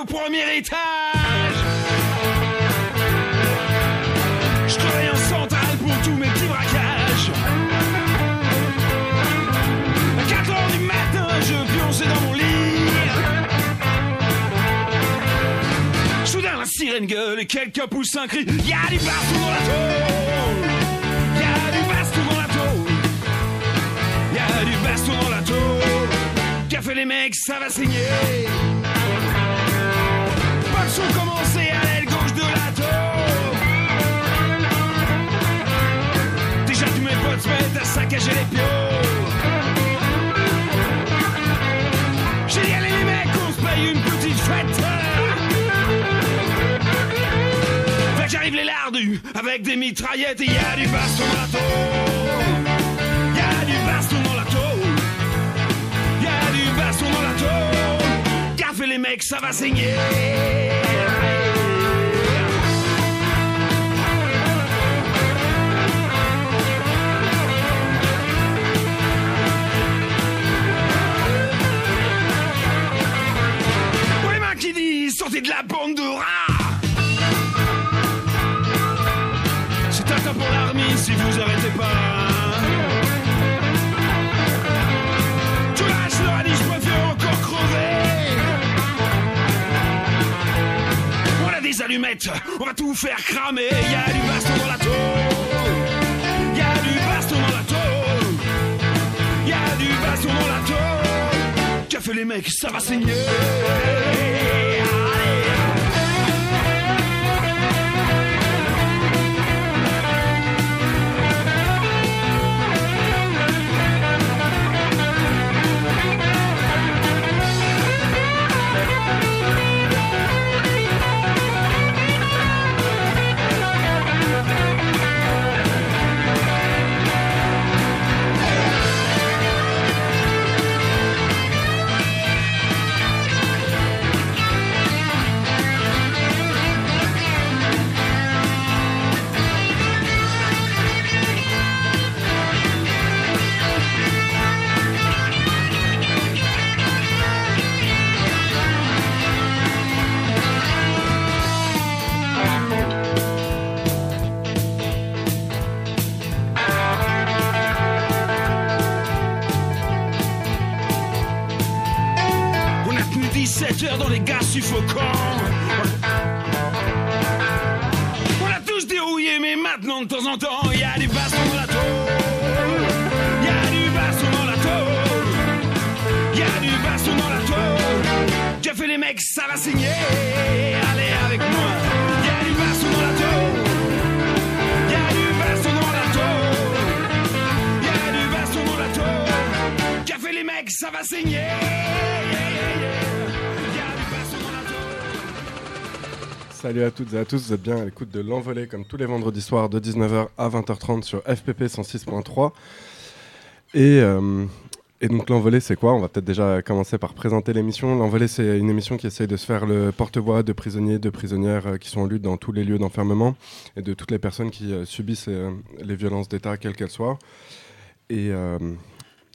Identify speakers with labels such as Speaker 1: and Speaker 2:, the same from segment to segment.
Speaker 1: au premier étage. Je travaille en centrale pour tous mes petits braquages. À 4 heures du matin, je pionçais dans mon lit. Soudain, la sirène gueule et quelqu'un pousse un cri. Y'a du baston dans la tôle. Y'a du baston dans la tôle. Y'a du baston dans la tôle. Fait les mecs, ça va saigner. Pas de son commencé à l'aile gauche de la tôle. Déjà tous mes potes se mettent à saccager les pions. J'ai dit allez les mecs, on se paye une petite fête. Fait que j'arrive les lardus avec des mitraillettes et y a du baston dans la. Y a du baston dans la tôle. Y du baston dans la. Les mecs, ça va saigner. Pour les mains qui disent sortez de la bande de rats. On va tout faire cramer. Y a du baston dans la tôle. Y a du baston dans la tôle. Y a du baston dans la tôle. Qu'a fait les mecs, ça va saigner. 17 heures dans les gaz suffocants. On a tous dérouillé, mais maintenant de temps en temps, y a du baston dans la tôle. Y a du baston dans la tôle. Y a du baston dans la tôle. J'ai fait les mecs, ça va saigner. Allez avec moi. Y a du baston dans la tôle. Y a du baston dans la tôle. Y a du baston dans la tôle. Qu'a fait les mecs, ça va saigner.
Speaker 2: Salut à toutes et à tous, vous êtes bien à l'écoute de l'envolée comme tous les vendredis soirs de 19h à 20h30 sur FPP 106.3. Et, euh, et donc l'envolée c'est quoi? On va peut-être déjà commencer par présenter l'émission. L'envolée c'est une émission qui essaye de se faire le porte-voix de prisonniers, de prisonnières euh, qui sont en lutte dans tous les lieux d'enfermement et de toutes les personnes qui euh, subissent les violences d'État quelles qu'elles soient. Et,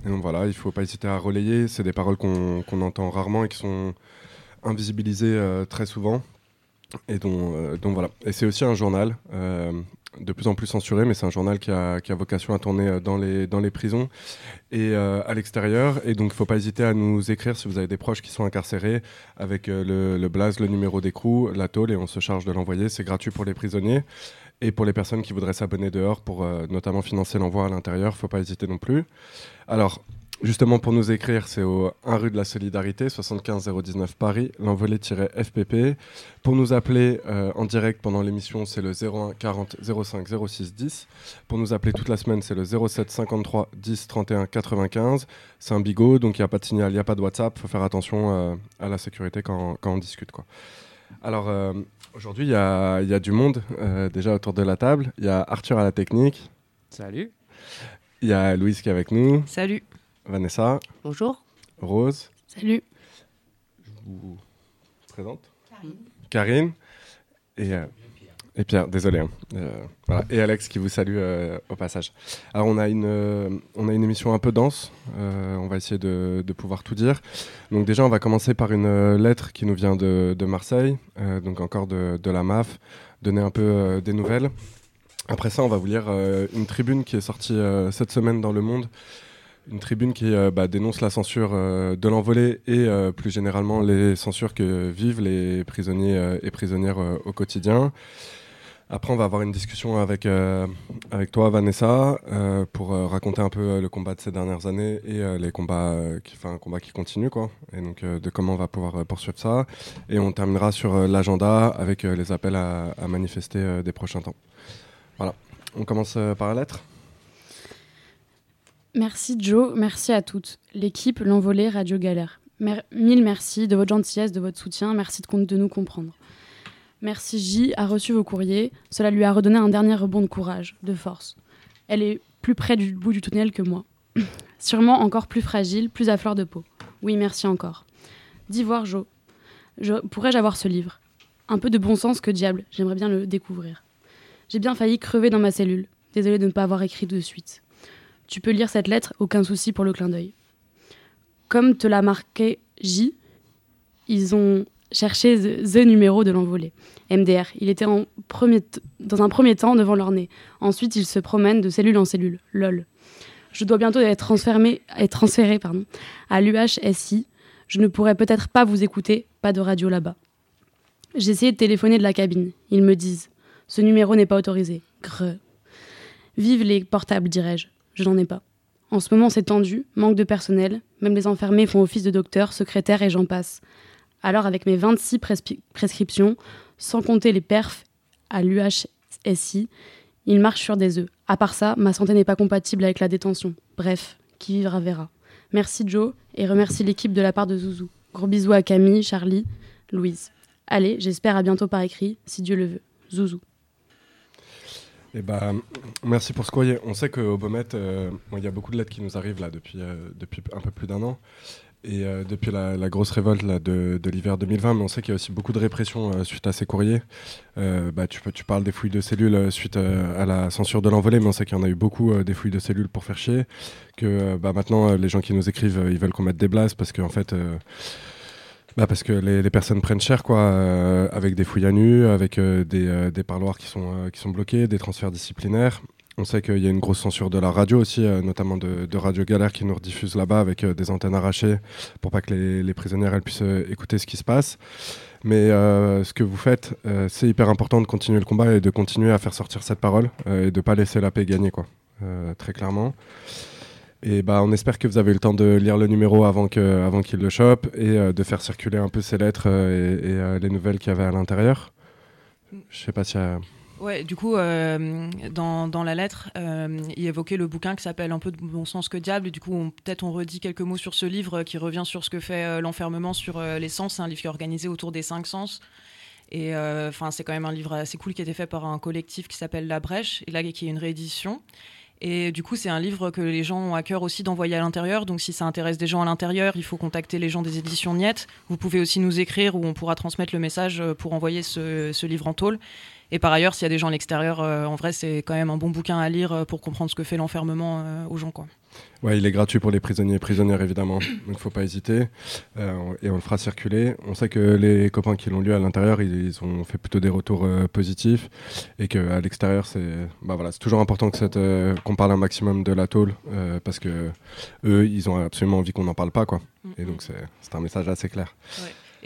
Speaker 2: donc voilà, il ne faut pas hésiter à relayer. C'est des paroles qu'on entend rarement et qui sont invisibilisées très souvent. Et euh, donc voilà. Et c'est aussi un journal, euh, de plus en plus censuré, mais c'est un journal qui a, vocation à tourner euh, dans les, prisons et à l'extérieur. Et donc il ne faut pas hésiter à nous écrire si vous avez des proches qui sont incarcérés avec le, blaze, le numéro d'écrou, la tôle, et on se charge de l'envoyer. C'est gratuit pour les prisonniers. Et pour les personnes qui voudraient s'abonner dehors pour notamment financer l'envoi à l'intérieur, il ne faut pas hésiter non plus. Alors, Justement, pour nous écrire, c'est au 1 rue de la Solidarité, 75 019 Paris, l'envolée-FPP. Pour nous appeler euh, en direct pendant l'émission, c'est le 01 40 05 06 10. Pour nous appeler toute la semaine, c'est le 07 53 10 31 95. C'est un bigot, donc il n'y a pas de signal, il n'y a pas de WhatsApp. Il faut faire attention euh, à la sécurité quand, quand on discute. Quoi. Alors, euh, aujourd'hui, il y a, il y a du monde euh, déjà autour de la table. Il y a Arthur à la technique,
Speaker 3: Salut.
Speaker 2: il y a Louise qui est avec nous,
Speaker 4: Salut.
Speaker 2: Vanessa,
Speaker 4: Bonjour.
Speaker 2: Rose.
Speaker 4: Salut.
Speaker 2: vous présente Karine. Et, euh, Et Pierre, désolé. hein. Euh, voilà. Et Alex qui vous salue euh, au passage. Alors on a une, euh, on a une émission un peu dense. Euh, on va essayer de, de pouvoir tout dire. Donc déjà, on va commencer par une lettre qui nous vient de, de Marseille, euh, donc encore de, de la MAF, donner un peu euh, des nouvelles. Après ça, on va vous lire euh, une tribune qui est sortie euh, cette semaine dans Le Monde. Une tribune qui euh, bah, dénonce la censure euh, de l'envolée et euh, plus généralement les censures que vivent les prisonniers et prisonnières au quotidien. Après, on va avoir une discussion avec, avec toi, Vanessa, pour raconter un peu le combat de ces dernières années et les combats, qui, un combat qui continue, quoi. Et donc, de comment on va pouvoir poursuivre ça. Et on terminera sur l'agenda avec les appels à, à manifester des prochains temps. Voilà. On commence par la lettre.
Speaker 3: Merci Joe, merci à toutes. L'équipe, l'envolée, Radio Galère. Mille merci de votre gentillesse, de votre soutien, merci de, nous comprendre. Merci J a reçu vos courriers, cela lui a redonné un dernier rebond de courage, de force. Elle est plus près du bout du tunnel que moi. Sûrement encore plus fragile, plus à fleur de peau. Oui, merci encore. D'Ivoire Jo. Je- Pourrais-je avoir ce livre? Un peu de bon sens que diable, j'aimerais bien le découvrir. J'ai bien failli crever dans ma cellule. Désolée de ne pas avoir écrit de suite. Tu peux lire cette lettre, aucun souci pour le clin d'œil. Comme te l'a marqué J, ils ont cherché the, numéro de l'envolée. MDR. Il était en premier dans un premier temps devant leur nez. Ensuite, ils se promènent de cellule en cellule. LOL. Je dois bientôt être transféré, être à l'UHSI. Je ne pourrai peut-être pas vous écouter, pas de radio là-bas. J'ai de téléphoner de la cabine. Ils me disent Ce numéro n'est pas autorisé. Grrr. Vive les portables, dirais-je. Je n'en ai pas. En ce moment, c'est tendu, manque de personnel. Même les enfermés font office de docteur, secrétaire et j'en passe. Alors, avec mes 26 prespi- prescriptions, sans compter les perfs à l'UHSI, ils marchent sur des œufs. À part ça, ma santé n'est pas compatible avec la détention. Bref, qui vivra verra. Merci Joe et remercie l'équipe de la part de Zouzou. Gros bisous à Camille, Charlie, Louise. Allez, j'espère à bientôt par écrit, si Dieu le veut. Zouzou.
Speaker 2: Eh ben, merci pour ce courrier. On sait qu'au Beaumet, euh, bon, il y a beaucoup de lettres qui nous arrivent là depuis, euh, depuis un peu plus d'un an. Et euh, depuis la, grosse révolte là, de, de l'hiver 2020, mais on sait qu'il y a aussi beaucoup de répression euh, suite à ces courriers. Bah, tu, parles des fouilles de cellules suite à la censure de l'envolée, mais on sait qu'il y en a eu beaucoup des fouilles de cellules pour faire chier. Que bah, maintenant, les gens qui nous écrivent, ils veulent qu'on mette des blases parce qu'en fait. Bah parce que les, les personnes prennent cher, quoi, euh, avec des fouilles à nu, avec euh, des, euh, des parloirs qui sont, qui sont bloqués, des transferts disciplinaires. On sait qu'il y a une grosse censure de la radio aussi, notamment de, de Radio Galère qui nous rediffuse là-bas avec des antennes arrachées pour pas que les, les prisonnières elles puissent écouter ce qui se passe. Mais ce que vous faites, c'est hyper important de continuer le combat et de continuer à faire sortir cette parole et de pas laisser la paix gagner, quoi, très clairement. Et bah, on espère que vous avez eu le temps de lire le numéro avant qu'il qu'il le chope et euh, de faire circuler un peu ces lettres euh, et, euh, les nouvelles qu'il y avait à l'intérieur. Je sais pas si. euh,
Speaker 4: Ouais, du coup, dans, dans la lettre, il évoquait le bouquin qui s'appelle Un peu de bon sens que diable. Du coup, peut-être on redit quelques mots sur ce livre qui revient sur ce que fait l'enfermement sur les sens. Un livre qui est organisé autour des cinq sens. Et enfin, c'est quand même un livre assez cool qui a été fait par un collectif qui s'appelle La Brèche, et là qui est une réédition. Et du coup, c'est un livre que les gens ont à cœur aussi d'envoyer à l'intérieur. Donc, si ça intéresse des gens à l'intérieur, il faut contacter les gens des éditions Niette. Vous pouvez aussi nous écrire où on pourra transmettre le message euh, pour envoyer ce, livre en tôle. Et par ailleurs, s'il y a des gens à l'extérieur, euh, en vrai, c'est quand même un bon bouquin à lire euh, pour comprendre ce que fait l'enfermement aux gens. Quoi.
Speaker 2: Ouais, il est gratuit pour les prisonniers et prisonnières, évidemment. Donc, faut pas hésiter. Euh, et on le fera circuler. On sait que les copains qui l'ont lu à l'intérieur, ils, ils ont fait plutôt des retours euh, positifs. Et qu'à l'extérieur, c'est bah, voilà, toujours important que cette, euh, qu'on parle un maximum de la tôle. euh, parce que eux, ils ont absolument envie qu'on n'en parle pas. Quoi. Et donc, c'est un message assez clair.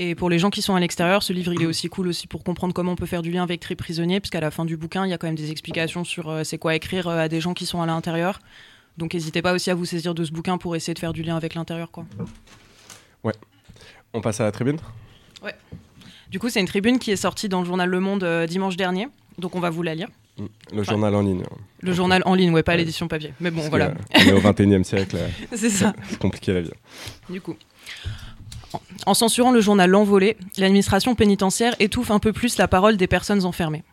Speaker 4: Et pour les gens qui sont à l'extérieur, ce livre il est aussi cool aussi pour comprendre comment on peut faire du lien avec les prisonniers, puisqu'à la fin du bouquin, il y a quand même des explications sur euh, c'est quoi écrire euh, à des gens qui sont à l'intérieur. Donc n'hésitez pas aussi à vous saisir de ce bouquin pour essayer de faire du lien avec l'intérieur. quoi.
Speaker 2: On passe à la tribune?
Speaker 4: Du coup, c'est une tribune qui est sortie dans le journal Le Monde euh, dimanche dernier, donc on va vous la lire.
Speaker 2: Mm. Le journal en ligne.
Speaker 4: Le journal en ligne, ouais, pas
Speaker 2: Ouais.
Speaker 4: l'édition papier. Mais bon,
Speaker 2: Parce
Speaker 4: voilà,
Speaker 2: euh, on est au 21 e siècle. euh,
Speaker 4: c'est ça.
Speaker 2: c'est compliqué la vie.
Speaker 4: Du coup. En- En censurant le journal L'Envolée, l'administration pénitentiaire étouffe un peu plus la parole des personnes enfermées.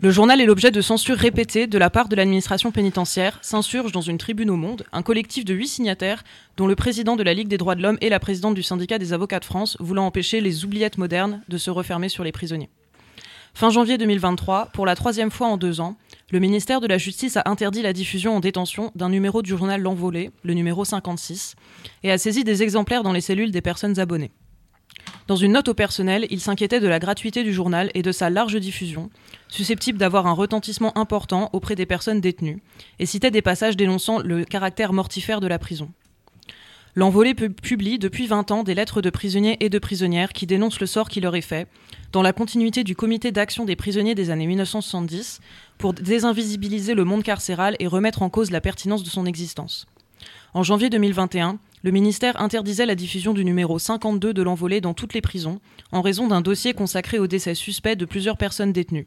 Speaker 4: Le journal est l'objet de censures répétées de la part de l'administration pénitentiaire, s'insurge dans une tribune au Monde, un collectif de huit signataires, dont le président de la Ligue des droits de l'homme et la présidente du syndicat des avocats de France, voulant empêcher les oubliettes modernes de se refermer sur les prisonniers. Fin janvier 2023, pour la troisième fois en deux ans, le ministère de la Justice a interdit la diffusion en détention d'un numéro du journal L'Envolée, le numéro 56, et a saisi des exemplaires dans les cellules des personnes abonnées. Dans une note au personnel, il s'inquiétait de la gratuité du journal et de sa large diffusion, susceptible d'avoir un retentissement important auprès des personnes détenues, et citait des passages dénonçant le caractère mortifère de la prison. L'envolée publie depuis 20 ans des lettres de prisonniers et de prisonnières qui dénoncent le sort qui leur est fait, dans la continuité du comité d'action des prisonniers des années 1970, pour désinvisibiliser le monde carcéral et remettre en cause la pertinence de son existence. En janvier 2021, le ministère interdisait la diffusion du numéro 52 de l'envolée dans toutes les prisons, en raison d'un dossier consacré au décès suspect de plusieurs personnes détenues.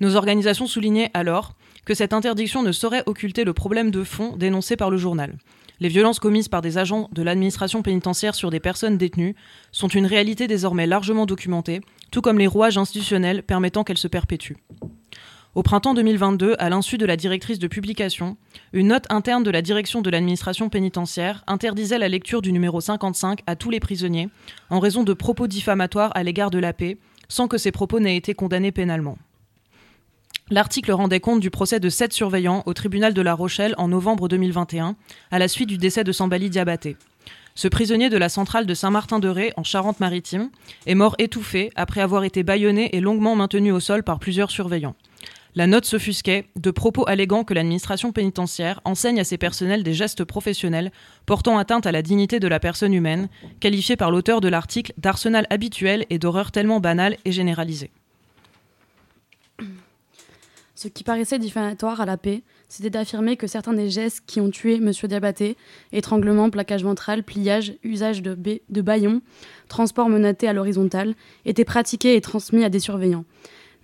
Speaker 4: Nos organisations soulignaient alors que cette interdiction ne saurait occulter le problème de fond dénoncé par le journal. Les violences commises par des agents de l'administration pénitentiaire sur des personnes détenues sont une réalité désormais largement documentée, tout comme les rouages institutionnels permettant qu'elles se perpétuent. Au printemps 2022, à l'insu de la directrice de publication, une note interne de la direction de l'administration pénitentiaire interdisait la lecture du numéro 55 à tous les prisonniers en raison de propos diffamatoires à l'égard de la paix, sans que ces propos n'aient été condamnés pénalement. L'article rendait compte du procès de sept surveillants au tribunal de La Rochelle en novembre 2021, à la suite du décès de Sambali Diabaté. Ce prisonnier de la centrale de Saint-Martin-de-Ré, en Charente-Maritime, est mort étouffé après avoir été bâillonné et longuement maintenu au sol par plusieurs surveillants. La note s'offusquait de propos alléguant que l'administration pénitentiaire enseigne à ses personnels des gestes professionnels portant atteinte à la dignité de la personne humaine, qualifiés par l'auteur de l'article d'arsenal habituel et d'horreur tellement banale et généralisée.
Speaker 3: Ce qui paraissait diffamatoire à la paix, c'était d'affirmer que certains des gestes qui ont tué M. Diabaté, étranglement, plaquage ventral, pliage, usage de, de baillon, transport menotté à l'horizontale, étaient pratiqués et transmis à des surveillants,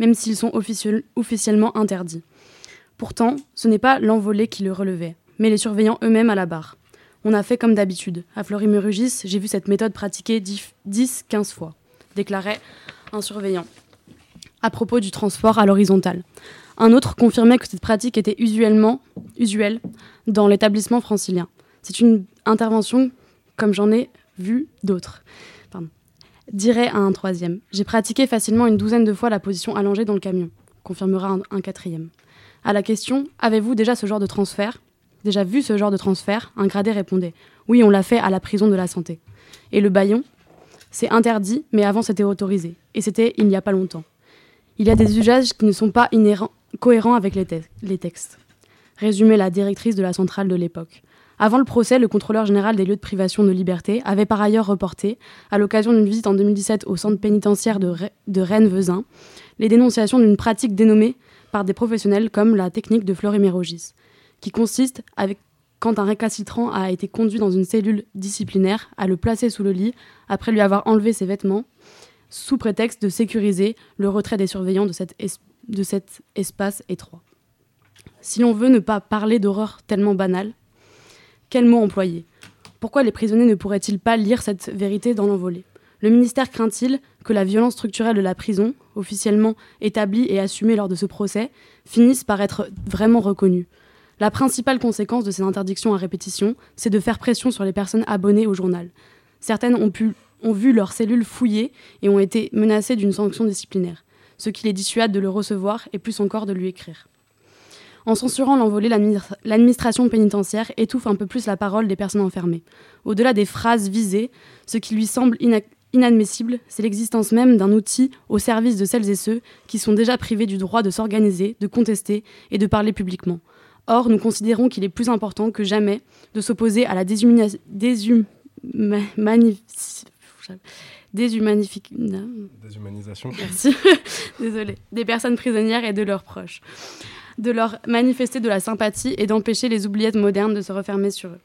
Speaker 3: même s'ils sont officiellement interdits. Pourtant, ce n'est pas l'envolée qui le relevait, mais les surveillants eux-mêmes à la barre. On a fait comme d'habitude. À Florimurugis, j'ai vu cette méthode pratiquée 10-15 fois, déclarait un surveillant à propos du transport à l'horizontale. Un autre confirmait que cette pratique était usuellement usuelle dans l'établissement francilien. C'est une intervention comme j'en ai vu d'autres. Dirait à un troisième. J'ai pratiqué facilement une douzaine de fois la position allongée dans le camion, confirmera un, quatrième. À la question Avez-vous déjà ce genre de transfert? Déjà vu ce genre de transfert? Un gradé répondait Oui, on l'a fait à la prison de la santé. Et le baillon? C'est interdit, mais avant c'était autorisé. Et c'était il n'y a pas longtemps. Il y a des usages qui ne sont pas inhérents, cohérent avec les, textes. Résumé la directrice de la centrale de l'époque. Avant le procès, le contrôleur général des lieux de privation de liberté avait par ailleurs reporté, à l'occasion d'une visite en 2017 au centre pénitentiaire de, Rennes-Vezin, les dénonciations d'une pratique dénommée par des professionnels comme la technique de Florimérogis, qui consiste, quand un récalcitrant a été conduit dans une cellule disciplinaire, à le placer sous le lit après lui avoir enlevé ses vêtements, sous prétexte de sécuriser le retrait des surveillants de cette espèce de cet espace étroit. Si l'on veut ne pas parler d'horreur tellement banale, quel mot employer? Pourquoi les prisonniers ne pourraient-ils pas lire cette vérité dans l'envolée? Le ministère craint-il que la violence structurelle de la prison, officiellement établie et assumée lors de ce procès, finisse par être vraiment reconnue? La principale conséquence de ces interdictions à répétition, c'est de faire pression sur les personnes abonnées au journal. Certaines ont, pu, ont vu leurs cellules fouillées et ont été menacées d'une sanction disciplinaire ce qui les dissuade de le recevoir et plus encore de lui écrire. En censurant l'envolée, l'administration pénitentiaire étouffe un peu plus la parole des personnes enfermées. Au-delà des phrases visées, ce qui lui semble inadmissible, c'est l'existence même d'un outil au service de celles et ceux qui sont déjà privés du droit de s'organiser, de contester et de parler publiquement. Or, nous considérons qu'il est plus important que jamais de s'opposer à la déshumanisation
Speaker 2: déshumanisation.
Speaker 3: Merci. Désolée. Des personnes prisonnières et de leurs proches. De leur manifester de la sympathie et d'empêcher les oubliettes modernes de se refermer sur eux.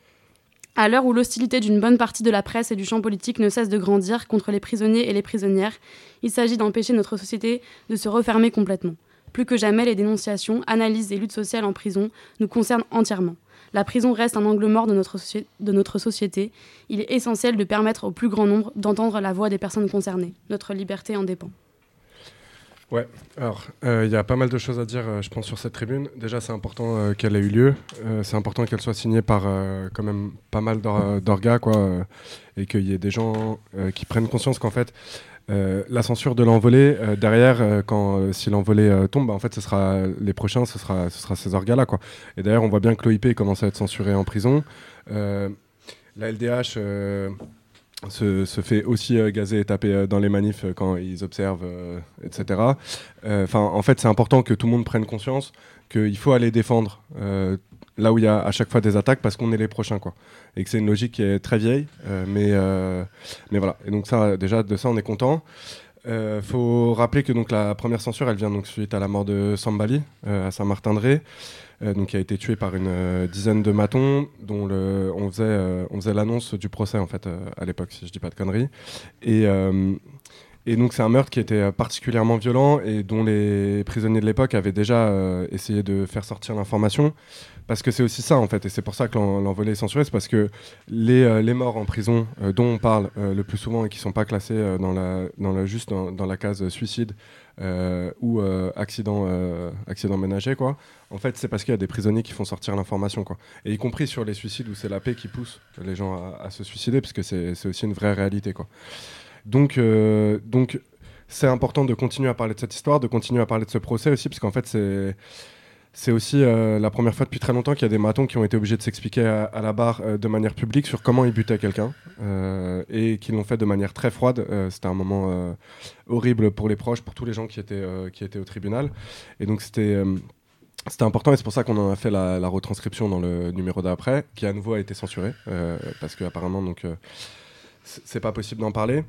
Speaker 3: À l'heure où l'hostilité d'une bonne partie de la presse et du champ politique ne cesse de grandir contre les prisonniers et les prisonnières, il s'agit d'empêcher notre société de se refermer complètement. Plus que jamais, les dénonciations, analyses et luttes sociales en prison nous concernent entièrement. La prison reste un angle mort de notre, société. Il est essentiel de permettre au plus grand nombre d'entendre la voix des personnes concernées. Notre liberté en dépend.
Speaker 2: Ouais, alors euh, il y a pas mal de choses à dire, euh, je pense, sur cette tribune. Déjà, c'est important euh, qu'elle ait eu lieu. c'est important qu'elle soit signée par quand même pas mal d'orgas, quoi, et qu'il y ait des gens qui prennent conscience qu'en fait, Euh, la censure de l'envolée, euh, derrière, euh, quand si l'envolée tombe, bah, en fait, ce sera les prochains, ce sera, ce sera ces orgas-là, quoi. Et d'ailleurs, on voit bien que l'OIP commence à être censuré en prison. La LDH se, se fait aussi gazer et taper dans les manifs quand ils observent, etc. Enfin, en fait, c'est important que tout le monde prenne conscience qu'il faut aller défendre là où il y a à chaque fois des attaques parce qu'on est les prochains, quoi. Et que c'est une logique qui est très vieille, euh, mais, euh, mais voilà. Et donc ça, déjà, de ça, on est content. Euh, faut rappeler que donc la première censure, elle vient donc suite à la mort de Sambali euh, à Saint-Martin-de-Ré, donc qui a été tué par une dizaine de matons, dont on faisait, on faisait l'annonce du procès en fait à l'époque, si je dis pas de conneries. Et, et donc c'est un meurtre qui était euh, particulièrement violent et dont les prisonniers de l'époque avaient déjà euh, essayé de faire sortir l'information. Parce que c'est aussi ça en fait, et c'est pour ça que l'en- l'envolée est censurée, c'est parce que les, euh, les morts en prison dont on parle le plus souvent et qui sont pas classés dans la, dans la, juste dans, dans la case suicide ou accident, accident ménager, quoi, en fait c'est parce qu'il y a des prisonniers qui font sortir l'information. Et y compris sur les suicides où c'est la paix qui pousse les gens à, se suicider, parce que c'est c'est aussi une vraie réalité. quoi. Donc, euh, donc c'est important de continuer à parler de cette histoire, de continuer à parler de ce procès aussi, parce qu'en fait, c'est. C'est aussi euh, la première fois depuis très longtemps qu'il y a des matons qui ont été obligés de s'expliquer à, la barre euh, de manière publique sur comment ils butaient quelqu'un et qui l'ont fait de manière très froide. C'était un moment horrible pour les proches, pour tous les gens qui étaient, qui étaient au tribunal. Et donc c'était c'était important et c'est pour ça qu'on en a fait la, retranscription dans le numéro d'après, qui à nouveau a été censuré euh, parce qu'apparemment donc c'est pas possible d'en parler.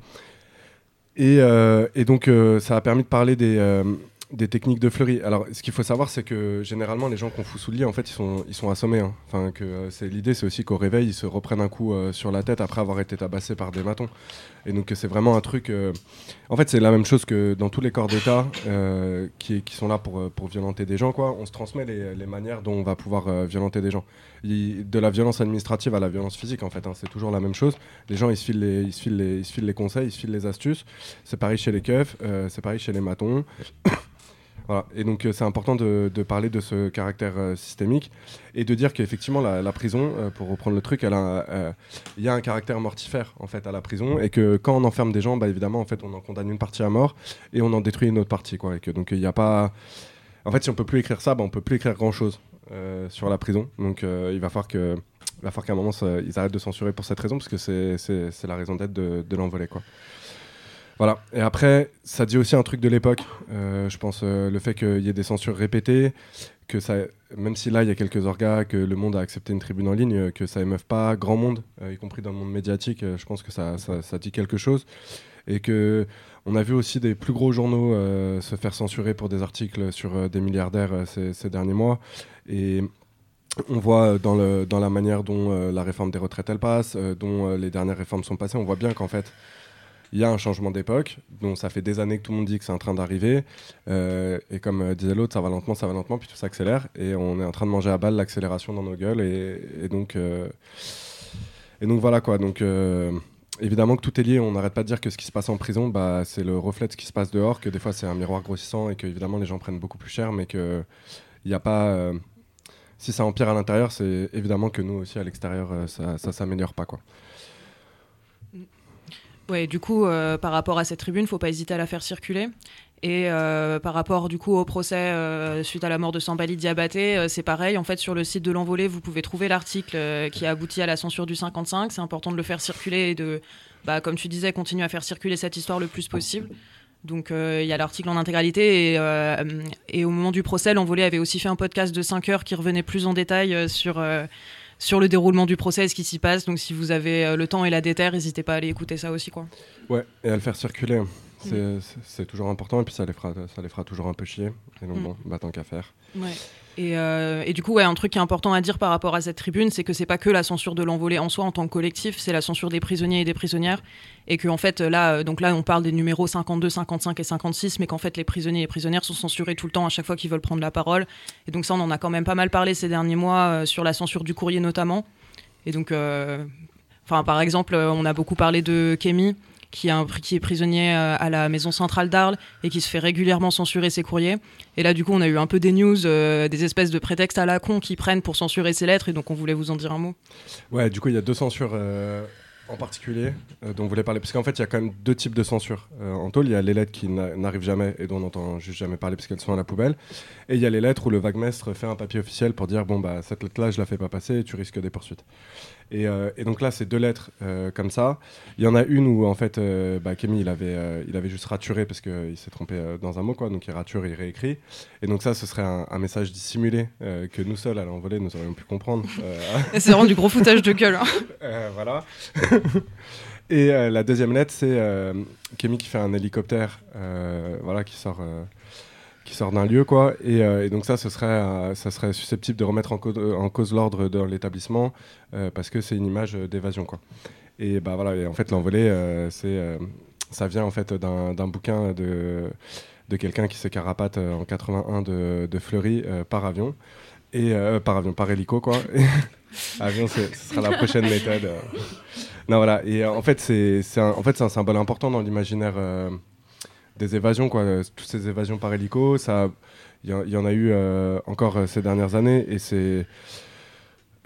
Speaker 2: Et, euh, et donc, euh, ça a permis de parler des, euh, des techniques de Fleury. Alors, ce qu'il faut savoir, c'est que généralement, les gens qu'on fout sous le lit, en fait, ils sont, ils sont assommés. hein. Enfin, que euh, c'est l'idée, c'est aussi qu'au réveil, ils se reprennent un coup euh, sur la tête après avoir été tabassés par des matons. Et donc, c'est vraiment un truc. euh, En fait, c'est la même chose que dans tous les corps d'État qui, qui sont là pour, pour violenter des gens. Quoi. On se transmet les, les manières dont on va pouvoir violenter des gens. De la violence administrative à la violence physique, en fait, hein, c'est toujours la même chose. Les gens, ils se filent les, ils filent les, ils filent les conseils, ils se filent les astuces. C'est pareil chez les keufs, c'est pareil chez les matons. Et donc, euh, c'est important de, parler de ce caractère euh, systémique et de dire qu'effectivement, la, la prison, euh, pour reprendre le truc, il y a un caractère mortifère en fait à la prison et que quand on enferme des gens, bah, évidemment, en fait, on en condamne une partie à mort et on en détruit une autre partie, quoi. Donc il n'y a pas, en fait, si on peut plus écrire ça, bah, on peut plus écrire grand chose sur la prison. Donc, il va falloir qu'à un moment, ils arrêtent de censurer pour cette raison, parce que c'est- la raison d'être de, de quoi. Voilà. Et après, ça dit aussi un truc de l'époque. Euh, je pense euh, le fait qu'il y ait des censures répétées, que ça, même si là, il y a quelques orgas, que le monde a accepté une tribune en ligne, euh, que ça émeuve pas grand monde, euh, y compris dans le monde médiatique, je pense que ça, ça, dit quelque chose. Et que on a vu aussi des plus gros journaux se faire censurer pour des articles sur des milliardaires ces, derniers mois. Et on voit dans, le, dans la manière dont la réforme des retraites elle passe, dont les dernières réformes sont passées, on voit bien qu'en fait, il y a un changement d'époque, dont ça fait des années que tout le monde dit que c'est en train d'arriver. euh, et comme euh, disait l'autre, ça va lentement, ça va lentement, puis tout s'accélère. Et on est en train de manger à balle l'accélération dans nos gueules. Et, donc, euh, et donc voilà quoi. Donc évidemment que tout est lié. On n'arrête pas de dire que ce qui se passe en prison, bah, c'est le reflet de ce qui se passe dehors, que des fois c'est un miroir grossissant et que évidemment les gens prennent beaucoup plus cher, mais que il n'y a pas. si ça empire à l'intérieur, c'est évidemment que nous aussi à l'extérieur, ça, ça s'améliore pas quoi.
Speaker 4: Ouais, du coup, euh, par rapport à cette tribune, faut pas hésiter à la faire circuler. Et euh, par rapport du coup au procès euh, suite à la mort de Sambali Diabaté, c'est pareil. En fait, sur le site de l'Envolée, vous pouvez trouver l'article qui a abouti à la censure du 55. C'est important de le faire circuler et de, bah, comme tu disais, continuer à faire circuler cette histoire le plus possible. Donc il y a l'article en intégralité et, et au moment du procès, l'Envolée avait aussi fait un podcast de 5 heures qui revenait plus en détail sur sur le déroulement du procès ce qui s'y passe. Donc si vous avez euh, le temps et la déterre, n'hésitez pas à aller écouter ça aussi quoi.
Speaker 2: Ouais, et à le faire circuler, c'est c'est- c'est toujours important et puis ça les fera, ça les fera toujours un peu chier. Et donc
Speaker 4: Mm.
Speaker 2: bon, bah tant qu'à faire.
Speaker 4: Ouais. Et, euh, et du coup, ouais, un truc qui est important à dire par rapport à cette tribune, c'est que c'est pas que la censure de l'envolée en soi en tant que collectif, c'est la censure des prisonniers et des prisonnières. Et que en fait, là, euh, donc là, on parle des numéros 52, 55 et 56, mais qu'en fait, les prisonniers et les prisonnières sont censurés tout le temps à chaque fois qu'ils veulent prendre la parole. Et donc ça, on en a quand même pas mal parlé ces derniers mois euh, sur la censure du courrier notamment. Et donc, par exemple, on a beaucoup parlé de Kémy, qui, est prisonnier euh, à la maison centrale d'Arles et qui se fait régulièrement censurer ses courriers. Et là, du coup, on a eu un peu des news, euh, des espèces de prétextes à la con qui prennent pour censurer ses lettres, et donc on voulait vous en dire un mot.
Speaker 2: Ouais, du coup, il y a deux censures. euh, en particulier dont vous voulez parler Parce qu'en fait, il y a quand même deux types de censure. En tôle, il y a les lettres qui n'a- n'arrivent jamais et dont on n'entend juste jamais parler parce qu'elles sont à la poubelle. Et il y a les lettres où le vaguemestre fait un papier officiel pour dire bon, bah, cette lettre-là, je la fais pas passer et tu risques des poursuites. Et, euh, et donc là, c'est deux lettres euh, comme ça. Il y en a une où, en fait, euh, bah, Kémy, il avait, euh, il avait juste raturé parce qu'il s'est trompé dans un mot, quoi. Donc il rature, il réécrit. Et donc ça, ce serait un, un message dissimulé que nous seuls, à l'envolée, nous aurions pu comprendre.
Speaker 4: C'est vraiment du gros foutage de gueule. hein.
Speaker 2: voilà. Et la deuxième lettre, c'est Kémy qui fait un hélicoptère, voilà, qui sort, qui sort d'un lieu, quoi. Et, euh, donc ça, ce serait, euh, ça serait susceptible de remettre en, cause- l'ordre dans l'établissement euh, parce que c'est une image d'évasion, quoi. Et bah voilà. Et en fait, l'envolée, c'est, ça vient en fait d'un bouquin de de quelqu'un qui s'est carapate en 81 de, de Fleury par avion et par avion, par hélico, quoi. avion, ce sera la prochaine méthode. Non, voilà. Et en fait, c'est en fait, c'est un symbole important dans l'imaginaire des évasions, quoi. Euh, Toutes ces évasions par hélico, il y, en- a eu euh, encore euh, ces dernières années, et c'est,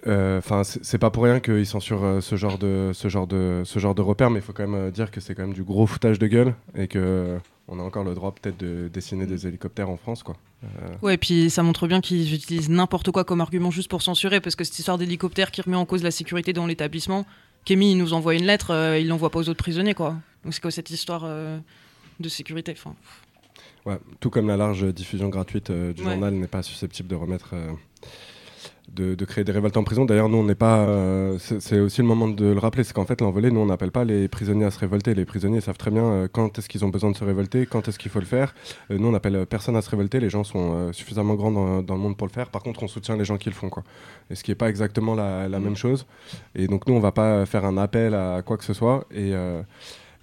Speaker 2: enfin, c'est pas pour rien qu'ils censurent ce genre de, ce genre de, ce genre de repères, mais il faut quand même dire que c'est quand même du gros foutage de gueule et que on a encore le droit peut-être de dessiner des hélicoptères en France, quoi.
Speaker 4: Ouais, et puis ça montre bien qu'ils utilisent n'importe quoi comme argument juste pour censurer, parce que cette histoire d'hélicoptère qui remet en cause la sécurité dans l'établissement, Kémy nous envoie une lettre, euh, il l'envoie pas aux autres prisonniers, quoi. Donc c'est quoi cette histoire de sécurité enfin,
Speaker 2: Ouais, tout comme la large diffusion gratuite euh, du
Speaker 4: Ouais.
Speaker 2: journal n'est pas susceptible de remettre, euh, de, de créer des révoltes en prison. D'ailleurs, nous, on n'est pas. euh, c'est aussi le moment de le rappeler, c'est qu'en fait, l'envolée, nous, on n'appelle pas les prisonniers à se révolter. Les prisonniers savent très bien euh, quand est-ce qu'ils ont besoin de se révolter, quand est-ce qu'il faut le faire. Euh, nous, on appelle euh, personne à se révolter. Les gens sont suffisamment grands dans, dans le monde pour le faire. Par contre, on soutient les gens qui le font, quoi. Et ce qui n'est pas exactement la, la même chose. Et donc, nous, on va pas faire un appel à quoi que ce soit. Et.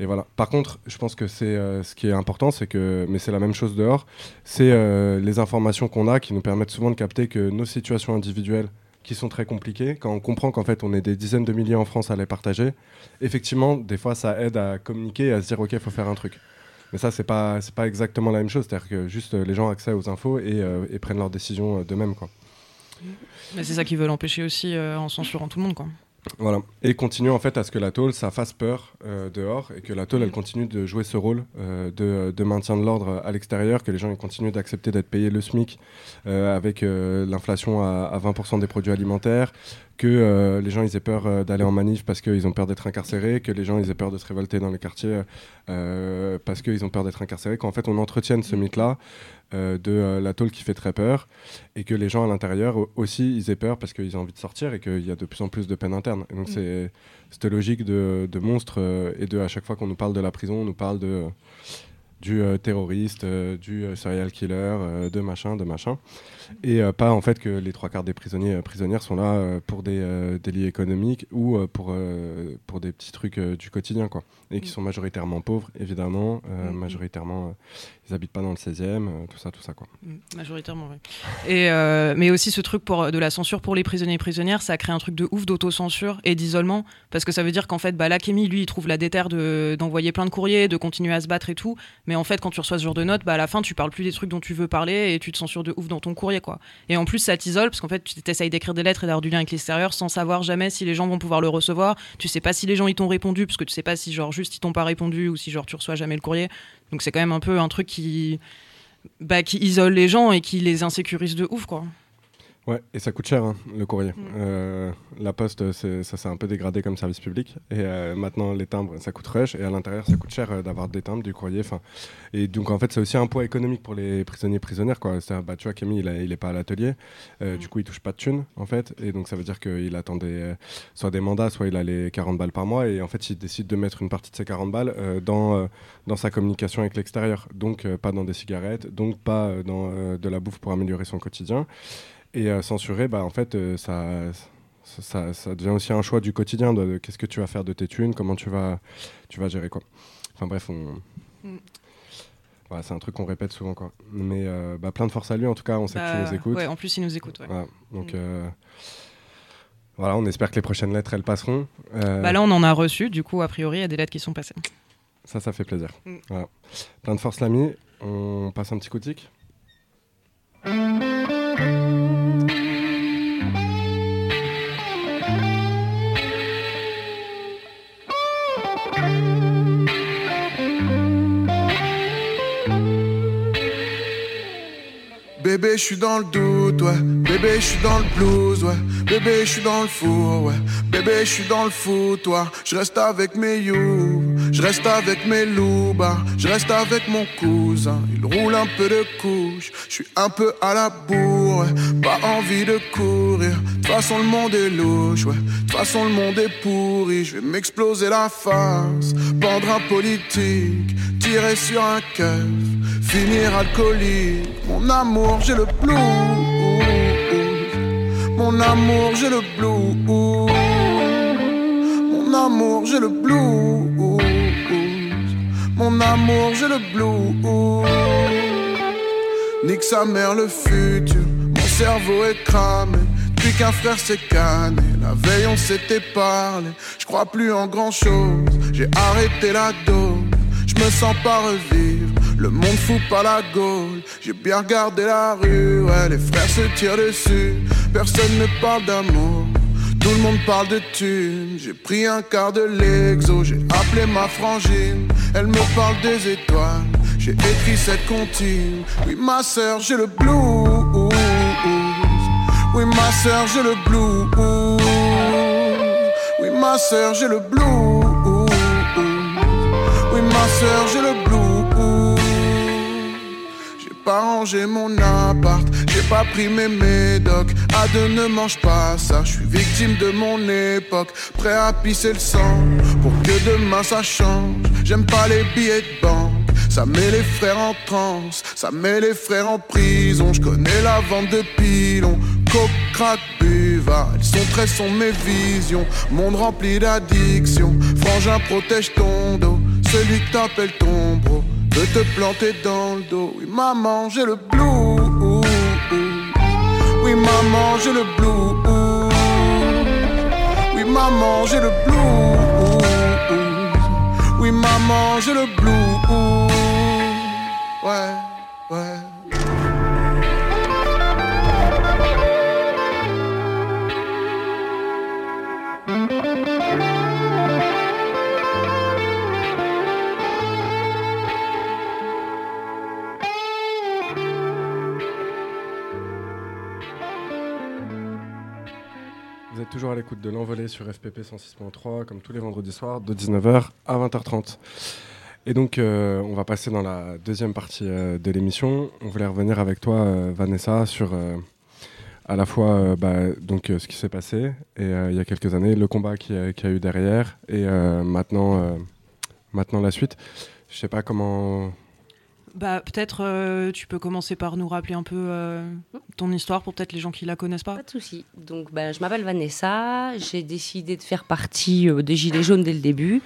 Speaker 2: Et voilà. Par contre, je pense que c'est euh, ce qui est important, c'est que, mais c'est la même chose dehors, c'est euh, les informations qu'on a qui nous permettent souvent de capter que nos situations individuelles, qui sont très compliquées, quand on comprend qu'en fait on est des dizaines de milliers en France à les partager, effectivement, des fois ça aide à communiquer et à se dire ok, il faut faire un truc. Mais ça, c'est pas, c'est pas exactement la même chose. C'est-à-dire que juste euh, les gens accès aux infos et, prennent leurs décisions d'eux-mêmes, quoi.
Speaker 4: Mais c'est ça qu'ils veulent empêcher aussi en censurant tout le monde, quoi.
Speaker 2: Voilà. Et continue en fait à ce que la tôle, ça fasse peur euh, dehors et que la tôle, elle continue de jouer ce rôle euh, de, de maintien de l'ordre à l'extérieur, que les gens ils continuent d'accepter d'être payés le SMIC euh, avec euh, l'inflation à, à 20% des produits alimentaires, que euh, les gens ils aient peur euh, d'aller en manif parce qu'ils ont peur d'être incarcérés, que les gens ils aient peur de se révolter dans les quartiers euh, parce qu'ils ont peur d'être incarcérés, qu'en fait on entretienne ce mythe-là euh, de euh, la tôle qui fait très peur et que les gens à l'intérieur au- aussi ils aient peur parce qu'ils ont envie de sortir et qu'il y a de plus en plus de peine interne. Et donc
Speaker 4: Mm.
Speaker 2: c'est cette logique de, de monstre euh, et de à chaque fois qu'on nous parle de la prison, on nous parle de du euh, terroriste, euh, du serial killer, de machin, de machin. Et pas en fait que les trois quarts des prisonniers prisonnières sont là pour des délits économiques ou pour, pour des petits trucs du quotidien quoi. Et qui
Speaker 4: Mm.
Speaker 2: sont majoritairement pauvres évidemment,
Speaker 4: Mm, mm.
Speaker 2: majoritairement ils habitent pas dans le 16e, euh, tout ça, tout ça quoi.
Speaker 4: Mm, Majoritairement, oui. Et euh, mais aussi ce truc pour, de la censure pour les prisonniers et prisonnières, ça crée un truc de ouf d'autocensure et d'isolement, parce que ça veut dire qu'en fait, bah, là, lui, il trouve la déterre de- d'envoyer plein de courriers, de continuer à se battre et tout, mais en fait, quand tu reçois ce genre de notes, bah, à la fin, tu parles plus des trucs dont tu veux parler et tu te censures de ouf dans ton courrier, quoi. Et en plus, ça t'isole, parce qu'en fait, tu t'essayes d'écrire des lettres et d'avoir du lien avec l'extérieur sans savoir jamais si les gens vont pouvoir le recevoir, tu sais pas si les gens ils t'ont répondu, parce que tu sais pas si genre juste ils t'ont pas répondu ou si genre tu reçois jamais le courrier, donc c'est quand même un peu un truc qui bah, qui isole les gens et qui les insécurise de ouf, quoi.
Speaker 2: Ouais, et ça coûte cher hein, le courrier.
Speaker 4: Mm.
Speaker 2: Euh, la poste, ça s'est un peu dégradé comme service public. Et euh, maintenant, les timbres, ça coûte rush. Et à l'intérieur, ça coûte cher euh, d'avoir des timbres, du courrier. 'fin. Et donc, en fait, c'est aussi un poids économique pour les prisonniers prisonnières. Quoi. Bah, tu vois, Camille, il, a- il est pas à l'atelier.
Speaker 4: Mm.
Speaker 2: Du coup, il touche pas de thunes, en fait. Et donc, ça veut dire qu'il attendait soit des mandats, soit il a les 40 balles par mois. Et en fait, il décide de mettre une partie de ces 40 balles dans, dans sa communication avec l'extérieur. Donc, pas dans des cigarettes, donc pas dans de la bouffe pour améliorer son quotidien. Et euh, censurer, bah, en fait, euh, ça, ça, devient aussi un choix du quotidien de, de qu'est-ce que tu vas faire de tes thunes, comment tu vas, tu vas gérer quoi. Enfin bref, on...
Speaker 4: Mm.
Speaker 2: C'est un truc qu'on répète souvent quoi. Mais euh, bah, plein de force à lui en tout cas, on sait que tu
Speaker 4: Bah,
Speaker 2: nous écoutes.
Speaker 4: Ouais, en plus, ils nous ouais.
Speaker 2: Voilà, donc
Speaker 4: Mm.
Speaker 2: euh, voilà, on espère que les prochaines lettres elles passeront. Euh,
Speaker 4: Bah là, on en a reçu, du coup, a priori, il y a des lettres qui sont passées.
Speaker 2: Ça, ça fait plaisir.
Speaker 4: Mm.
Speaker 2: Voilà. Plein de force l'ami, on passe un petit coup de tic
Speaker 5: Bébé, je suis dans le dos. Bébé, je suis dans le blues, ouais. Bébé, je suis dans le four, ouais. Bébé, je suis dans le foutoir. Je reste avec mes you, je reste avec mes loups, je reste avec mon cousin. Il roule un peu de couche, je suis un peu à la bourre. Pas envie de courir. De toute façon, le monde est louche, ouais. De toute façon, le monde est pourri. Je vais m'exploser la face, pendre un politique, tirer sur un cœur, finir alcoolique. Mon amour j'ai le blues. Mon amour, j'ai le blues. Mon amour, j'ai le blues. Mon amour, j'ai le blues. Nique sa mère le futur. Mon cerveau est cramé. Depuis qu'un frère s'est canné. La veille, on s'était parlé. Je crois plus en grand chose. J'ai arrêté la dose. Je me sens pas revivre. Le monde fout pas la gaule. J'ai bien regardé la rue, ouais, les frères se tirent dessus. Personne ne parle d'amour. Tout le monde parle de thunes. J'ai pris un quart de l'exo, j'ai appelé ma frangine. Elle me parle des étoiles. J'ai écrit cette comptine. Oui, ma soeur, j'ai le blues. Oui, ma soeur, j'ai le blues. Oui, ma soeur, j'ai le blues. Oui, ma soeur, j'ai le blues pas rangé mon appart, j'ai pas pris mes médocs. À deux, ne mange pas ça, je suis victime de mon époque. Prêt à pisser le sang pour que demain ça change. J'aime pas les billets de banque. Ça met les frères en transe, ça met les frères en prison. Je connais la vente de pilons, coke, crack, buvard. Elles sont très sont mes visions, monde rempli d'addiction. Frangin protège ton dos, celui que t'appelles ton bro veux te planter dans le dos. Oui, maman, j'ai le blue. Oui, maman, j'ai le blue. Oui, maman, j'ai le blue. Oui, maman, j'ai le blue. Ouais, ouais.
Speaker 2: Toujours à l'écoute de l'envolée sur FPP 106.3, comme tous les vendredis soirs, de 19h à 20h30. Et donc, euh, on va passer dans la deuxième partie euh, de l'émission. On voulait revenir avec toi, euh, Vanessa, sur à la fois bah, donc, ce qui s'est passé et, il y a quelques années, le combat qu'il y, a eu derrière et maintenant, maintenant la suite. Je sais pas comment
Speaker 4: bah, peut-être euh, tu peux commencer par nous rappeler un peu euh, ton histoire pour peut-être les gens qui la connaissent pas.
Speaker 6: Pas de souci. Donc, bah, je m'appelle Vanessa. J'ai décidé de faire partie euh, des Gilets jaunes dès le début.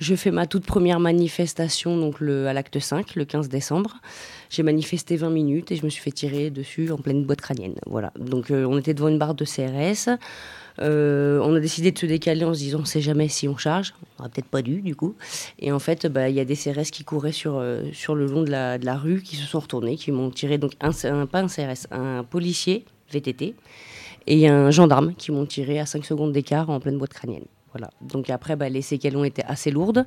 Speaker 6: Je fais ma toute première manifestation donc le, à l'acte 5, le 15 décembre. J'ai manifesté 20 minutes et je me suis fait tirer dessus en pleine boîte crânienne. Voilà. Donc, on était devant une barre de CRS. Euh, on a décidé de se décaler en se disant on sait jamais si on charge. On n'aurait peut-être pas dû du coup. Et en fait, bah, il y a des CRS qui couraient sur, euh, sur le long de la, de la, rue qui se sont retournés, qui m'ont tiré donc un, pas un CRS, un policier VTT et un gendarme qui m'ont tiré à 5 secondes d'écart en pleine boîte crânienne. Voilà. Donc après, bah, les séquelles ont été assez lourdes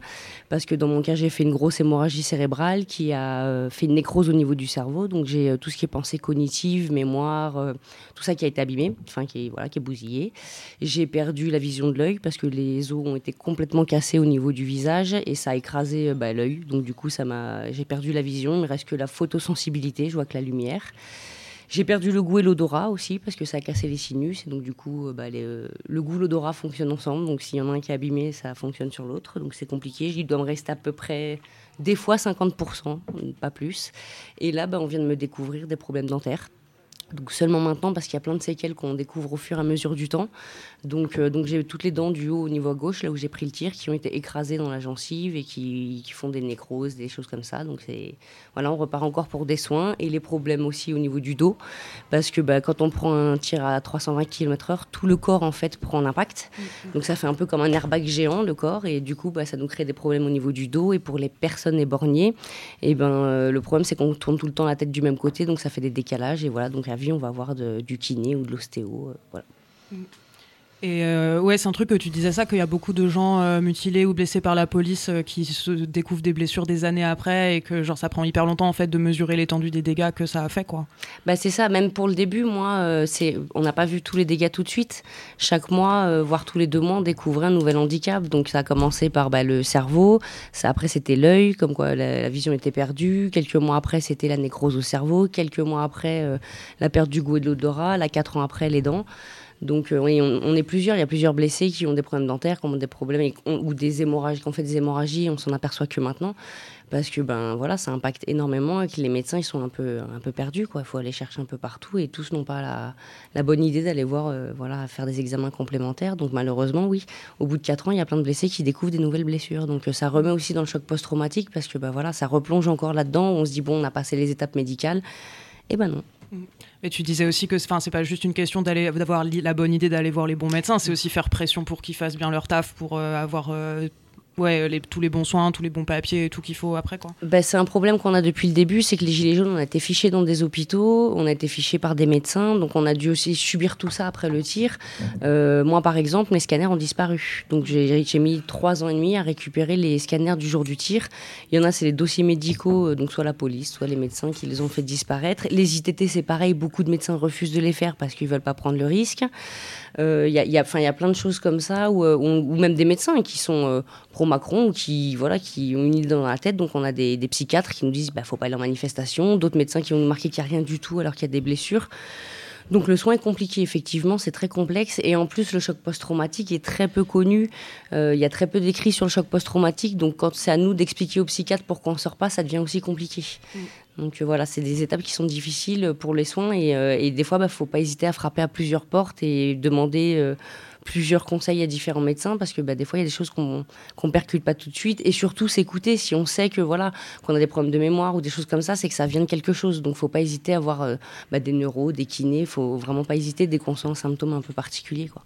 Speaker 6: parce que dans mon cas, j'ai fait une grosse hémorragie cérébrale qui a euh, fait une nécrose au niveau du cerveau. Donc j'ai euh, tout ce qui est pensée cognitive, mémoire, euh, tout ça qui a été abîmé, enfin qui est, voilà, bousillé. J'ai perdu la vision de l'œil parce que les os ont été complètement cassés au niveau du visage et ça a écrasé bah, l'œil. Donc du coup, ça m'a, j'ai perdu la vision. Il me reste que la photosensibilité. Je vois que la lumière. J'ai perdu le goût et l'odorat aussi parce que ça a cassé les sinus. Et donc, du coup, euh, bah, euh, le goût et l'odorat fonctionnent ensemble. Donc, s'il y en a un qui est abîmé, ça fonctionne sur l'autre. Donc, c'est compliqué. Il doit me rester à peu près, des fois, 50%, pas plus. Et là, bah, on vient de me découvrir des problèmes dentaires. Seulement maintenant parce qu'il y a plein de séquelles qu'on découvre au fur et à mesure du temps. Donc, euh, donc j'ai toutes les dents du haut au niveau à gauche, là où j'ai pris le tir, qui ont été écrasées dans la gencive et qui, qui font des nécroses, des choses comme ça. Donc c'est voilà, on repart encore pour des soins et les problèmes aussi au niveau du dos, parce que bah, quand on prend un tir à 320 km/h, tout le corps en fait prend un impact. Mm-hmm. Donc ça fait un peu comme un airbag géant le corps et du coup bah, ça nous crée des problèmes au niveau du dos et pour les personnes éborgnées, et ben euh, le problème c'est qu'on tourne tout le temps la tête du même côté, donc ça fait des décalages et voilà donc à vie on va avoir du kiné ou de l'ostéo, euh. Mm.
Speaker 4: Et euh, ouais, c'est un truc que tu disais ça, qu'il y a beaucoup de gens euh, mutilés ou blessés par la police euh, qui se découvrent des blessures des années après et que genre ça prend hyper longtemps en fait de mesurer l'étendue des dégâts que ça a fait quoi.
Speaker 6: Bah c'est ça, même pour le début, moi, c'est, on n'a pas vu tous les dégâts tout de suite. Chaque mois, voire tous les deux mois, on découvrait un nouvel handicap. Donc ça a commencé par bah, le cerveau, après c'était l'œil, comme quoi la, la vision était perdue. Quelques mois après, c'était la nécrose au cerveau. Quelques mois après, la perte du goût et de l'odorat. Là, quatre ans après, les dents. Donc euh, oui, on, on est plusieurs. Il y a plusieurs blessés qui ont des problèmes dentaires, qui ont des problèmes et- ou des hémorragies, qui ont fait des hémorragies. On s'en aperçoit que maintenant, parce que ben voilà, ça impacte énormément et que les médecins ils sont un peu un peu perdus quoi. Il faut aller chercher un peu partout et tous n'ont pas la, la bonne idée d'aller voir euh, voilà faire des examens complémentaires. Donc malheureusement oui, au bout de quatre ans, il y a plein de blessés qui découvrent des nouvelles blessures. Donc euh, ça remet aussi dans le choc post-traumatique parce que ben voilà, ça replonge encore là-dedans. On se dit bon, on a passé les étapes médicales. Et ben non.
Speaker 4: Et tu disais aussi que enfin c'est pas juste une question d'aller d'avoir la bonne idée d'aller voir les bons médecins, c'est aussi faire pression pour qu'ils fassent bien leur taf pour euh, avoir euh, ouais tous les bons soins, tous les bons papiers et tout qu'il faut après quoi.
Speaker 6: Ben, c'est un problème qu'on a depuis le début, c'est que les gilets jaunes, on a été fichés dans des hôpitaux, on a été fichés par des médecins, donc on a dû aussi subir tout ça après le tir. Euh, moi, par exemple, mes scanners ont disparu. Donc j'ai j'ai mis trois ans et demi à récupérer les scanners du jour du tir. Il y en a, c'est les dossiers médicaux, euh, donc soit la police, soit les médecins qui les ont fait disparaître. Les ITT, c'est pareil, beaucoup de médecins refusent de les faire parce qu'ils veulent pas prendre le risque. Euh, Il y, a, il y, a, y a plein de choses comme ça, ou, euh, même des médecins qui sont euh, pro-Macron ou qui, voilà, qui ont une idée dans la tête. Donc on a des, psychiatres qui nous disent bah, faut pas aller en manifestation, d'autres médecins qui vont nous marquer qu'il n'y a rien du tout alors qu'il y a des blessures. Donc le soin est compliqué, effectivement, c'est très complexe. Et en plus, le choc post-traumatique est très peu connu. Euh, Il y a très peu d'écrits sur le choc post-traumatique. Donc quand c'est à nous d'expliquer aux psychiatres pourquoi on ne sort pas, ça devient aussi compliqué. Donc euh, voilà, c'est des étapes qui sont difficiles pour les soins. Et, euh, des fois, il ne faut pas hésiter à frapper à plusieurs portes et demander euh, plusieurs conseils à différents médecins parce que bah, des fois, il y a des choses qu'on qu'on percute pas tout de suite. Et surtout, s'écouter. Si on sait que voilà qu'on a des problèmes de mémoire ou des choses comme ça, c'est que ça vient de quelque chose. Donc, faut pas hésiter à voir euh, bah, des neuros, des kinés. faut vraiment pas hésiter dès qu'on sent un symptôme un peu particulier. Quoi.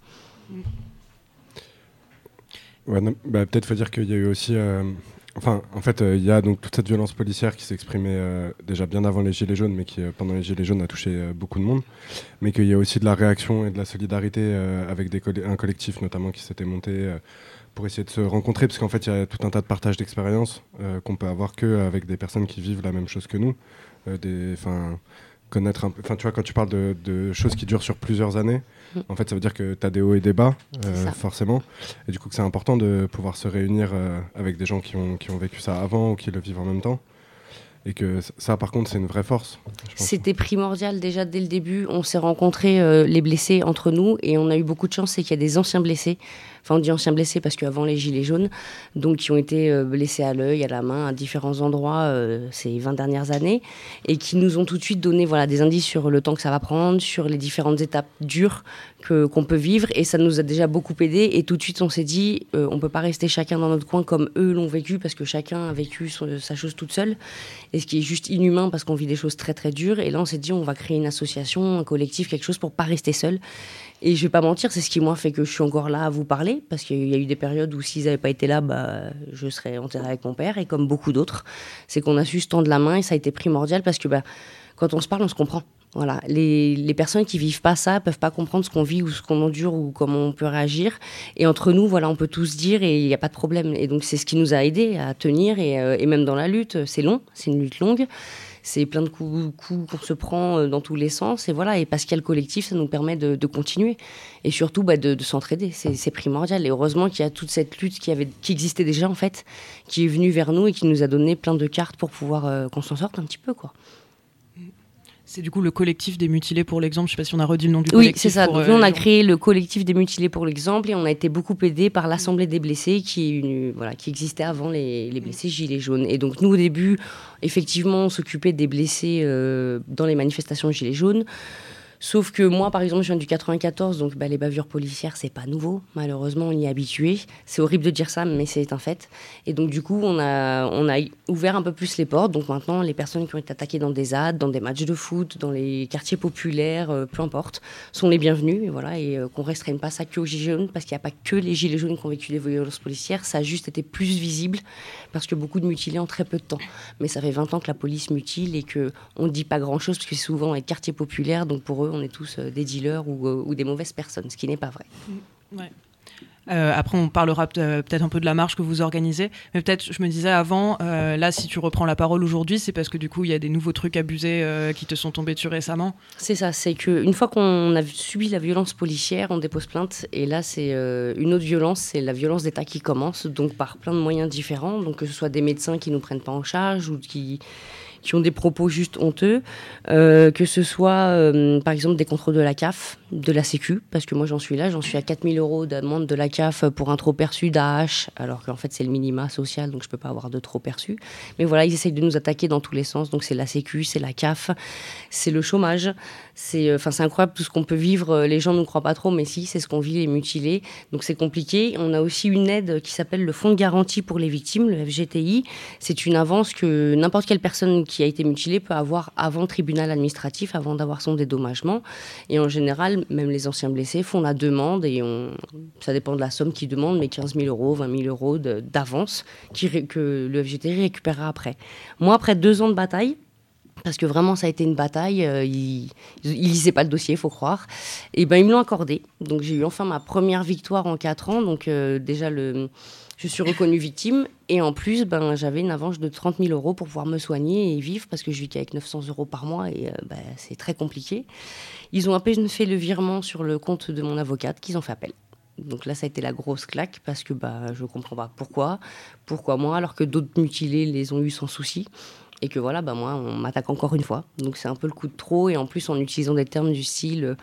Speaker 2: Bah, peut-être faut dire qu'il y a eu aussi. Enfin, en fait, euh, il y a donc toute cette violence policière qui s'exprimait euh, déjà bien avant les Gilets jaunes, mais qui, euh, pendant les Gilets jaunes, a touché beaucoup de monde. Mais qu'il y a aussi de la réaction et de la solidarité avec un collectif, notamment, qui s'était monté pour essayer de se rencontrer, parce qu'en fait, il y a tout un tas de partages d'expériences qu'on peut avoir que avec des personnes qui vivent la même chose que nous. Connaître un peu. Enfin, tu vois, quand tu parles de, de choses qui durent sur plusieurs années,
Speaker 6: Mm.
Speaker 2: en fait, ça veut dire que tu as des hauts et des bas, euh, forcément. Et du coup, que c'est important de pouvoir se réunir euh, avec des gens qui ont, qui ont vécu ça avant ou qui le vivent en même temps. Et que ça, par contre, c'est une vraie force.
Speaker 6: C'était primordial déjà dès le début. On s'est rencontrés, euh, les blessés, entre nous, et on a eu beaucoup de chance, c'est qu'il y a des anciens blessés. Enfin, on dit anciens blessés parce qu'avant les gilets jaunes, donc qui ont été euh, blessés à l'œil, à la main, à différents endroits euh, ces 20 dernières années, et qui nous ont tout de suite donné voilà, des indices sur le temps que ça va prendre, sur les différentes étapes dures que- qu'on peut vivre, et ça nous a déjà beaucoup aidé. Et tout de suite, on s'est dit, euh, on peut pas rester chacun dans notre coin comme eux l'ont vécu, parce que chacun a vécu sa chose toute seule et ce qui est juste inhumain parce qu'on vit des choses très très dures. Et là, on s'est dit, on va créer une association, un collectif, quelque chose pour pas rester seul. Et je vais pas mentir, c'est ce qui moi fait que je suis encore là à vous parler parce qu'il y a eu des périodes où s'ils n'avaient pas été là, bah, je serais enterrée avec mon père et comme beaucoup d'autres, c'est qu'on a su se tendre la main et ça a été primordial parce que bah, quand on se parle, on se comprend. Voilà, les, les personnes qui vivent pas ça peuvent pas comprendre ce qu'on vit ou ce qu'on endure ou comment on peut réagir. Et entre nous, voilà, on peut tous dire et il n'y a pas de problème. Et donc c'est ce qui nous a aidés à tenir et, euh, et même dans la lutte, c'est long, c'est une lutte longue. C'est plein de coups, coups qu'on se prend euh, dans tous les sens. Et voilà, et parce qu'il y a le collectif, ça nous permet de, continuer. Et surtout bah, de, de s'entraider. C'est c'est primordial. Et heureusement qu'il y a toute cette lutte qui, avait, qui existait déjà, en fait, qui est venue vers nous et qui nous a donné plein de cartes pour pouvoir euh, qu'on s'en sorte un petit peu. quoi.
Speaker 4: C'est du coup le collectif des mutilés pour l'exemple, je sais pas si on a redit le nom du
Speaker 6: Oui,
Speaker 4: collectif.
Speaker 6: c'est ça.
Speaker 4: pour,
Speaker 6: Donc
Speaker 4: euh,
Speaker 6: nous, on a créé le collectif des mutilés pour l'exemple et on a été beaucoup aidé par l'Assemblée des blessés qui, est une, voilà, qui existait avant les, les blessés gilets jaunes. Et donc nous, au début, effectivement, on s'occupait des blessés euh, dans les manifestations gilets jaunes. Sauf que moi, par exemple, je viens du 94, donc bah, les bavures policières, c'est pas nouveau. Malheureusement, on y est habitué. C'est horrible de dire ça, mais c'est un fait. Et donc, du coup, on a, on a ouvert un peu plus les portes. Donc maintenant, les personnes qui ont été attaquées dans des ZAD, dans des matchs de foot, dans les quartiers populaires, euh, peu importe, sont les bienvenus. Et voilà, et euh, qu'on restreigne pas ça que aux gilets jaunes, parce qu'il n'y a pas que les gilets jaunes qui ont vécu des violences policières. Ça a juste été plus visible, parce que beaucoup de mutilés en très peu de temps. Mais ça fait 20 ans que la police mutile et que on ne dit pas grand-chose, parce que souvent les quartiers populaires, donc pour eux, on est tous euh, des dealers ou, euh, ou des mauvaises personnes, ce qui n'est pas vrai.
Speaker 4: Euh, après, on parlera peut-être un peu de la marche que vous organisez. Mais peut-être, je me disais avant, euh, là, si tu reprends la parole aujourd'hui, c'est parce que du coup, il y a des nouveaux trucs abusés qui te sont tombés dessus récemment.
Speaker 6: C'est ça, c'est qu'une fois qu'on a subi la violence policière, on dépose plainte. Et là, c'est une autre violence, c'est la violence d'État qui commence, donc par plein de moyens différents. Donc que ce soit des médecins qui ne nous prennent pas en charge ou qui qui ont des propos juste honteux, euh, que ce soit euh, par exemple des contrôles de la CAF, de la Sécu, parce que moi j'en suis là, j'en suis à 4000 euros d'amende de la CAF pour un trop perçu d'AH, alors qu'en fait c'est le minima social, donc je peux pas avoir de trop perçu. Mais voilà, ils essayent de nous attaquer dans tous les sens, donc c'est la Sécu, c'est la CAF, c'est le chômage, c'est euh, enfin incroyable tout ce qu'on peut vivre. Les gens ne croient pas trop, mais si, c'est ce qu'on vit les mutilés, donc c'est compliqué. On a aussi une aide qui s'appelle le Fonds de garantie pour les victimes, le FGTI. C'est une avance que n'importe quelle personne qui a été mutilé peut avoir avant tribunal administratif, avant d'avoir son dédommagement. Et en général, même les anciens blessés font la demande et ça dépend de la somme qu'ils demandent, mais 15 000 euros, 20 000 euros d'avance que le FGTI récupérera après. Moi, après deux ans de bataille, parce que vraiment ça a été une bataille. Euh, ils, ne lisaient pas le dossier, il faut croire. Et ben ils me l'ont accordé. Donc j'ai eu enfin ma première victoire en quatre ans. Donc euh, déjà le, je suis reconnue victime. Et en plus, ben, j'avais une avance de 30 000 euros pour pouvoir me soigner et vivre parce que je vis qu'avec 900 euros par mois et euh, ben, c'est très compliqué. Ils ont à peine fait le virement sur le compte de mon avocate qu'ils ont fait appel. Donc là, ça a été la grosse claque parce que bah, je ne comprends pas pourquoi. Pourquoi moi, alors que d'autres mutilés les ont eu sans souci. Et que voilà, bah moi, on m'attaque encore une fois. Donc c'est un peu le coup de trop. Et en plus, en utilisant des termes du style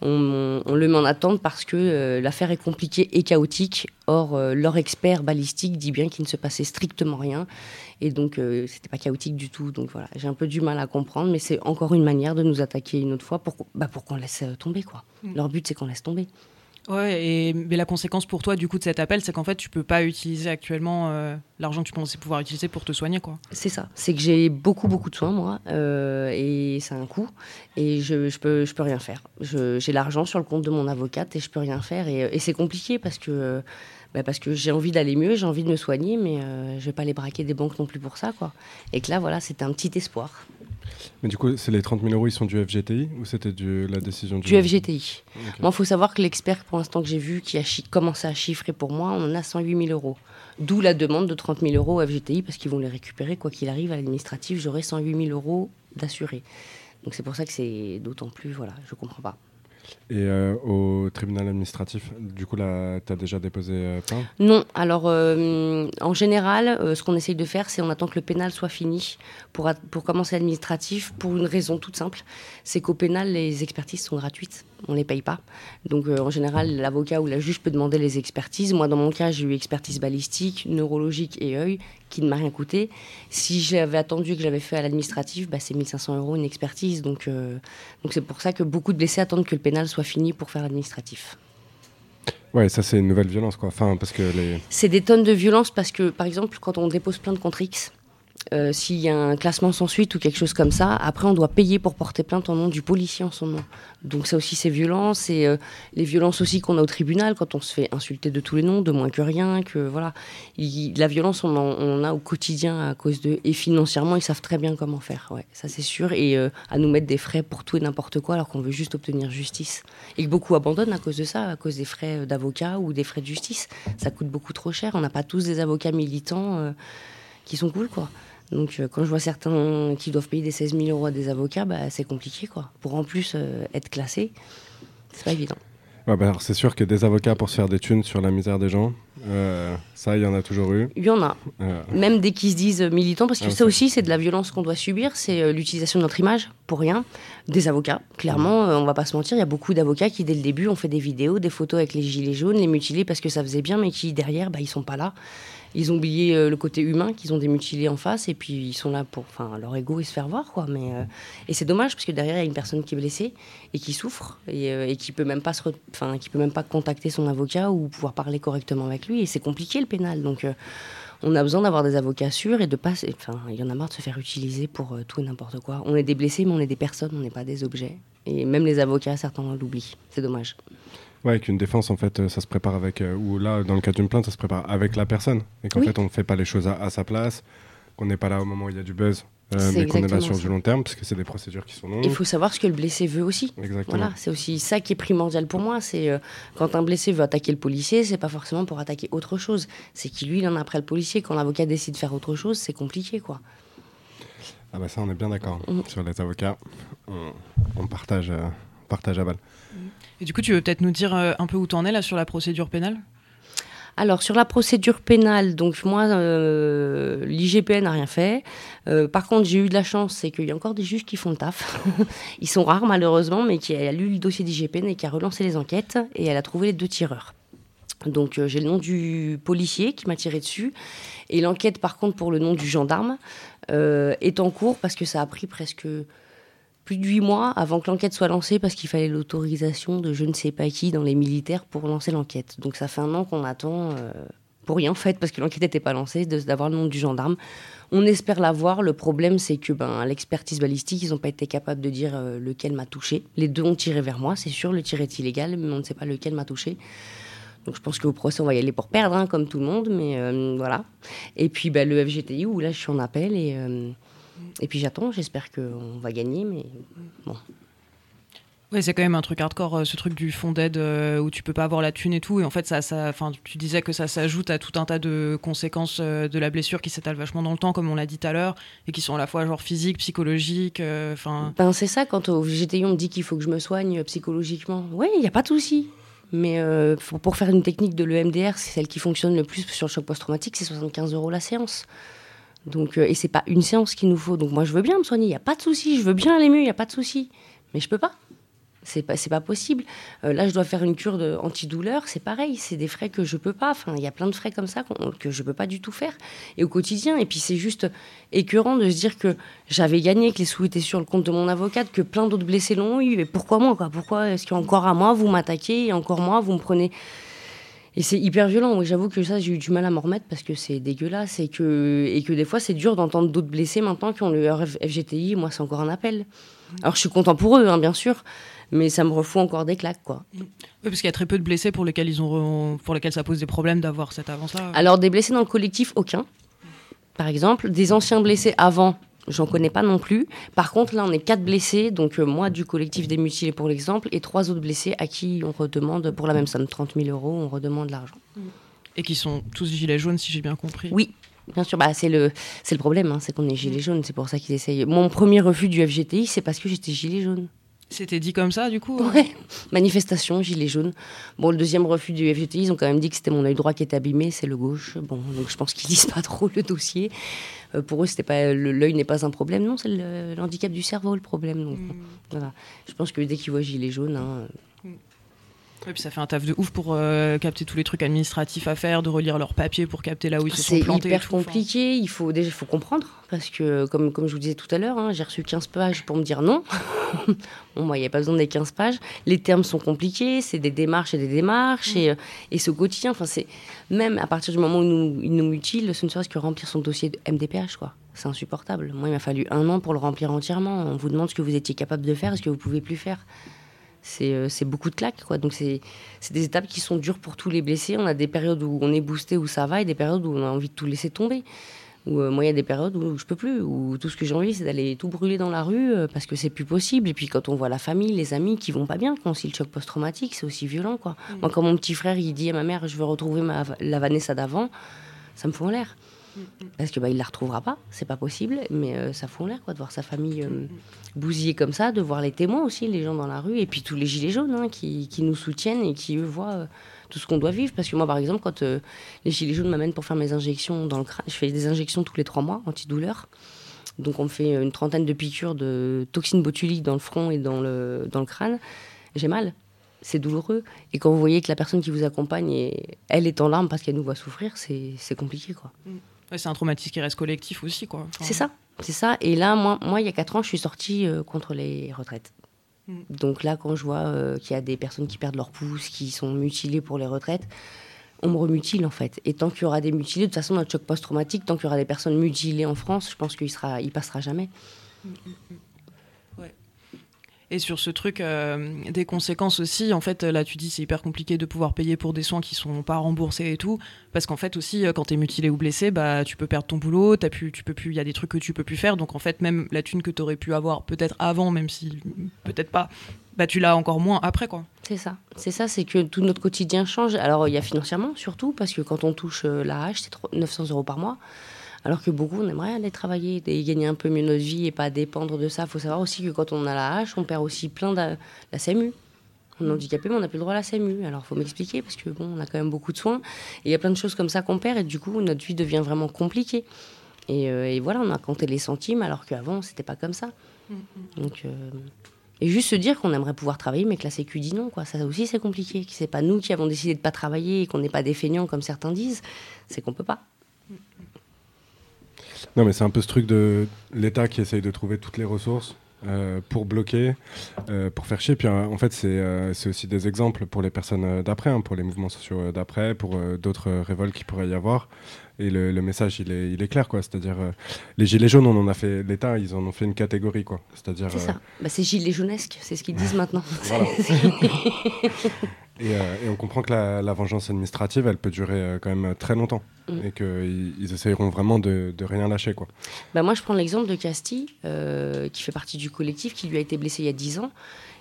Speaker 6: on, le met en attente parce que euh, l'affaire est compliquée et chaotique. Or, euh, leur expert balistique dit bien qu'il ne se passait strictement rien. Et donc, euh, c'était pas chaotique du tout. Donc voilà, j'ai un peu du mal à comprendre, mais c'est encore une manière de nous attaquer une autre fois pour, bah, pour qu'on laisse tomber. quoi. Mm. Leur but, c'est qu'on laisse tomber.
Speaker 4: Ouais, et mais la conséquence pour toi du coup de cet appel, c'est qu'en fait tu peux pas utiliser actuellement euh, l'argent que tu pensais pouvoir utiliser pour te soigner, quoi.
Speaker 6: C'est ça. C'est que j'ai beaucoup beaucoup de soins moi, euh, et a un coût, et je, je peux je peux rien faire. J'ai l'argent sur le compte de mon avocate et je peux rien faire, et, c'est compliqué parce que bah parce que j'ai envie d'aller mieux, j'ai envie de me soigner, mais euh, je vais pas aller braquer des banques non plus pour ça, quoi. Et que là voilà, c'était un petit espoir.
Speaker 2: Mais du coup, c'est les 30 000 euros, ils sont du FGTI ou c'était la décision
Speaker 6: du... Du FGTI. Moi, il faut savoir que l'expert, pour l'instant, que j'ai vu, qui a commencé à chiffrer pour moi, on en a 108 000 euros. D'où la demande de 30 000 euros au FGTI, parce qu'ils vont les récupérer, quoi qu'il arrive, à l'administratif, j'aurai 108 000 euros d'assuré. Donc c'est pour ça que c'est d'autant plus, voilà, je comprends pas.
Speaker 2: Et euh, au tribunal administratif, du coup, tu as déjà déposé euh, plainte?
Speaker 6: Non. Alors, euh, en général, ce qu'on essaye de faire, c'est on attend que le pénal soit fini pour, pour commencer l'administratif pour une raison toute simple. C'est qu'au pénal, les expertises sont gratuites on les paye pas. Donc euh, en général, l'avocat ou la juge peut demander les expertises. Moi, dans mon cas, j'ai eu expertise balistique, neurologique et œil, qui ne m'a rien coûté. Si j'avais attendu que j'avais fait à l'administratif, bah, c'est 1500 euros une expertise. Donc euh, donc c'est pour ça que beaucoup de blessés attendent que le pénal soit fini pour faire l'administratif.
Speaker 2: Ouais, ça c'est une nouvelle violence quoi. Enfin, parce que les...
Speaker 6: C'est des tonnes de violence parce que, par exemple, quand on dépose plainte contre X, euh, s'il y a un classement sans suite ou quelque chose comme ça, après on doit payer pour porter plainte en nom du policier en son nom. Donc ça aussi c'est violent, c'est euh, les violences aussi qu'on a au tribunal quand on se fait insulter de tous les noms, de moins que rien, que voilà. la violence on en, a au quotidien à cause de et financièrement ils savent très bien comment faire, ouais, ça c'est sûr et euh, à nous mettre des frais pour tout et n'importe quoi alors qu'on veut juste obtenir justice et que beaucoup abandonnent à cause de ça, à cause des frais d'avocat ou des frais de justice. Ça coûte beaucoup trop cher. On n'a pas tous des avocats militants qui sont cool quoi. Donc euh, quand je vois certains qui doivent payer des 16 000 euros à des avocats, bah, c'est compliqué quoi. Pour en plus euh, être classé, c'est pas évident.
Speaker 2: Ouais, bah, c'est sûr que des avocats pour se faire des thunes sur la misère des gens, euh, ça, il y en a toujours eu.
Speaker 6: Il y en a. Même dès qu'ils se disent militants, parce que ah, ça aussi, c'est de la violence qu'on doit subir, c'est l'utilisation de notre image pour rien. Des avocats, clairement, on va pas se mentir, il y a beaucoup d'avocats qui, dès le début, ont fait des vidéos, des photos avec les gilets jaunes, les mutilés parce que ça faisait bien, mais qui, derrière, bah, ils sont pas là ils ont oublié euh, le côté humain, qu'ils ont des mutilés en face, et puis ils sont là pour, enfin, leur ego et se faire voir, quoi. Mais euh, et c'est dommage parce que derrière il y a une personne qui est blessée et qui souffre et, euh, et qui peut même pas se, enfin, qui peut même pas contacter son avocat ou pouvoir parler correctement avec lui. Et c'est compliqué le pénal, donc. on a besoin d'avoir des avocats sûrs et de pas. Enfin, il y en a marre de se faire utiliser pour tout et n'importe quoi. On est des blessés, mais on est des personnes, on n'est pas des objets. Et même les avocats, certains l'oublient. C'est dommage.
Speaker 2: Ouais, qu'une défense, en fait, euh, ça se prépare avec. Euh, ou là, dans le cas d'une plainte, ça se prépare avec la personne. Et qu'en fait, on ne fait pas les choses à, sa place, qu'on n'est pas là au moment où il y a du buzz euh, mais qu'on est là sur
Speaker 6: ça.
Speaker 2: du long terme, parce que c'est des procédures qui sont longues.
Speaker 6: Il faut savoir ce que le blessé veut aussi.
Speaker 2: Exactement.
Speaker 6: Voilà, c'est aussi ça qui est primordial pour moi. C'est euh, quand un blessé veut attaquer le policier, c'est pas forcément pour attaquer autre chose. C'est qu'il lui, il en a après le policier. Quand l'avocat décide de faire autre chose, c'est compliqué, quoi.
Speaker 2: Ah bah ça, on est bien d'accord.
Speaker 6: Mm.
Speaker 2: Sur les avocats, on, on partage, euh, partage à balle.
Speaker 4: Et du coup, tu veux peut-être nous dire euh, un peu où t'en es là sur la procédure pénale?
Speaker 6: Alors sur la procédure pénale, donc moi, euh, l'IGPN n'a rien fait. Euh, par contre, j'ai eu de la chance, c'est qu'il y a encore des juges qui font le taf. Ils sont rares malheureusement, mais qui a lu le dossier d'IGPN et qui a relancé les enquêtes et elle a trouvé les deux tireurs. Donc j'ai le nom du policier qui m'a tiré dessus et l'enquête par contre pour le nom du gendarme est en cours parce que ça a pris presque plus de huit mois avant que l'enquête soit lancée parce qu'il fallait l'autorisation de je ne sais pas qui dans les militaires pour lancer l'enquête. Donc ça fait un an qu'on attend euh, pour rien en fait parce que l'enquête n'était pas lancée d'avoir le nom du gendarme. On espère l'avoir. Le problème c'est que ben, l'expertise balistique ils n'ont pas été capables de dire euh, lequel m'a touché. Les deux ont tiré vers moi, c'est sûr. Le tir est illégal, mais on ne sait pas lequel m'a touché. Donc je pense qu'au procès, on va y aller pour perdre, hein, comme tout le monde, mais euh, voilà. Et puis bah, le FGTI, où là, je suis en appel, et, et puis j'attends, j'espère qu'on va gagner, mais bon.
Speaker 4: Ouais, c'est quand même un truc hardcore, euh, ce truc du fond d'aide euh, où tu peux pas avoir la thune et tout. Et en fait, ça, ça, tu disais que ça s'ajoute à tout un tas de conséquences euh, de la blessure qui s'étalent vachement dans le temps, comme on l'a dit tout à l'heure, et qui sont à la fois genre physiques, psychologiques. euh,
Speaker 6: Ben, c'est ça, quand au FGTI, on me dit qu'il faut que je me soigne psychologiquement. Oui, il n'y a pas de souci. Mais pour, pour faire une technique de l'EMDR, c'est celle qui fonctionne le plus sur le choc post-traumatique, c'est 75 euros la séance. Donc, euh, et c'est pas une séance qu'il nous faut. Donc moi, je veux bien me soigner, il n'y a pas de souci. Je veux bien aller mieux, il n'y a pas de souci. Mais je peux pas. C'est pas, pas possible. Euh, là, je dois faire une cure de antidouleur, c'est pareil. C'est des frais que je peux pas. Enfin, il y a plein de frais comme ça que je peux pas du tout faire. Et au quotidien. Et puis, c'est juste écœurant de se dire que j'avais gagné, que les sous étaient sur le compte de mon avocate, que plein d'autres blessés l'ont eu. Et pourquoi moi, quoi? Pourquoi est-ce qu'encore à moi, vous m'attaquez? Et encore moi, vous me prenez. Et c'est hyper violent. Moi, j'avoue que ça, j'ai eu du mal à m'en remettre parce que c'est dégueulasse et que, et que des fois, c'est dur d'entendre d'autres blessés maintenant qui ont le FGTI. Moi, c'est encore un appel. Alors, je suis content pour eux, hein, bien sûr, mais ça me refout encore des claques, quoi.
Speaker 4: oui, parce qu'il y a très peu de blessés pour lesquels ils ont, pour lesquels ça pose des problèmes d'avoir cette avance-là.
Speaker 6: Alors, des blessés dans le collectif, aucun. Par exemple, des anciens blessés avant, j'en connais pas non plus. Par contre, là, on est quatre blessés, donc euh, moi du collectif des mutilés pour l'exemple, et trois autres blessés à qui on redemande, pour la même somme, 30 000 euros, on redemande l'argent.
Speaker 4: Et qui sont tous gilets jaunes, si j'ai bien compris.
Speaker 6: Oui, bien sûr, bah, c'est le, c'est le problème, hein, c'est qu'on est gilet jaune, c'est pour ça qu'ils essayent. Mon premier refus du FGTI, c'est parce que j'étais gilet jaune.
Speaker 4: C'était dit comme ça, du coup
Speaker 6: Ouais, manifestation, gilet jaune. Bon, le deuxième refus du FGTI, ils ont quand même dit que c'était mon œil droit qui était abîmé, c'est le gauche. Bon, donc je pense qu'ils lisent pas trop le dossier. Euh, pour eux, c'était pas l'œil n'est pas un problème, non, c'est le, le handicap du cerveau le problème. Donc
Speaker 4: Mm.
Speaker 6: voilà, je pense que dès qu'ils voient gilet jaune, hein,
Speaker 4: Ouais, puis ça fait un taf de ouf pour euh, capter tous les trucs administratifs à faire, de relire leurs papiers pour capter là où ils se sont
Speaker 6: c'est
Speaker 4: plantés. et
Speaker 6: hyper compliqué. Il faut déjà, il faut comprendre parce que comme comme je vous disais tout à l'heure, hein, j'ai reçu 15 pages pour me dire non. bon, moi, il n'y a pas besoin des 15 pages. Les termes sont compliqués, c'est des démarches et des démarches et, euh, et ce quotidien. Enfin, c'est même à partir du moment où nous, il nous mutile, ce ne serait-ce que remplir son dossier de MDPH, quoi. C'est insupportable. Moi, il m'a fallu un an pour le remplir entièrement. On vous demande ce que vous étiez capable de faire, ce que vous pouvez plus faire. C'est euh, c'est beaucoup de claques, quoi. Donc, c'est c'est des étapes qui sont dures pour tous les blessés. On a des périodes où on est boosté, où ça va, et des périodes où on a envie de tout laisser tomber. Où, euh, moi, il y a des périodes où je peux plus, où tout ce que j'ai envie, c'est d'aller tout brûler dans la rue euh, parce que c'est plus possible. Et puis, quand on voit la famille, les amis qui vont pas bien, quand aussi le choc post-traumatique, c'est aussi violent, quoi. Moi, quand mon petit frère, il dit à ma mère, je veux retrouver ma, la Vanessa d'avant, ça me fout en l'air. Parce que bah, il la retrouvera pas, c'est pas possible, mais euh, ça fout en l'air de voir sa famille euh, bousillée comme ça, de voir les témoins aussi, les gens dans la rue, et puis tous les gilets jaunes hein, qui, nous soutiennent et qui eux voient euh, tout ce qu'on doit vivre. Parce que moi par exemple, quand euh, les gilets jaunes m'amènent pour faire mes injections dans le crâne, je fais des injections tous les trois mois antidouleur. Donc on me fait une trentaine de piqûres de toxines botuliques dans le front et dans le, crâne. J'ai mal. C'est douloureux. Et quand vous voyez que la personne qui vous accompagne, elle est en larmes parce qu'elle nous voit souffrir, c'est compliqué. quoi.
Speaker 4: Ouais, c'est un traumatisme qui reste collectif aussi, quoi. Enfin,
Speaker 6: C'est ça, c'est ça. Et là, moi, moi, il y a 4 ans, je suis sortie euh, contre les retraites.
Speaker 4: Mm.
Speaker 6: Donc là, quand je vois euh, qu'il y a des personnes qui perdent leur pouce, qui sont mutilées pour les retraites, on me remutile en fait. Et tant qu'il y aura des mutilés, de toute façon, notre choc post-traumatique, tant qu'il y aura des personnes mutilées en France, je pense qu'il sera, il passera jamais.
Speaker 4: Et sur ce truc euh, des conséquences aussi, en fait, là, tu dis c'est hyper compliqué de pouvoir payer pour des soins qui sont pas remboursés et tout, parce qu'en fait aussi, euh, quand tu es mutilé ou blessé, bah tu peux perdre ton boulot, as pu, tu peux plus, il y a des trucs que tu peux plus faire, donc en fait même la thune que tu aurais pu avoir peut-être avant, même si peut-être pas, bah tu l'as encore moins après quoi.
Speaker 6: C'est ça, c'est ça, c'est que tout notre quotidien change. Alors il y a financièrement surtout, parce que quand on touche euh, la hache, c'est 900 euros par mois. Alors que beaucoup, on aimerait aller travailler et gagner un peu mieux notre vie et pas dépendre de ça. Il faut savoir aussi que quand on a la hache, on perd aussi plein de la SAMU. On est handicapé, mais on n'a plus le droit à la SAMU. Alors, il faut m'expliquer, parce que bon, on a quand même beaucoup de soins. Et il y a plein de choses comme ça qu'on perd, et du coup, notre vie devient vraiment compliquée. Et, euh, voilà, on a compté les centimes, alors qu'avant, c'était pas comme ça. Donc, euh, et juste se dire qu'on aimerait pouvoir travailler, mais que la Sécu dit non, quoi. Ça aussi, c'est compliqué. Que c'est pas nous qui avons décidé de pas travailler et qu'on n'est pas des feignants, comme certains disent. C'est qu'on peut pas.
Speaker 2: Non, mais c'est un peu ce truc de l'État qui essaye de trouver toutes les ressources euh, pour bloquer, euh, pour faire chier. Puis euh, en fait, c'est aussi des exemples pour les personnes d'après, hein, pour les mouvements sociaux d'après, pour d'autres révoltes qui pourraient y avoir. Et le, message, il est, il est clair, quoi. C'est-à-dire, les gilets jaunes, on en a fait, l'État, ils en ont fait une catégorie, quoi. C'est-à-dire.
Speaker 6: C'est ça. Bah, c'est gilets jaunesques, c'est ce qu'ils disent maintenant.
Speaker 2: Euh, et, on comprend que la, vengeance administrative, elle peut durer euh, quand même très longtemps. Mm. Et qu'ils ils essayeront vraiment de, rien lâcher. Quoi.
Speaker 6: Bah moi, je prends l'exemple de Casti, euh, qui fait partie du collectif, qui lui a été blessé il y a 10 ans.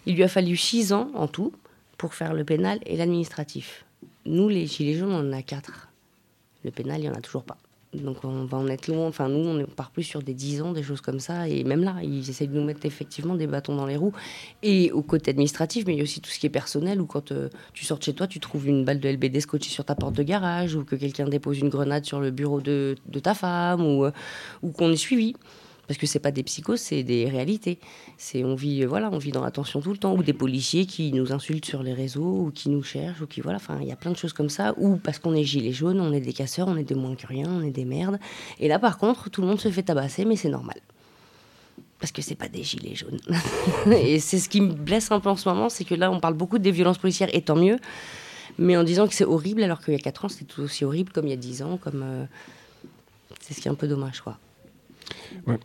Speaker 6: Il lui a fallu 6 ans en tout pour faire le pénal et l'administratif. Nous, les Gilets jaunes, on en a 4. Le pénal, il n'y en a toujours pas. Donc on va en être loin. Enfin, nous, on part plus sur des 10 ans, des choses comme ça. Et même là, ils essayent de nous mettre effectivement des bâtons dans les roues. Et au côté administratif, mais il y a aussi tout ce qui est personnel, où quand euh, tu sors de chez toi, tu trouves une balle de LBD scotchée sur ta porte de garage, ou que quelqu'un dépose une grenade sur le bureau de, ta femme, ou, euh, ou qu'on est suivi parce que c'est pas des psychos, c'est des réalités. C'est on vit euh, voilà, on vit dans l'attention tout le temps ou des policiers qui nous insultent sur les réseaux ou qui nous cherchent ou qui voilà, enfin il y a plein de choses comme ça ou parce qu'on est gilets jaunes, on est des casseurs, on est des moins que rien, on est des merdes. Et là par contre, tout le monde se fait tabasser mais c'est normal. Parce que c'est pas des gilets jaunes. et c'est ce qui me blesse un peu en ce moment, c'est que là on parle beaucoup des violences policières et tant mieux, mais en disant que c'est horrible alors qu'il y a 4 ans c'était tout aussi horrible comme il y a 10 ans, comme euh, c'est ce qui est un peu dommage quoi.
Speaker 2: Ouais.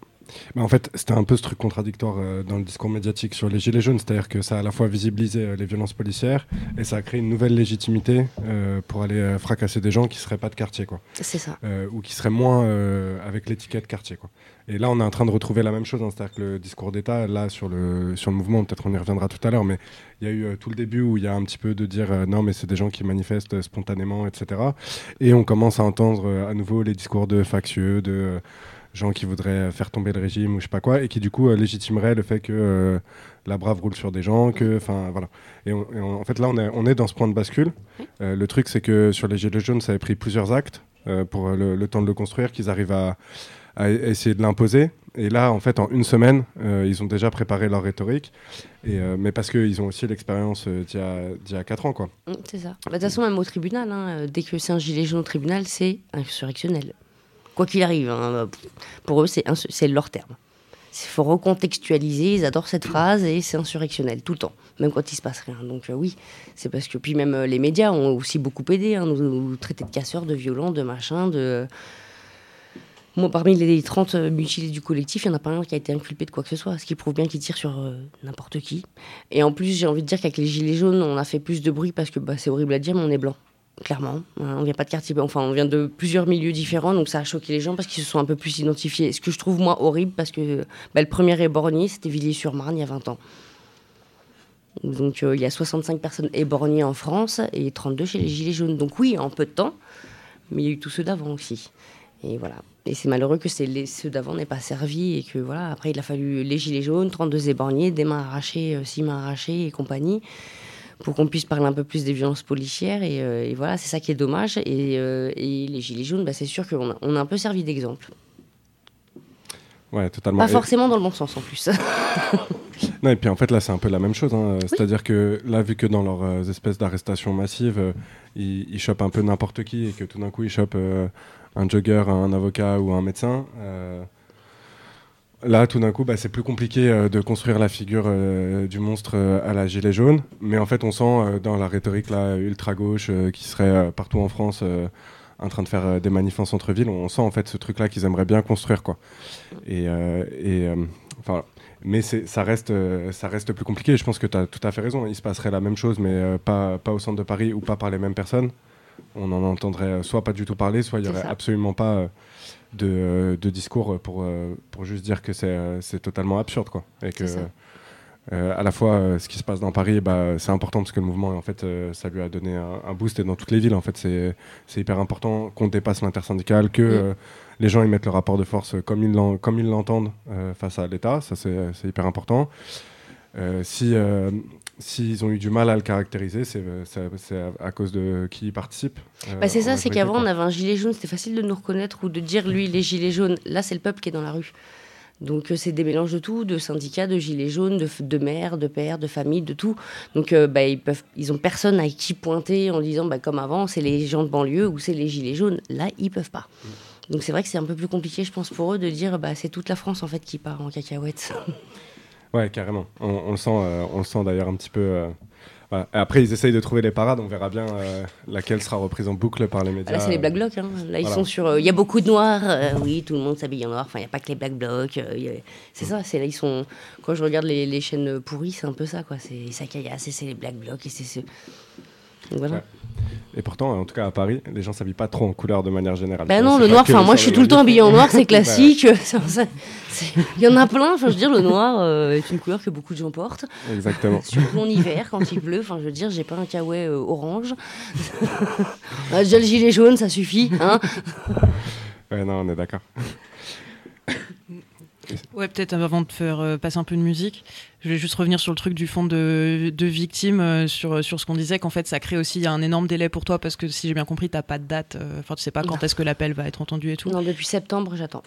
Speaker 2: Bah, en fait, c'était un peu ce truc contradictoire euh, dans le discours médiatique sur les Gilets jaunes, c'est-à-dire que ça a à la fois visibilisé euh, les violences policières et ça a créé une nouvelle légitimité euh, pour aller fracasser des gens qui seraient pas de quartier, quoi.
Speaker 6: C'est ça.
Speaker 2: ou qui seraient moins avec l'étiquette quartier, quoi. Et là, on est en train de retrouver la même chose, hein, c'est-à-dire que le discours d'État, là, sur le, sur le mouvement, peut-être on y reviendra tout à l'heure, mais il y a eu tout le début où il y a un petit peu de dire non, mais c'est des gens qui manifestent spontanément, etc. Et on commence à entendre à nouveau les discours de factieux, de gens qui voudraient faire tomber le régime ou je sais pas quoi, et qui du coup euh, légitimeraient le fait que euh, la brave roule sur des gens, que, enfin voilà. Et, en fait là on est, on est dans ce point de bascule. Euh, le truc c'est que sur les Gilets jaunes ça avait pris plusieurs actes pour le, temps de le construire, qu'ils arrivent à, essayer de l'imposer. Et là, en fait, en une semaine, ils ont déjà préparé leur rhétorique. Et, mais parce qu'ils ont aussi l'expérience d'il y, a 4 ans. quoi.
Speaker 6: Mm, c'est ça. Bah, de toute façon, même au tribunal, hein, dès que c'est un gilet jaune au tribunal, c'est insurrectionnel quoi qu'il arrive. Hein, pour eux, c'est leur terme. Il faut recontextualiser, ils adorent cette phrase et c'est insurrectionnel tout le temps, même quand il se passe rien. Donc euh, oui, c'est parce que puis même euh, les médias ont aussi beaucoup aidé, hein, nous, nous, traiter de casseurs, de violents, de machin, de... Moi, parmi les 30 mutilés du collectif, il n'y en a pas un qui a été inculpé de quoi que ce soit, ce qui prouve bien qu'ils tirent sur euh, n'importe qui. Et en plus, j'ai envie de dire qu'avec les gilets jaunes, on a fait plus de bruit parce que bah, c'est horrible à dire, mais on est blanc clairement. On vient pas de quartier, enfin on vient de plusieurs milieux différents, donc ça a choqué les gens parce qu'ils se sont un peu plus identifiés. Ce que je trouve moi horrible parce que bah, le premier éborgné, c'était Villiers-sur-Marne il y a 20 ans. Donc euh, il y a 65 personnes éborgnées en France et 32 chez les Gilets jaunes. Donc oui, en peu de temps, mais il y a eu tous ceux d'avant aussi. Et voilà. Et c'est malheureux que ceux d'avant n'aient pas servi et que voilà, après il a fallu les Gilets jaunes, 32 éborgnés, des mains arrachées, 6 euh, mains arrachées et compagnie pour qu'on puisse parler un peu plus des violences policières. Et, euh, voilà, c'est ça qui est dommage. Et, euh, les Gilets jaunes, bah, c'est sûr qu'on a, on a un peu servi d'exemple.
Speaker 2: Ouais, totalement.
Speaker 6: Pas forcément dans le bon sens en plus.
Speaker 2: non, et puis en fait, là, c'est un peu la même chose. Hein. C'est-à-dire que là, vu que dans leurs euh, espèces d'arrestations massives, ils, ils, chopent un peu n'importe qui et que tout d'un coup, ils chopent un jogger, un avocat ou un médecin. Là, tout d'un coup, bah, c'est plus compliqué euh, de construire la figure euh, du monstre euh, à la gilet jaune. Mais en fait, on sent dans la rhétorique là, ultra-gauche qui serait partout en France en train de faire des manifs en centre-ville, on sent en fait ce truc-là qu'ils aimeraient bien construire. Quoi. Et, et, enfin, mais ça reste, ça reste plus compliqué. Je pense que tu as tout à fait raison. Il se passerait la même chose, mais pas, pas au centre de Paris ou pas par les mêmes personnes. On en entendrait soit pas du tout parler, soit il n'y aurait
Speaker 6: ça.
Speaker 2: absolument pas de, euh, de discours pour, euh, pour juste dire que c'est euh, totalement absurde. Quoi. Et que, euh, à la fois, euh, ce qui se passe dans Paris, bah, c'est important parce que le mouvement, en fait, euh, ça lui a donné un, un boost. Et dans toutes les villes, en fait, c'est hyper important qu'on dépasse l'intersyndical, que les gens ils mettent le rapport de force comme ils l'entendent face à l'État. Ça, c'est c'est hyper important. Si s'ils ont eu du mal à le caractériser, c'est à, à cause de qui y participe. euh,
Speaker 6: Bah, c'est ça, c'est qu'avant, on avait un gilet jaune, c'était facile de nous reconnaître ou de dire lui, les gilets jaunes. Là, c'est le peuple qui est dans la rue. Donc, euh, c'est des mélanges de tout, de syndicats, de gilets jaunes, de, de maires, de pères, de familles, de tout. Donc, euh, bah, ils peuvent, ils ont personne à qui pointer en disant, bah, comme avant, c'est les gens de banlieue ou c'est les gilets jaunes. Là, ils peuvent pas. Donc, c'est vrai que c'est un peu plus compliqué, je pense, pour eux de dire, bah, c'est toute la France en fait qui part en cacahuète.
Speaker 2: Ouais, carrément. On, on le sent, euh, on le sent d'ailleurs un petit peu. euh, voilà. Après, ils essayent de trouver les parades. On verra bien euh, laquelle sera reprise en boucle par les médias.
Speaker 6: Là, c'est les Black Blocs. hein. Là, ils
Speaker 2: Voilà.
Speaker 6: sont sur. Il y a beaucoup de noirs. oui, tout le monde s'habille en noir. Enfin, il n'y a pas que les Black Blocs. a- C'est ça. C'est là, ils sont. Quand je regarde les, les chaînes pourries, c'est un peu ça, quoi. C'est ça caillasse et c'est les Black Blocs et c'est. Donc, voilà.
Speaker 2: Ouais. Et pourtant, en tout cas à Paris, les gens s'habillent pas trop en couleur de manière générale.
Speaker 6: Ben non, le noir, enfin, moi je suis tout le temps habillée en noir, c'est classique. Il y en a plein, enfin, je veux dire, le noir euh, est une couleur que beaucoup de gens portent.
Speaker 2: Exactement.
Speaker 6: Surtout en hiver, quand il pleut, enfin, je veux dire, j'ai pas un kawaii euh, orange. Ah, Déjà le gilet jaune, ça suffit. Hein
Speaker 2: Ouais, non, on est d'accord.
Speaker 4: Ouais, peut-être avant de faire euh, passer un peu de musique, je vais juste revenir sur le truc du fond de, de victime, euh, sur, sur ce qu'on disait, qu'en fait ça crée aussi un énorme délai pour toi, parce que si j'ai bien compris, t'as pas de date, euh, enfin tu sais pas quand est-ce que l'appel va être entendu et tout.
Speaker 6: Non, depuis septembre, j'attends.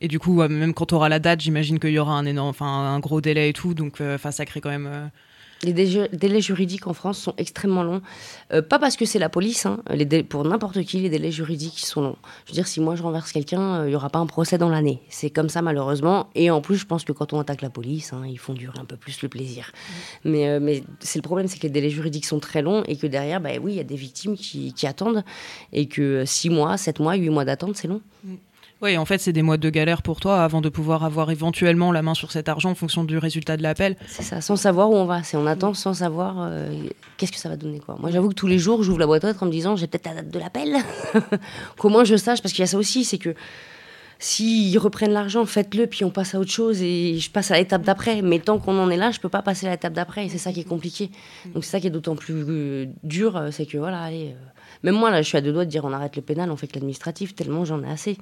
Speaker 4: Et du coup, euh, même quand tu auras la date, j'imagine qu'il y aura un énorme, enfin un gros délai et tout, donc euh, enfin ça crée quand même. Euh,
Speaker 6: Les délais délais juridiques en France sont extrêmement longs. Euh, pas parce que c'est la police, hein. les délais- pour n'importe qui, les délais juridiques sont longs. Je veux dire, si moi je renverse quelqu'un, euh, il n'y aura pas un procès dans l'année. C'est comme ça malheureusement. Et en plus, je pense que quand on attaque la police, hein, ils font durer un peu plus le plaisir. Mais, euh, mais c'est le problème, c'est que les délais juridiques sont très longs et que derrière, bah, oui, il y a des victimes qui, qui attendent. Et que 6 mois, 7 mois, 8 mois d'attente, c'est long.
Speaker 4: Ouais, en fait, c'est des mois de galère pour toi avant de pouvoir avoir éventuellement la main sur cet argent en fonction du résultat de l'appel.
Speaker 6: C'est ça, sans savoir où on va. C'est on attend sans savoir euh, qu'est-ce que ça va donner. Quoi. Moi, j'avoue que tous les jours, j'ouvre la boîte aux lettres en me disant j'ai peut-être la date de l'appel. Qu'au moins je sache, parce qu'il y a ça aussi, c'est que s'ils reprennent l'argent, faites-le, puis on passe à autre chose et je passe à l'étape d'après. Mais tant qu'on en est là, je peux pas passer à l'étape d'après et c'est ça qui est compliqué. Donc c'est ça qui est d'autant plus euh, dur, c'est que voilà, allez. euh, même moi, là, je suis à deux doigts de dire on arrête le pénal, on fait que l'administratif, tellement j'en ai assez.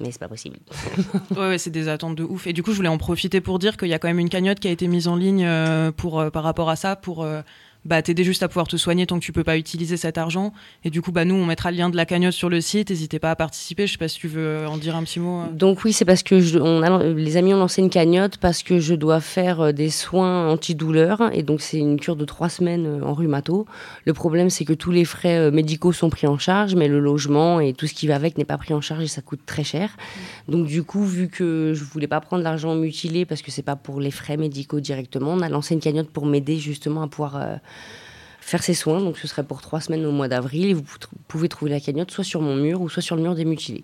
Speaker 6: Mais c'est pas possible.
Speaker 4: Ouais, ouais, c'est des attentes de ouf. Et du coup, je voulais en profiter pour dire qu'il y a quand même une cagnotte qui a été mise en ligne euh, pour, euh, par rapport à ça, pour euh, bah, t'aider juste à pouvoir te soigner tant que tu peux pas utiliser cet argent. Et du coup, bah, nous, on mettra le lien de la cagnotte sur le site. N'hésitez pas à participer. Je sais pas si tu veux en dire un petit mot. euh.
Speaker 6: Donc oui, c'est parce que je- on a, les amis ont lancé une cagnotte parce que je dois faire euh, des soins antidouleurs et donc c'est une cure de trois semaines euh, en rhumato. Le problème c'est que tous les frais euh, médicaux sont pris en charge, mais le logement et tout ce qui va avec n'est pas pris en charge et ça coûte très cher. Donc du coup, vu que je voulais pas prendre l'argent mutilé parce que c'est pas pour les frais médicaux directement, on a lancé une cagnotte pour m'aider justement à pouvoir euh, faire ces soins. Donc ce serait pour trois semaines au mois d'avril et vous pou- pouvez trouver la cagnotte soit sur mon mur ou soit sur le mur des mutilés.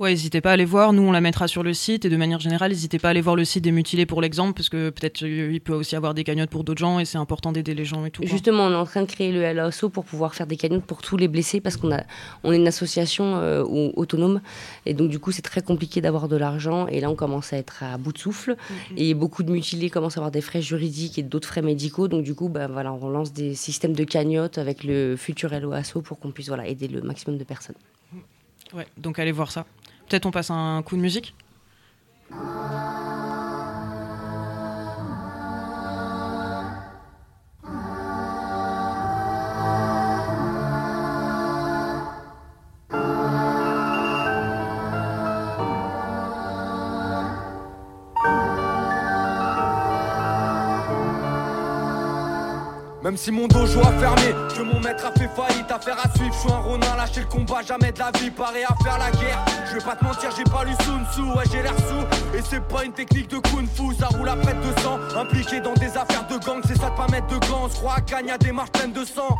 Speaker 4: Ouais, n'hésitez pas à aller voir. Nous, on la mettra sur le site. Et de manière générale, n'hésitez pas à aller voir le site des mutilés pour l'exemple, parce que peut-être euh, il peut aussi avoir des cagnottes pour d'autres gens et c'est important d'aider les gens et tout. quoi.
Speaker 6: Justement, on est en train de créer le LASO pour pouvoir faire des cagnottes pour tous les blessés parce qu'on a, on est une association euh, au- autonome et donc du coup c'est très compliqué d'avoir de l'argent et là on commence à être à bout de souffle et beaucoup de mutilés commencent à avoir des frais juridiques et d'autres frais médicaux donc du coup bah, voilà on lance des systèmes de cagnottes avec le futur LOASO pour qu'on puisse voilà aider le maximum de personnes.
Speaker 4: Ouais, donc allez voir ça. Peut-être on passe un coup de musique?
Speaker 7: Même si mon dojo a fermé, que mon maître a fait faillite, affaire à suivre, je suis un ronin, lâcher le combat, jamais de la vie, paré à faire la guerre. Je vais pas te mentir, j'ai pas lu Sun Tzu, ouais j'ai l'air sous, et c'est pas une technique de kung fu, ça roule à près de sang, impliqué dans des affaires de gang, c'est ça de pas mettre de gants, on à Gagne des marches pleines de sang.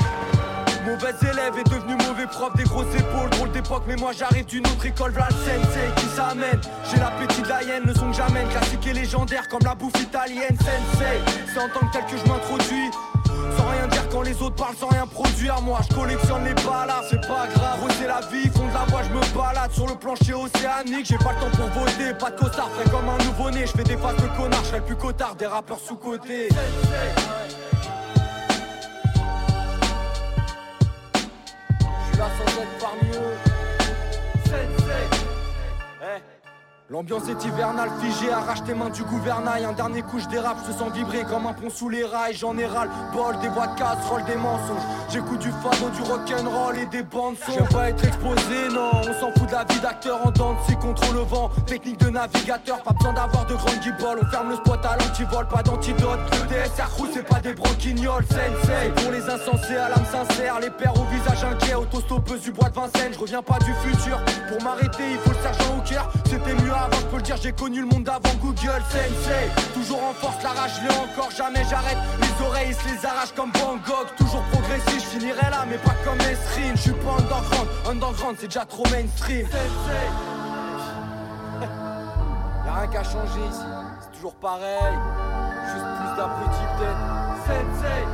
Speaker 7: Mauvais élève est devenu mauvais prof, des grosses épaules, drôle d'époque, mais moi j'arrive d'une autre école, v'là sensei qui s'amène. J'ai l'appétit de la hyène, le son que j'amène, classique et légendaire comme la bouffe italienne, sensei. C'est en tant que tel que je m'introduis. Quand les autres parlent sans rien produire Moi je collectionne les balades, c'est pas grave Gros, c'est la vie, fond de la voix je me balade. Sur le plancher océanique, j'ai pas le temps pour voter. Pas de costard, frais comme un nouveau-né Je fais des faces de connard, je serai le plus cotard Des rappeurs sous-côté Je suis là sans être parmi eux. Sensei. L'ambiance est hivernale, figée, arrache tes mains du gouvernail. Un dernier coup, je dérape, je sens vibrer comme un pont sous les rails. J'en ai ras le bol, des voix de casserole, des mensonges. J'écoute du fado, du rock'n'roll et des bandes son. J'aime pas être exposé, non. On s'en fout de la vie d'acteur en dents de scie contre le vent. Technique de navigateur, pas besoin d'avoir de grandes guibolles. On ferme le spot à l'antivol, pas d'antidote. Le DSR c'est pas des broquignoles, sensei. Pour les insensés à l'âme sincère, les pères au visage inquiet, autostoppeuse du bois de Vincennes. Je reviens pas du futur. Pour m'arrêter, il faut le sergent au cœur. C'était mieux avant, je peux le dire, j'ai connu le monde avant Google Sensei. Toujours en force, la rage, je encore, jamais j'arrête. Les oreilles se les arrachent comme Van Gogh. Toujours progressif, je finirai là, mais pas comme Esrine. Je suis pas underground, underground, c'est déjà trop mainstream. Sensei. Y'a rien qu'à changer ici, c'est toujours pareil. Juste plus d'abrutis peut-être. Sensei.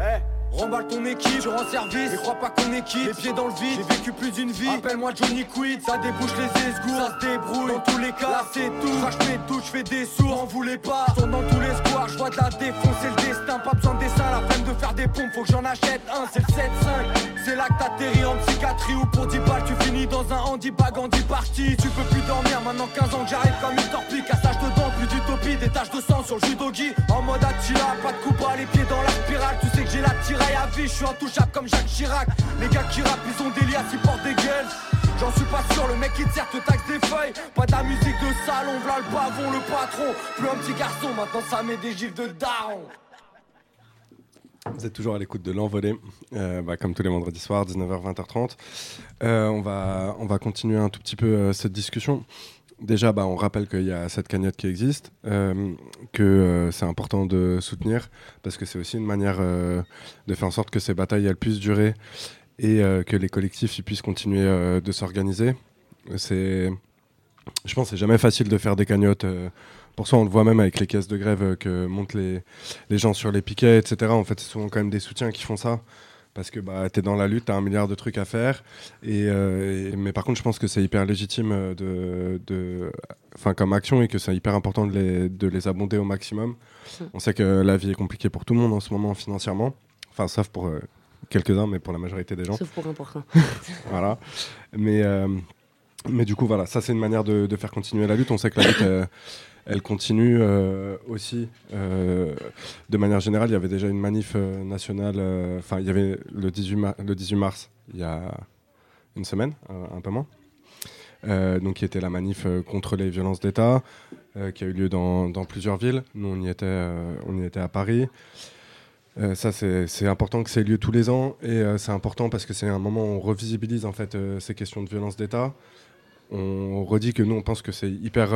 Speaker 7: Eh, Remballe ton équipe, je rends service, mais crois pas qu'on est quitte. Les pieds dans le vide, j'ai vécu plus d'une vie. Appelle-moi Johnny Quid, ça débouche les esgours, ça se débrouille. Dans tous les cas, là c'est tout. Crache mes tout, je fais des sourds, en voulez pas. Tourne dans tous les squares, je vois de la défonce, c'est le destin. Pas besoin de dessin, la peine de faire des pompes, faut que j'en achète un, c'est le 7-5. C'est là que t'atterris en psychiatrie ou pour 10 balles, tu finis dans un handibag en 10 parties. Tu peux plus dormir, maintenant 15 ans que j'arrive comme une torpille. Cassage de plus d'utopie, des taches de sang sur le judogi. En mode Attila, pas de coup bas, les pieds dans la spirale. Tu sais que j'ai la tiraille à vie, je suis intouchable comme Jacques Chirac. Les gars qui rappent, ils ont des liens, ils portent des gueules. J'en suis pas sûr, le mec qui te sert te taxe des feuilles. Pas la musique de salon, v'là le pavon, le patron. Plus un petit garçon, maintenant ça met des gifs de daron.
Speaker 2: Vous êtes toujours à l'écoute de l'envolée, euh, bah, comme tous les vendredis soirs, 19h, 20h30. Euh, on, va, on va continuer un tout petit peu euh, cette discussion. Déjà, bah, on rappelle qu'il y a cette cagnotte qui existe, euh, que euh, c'est important de soutenir, parce que c'est aussi une manière euh, de faire en sorte que ces batailles puissent durer et que les collectifs ils puissent continuer de s'organiser. C'est, je pense, c'est jamais facile de faire des cagnottes. pour ça, on le voit même avec les caisses de grève que montent les, les gens sur les piquets, etc. En fait, c'est souvent quand même des soutiens qui font ça. Parce que bah, tu es dans la lutte, tu as un milliard de trucs à faire. Et, euh, et- mais par contre, je pense que c'est hyper légitime euh, de, de, comme action et que c'est hyper important de les, de les abonder au maximum. On sait que la vie est compliquée pour tout le monde en ce moment financièrement. Enfin, sauf pour euh, quelques-uns, mais pour la majorité des gens.
Speaker 6: Sauf pour important.
Speaker 2: voilà. Mais, euh, mais du coup, voilà, ça c'est une manière de, de faire continuer la lutte. On sait que la lutte, elle continue euh, aussi. euh, de manière générale, il y avait déjà une manif euh, nationale. Enfin, il y avait le 18, ma- le 18 mars, il y a une semaine, un peu moins. Donc, qui était la manif contre les violences d'État, qui a eu lieu dans, plusieurs villes. Nous, on y était, à Paris. Ça, c'est important que ça ait lieu tous les ans. Et c'est important parce que c'est un moment où on revisibilise en fait, ces questions de violence d'État. On redit que nous, on pense que c'est hyper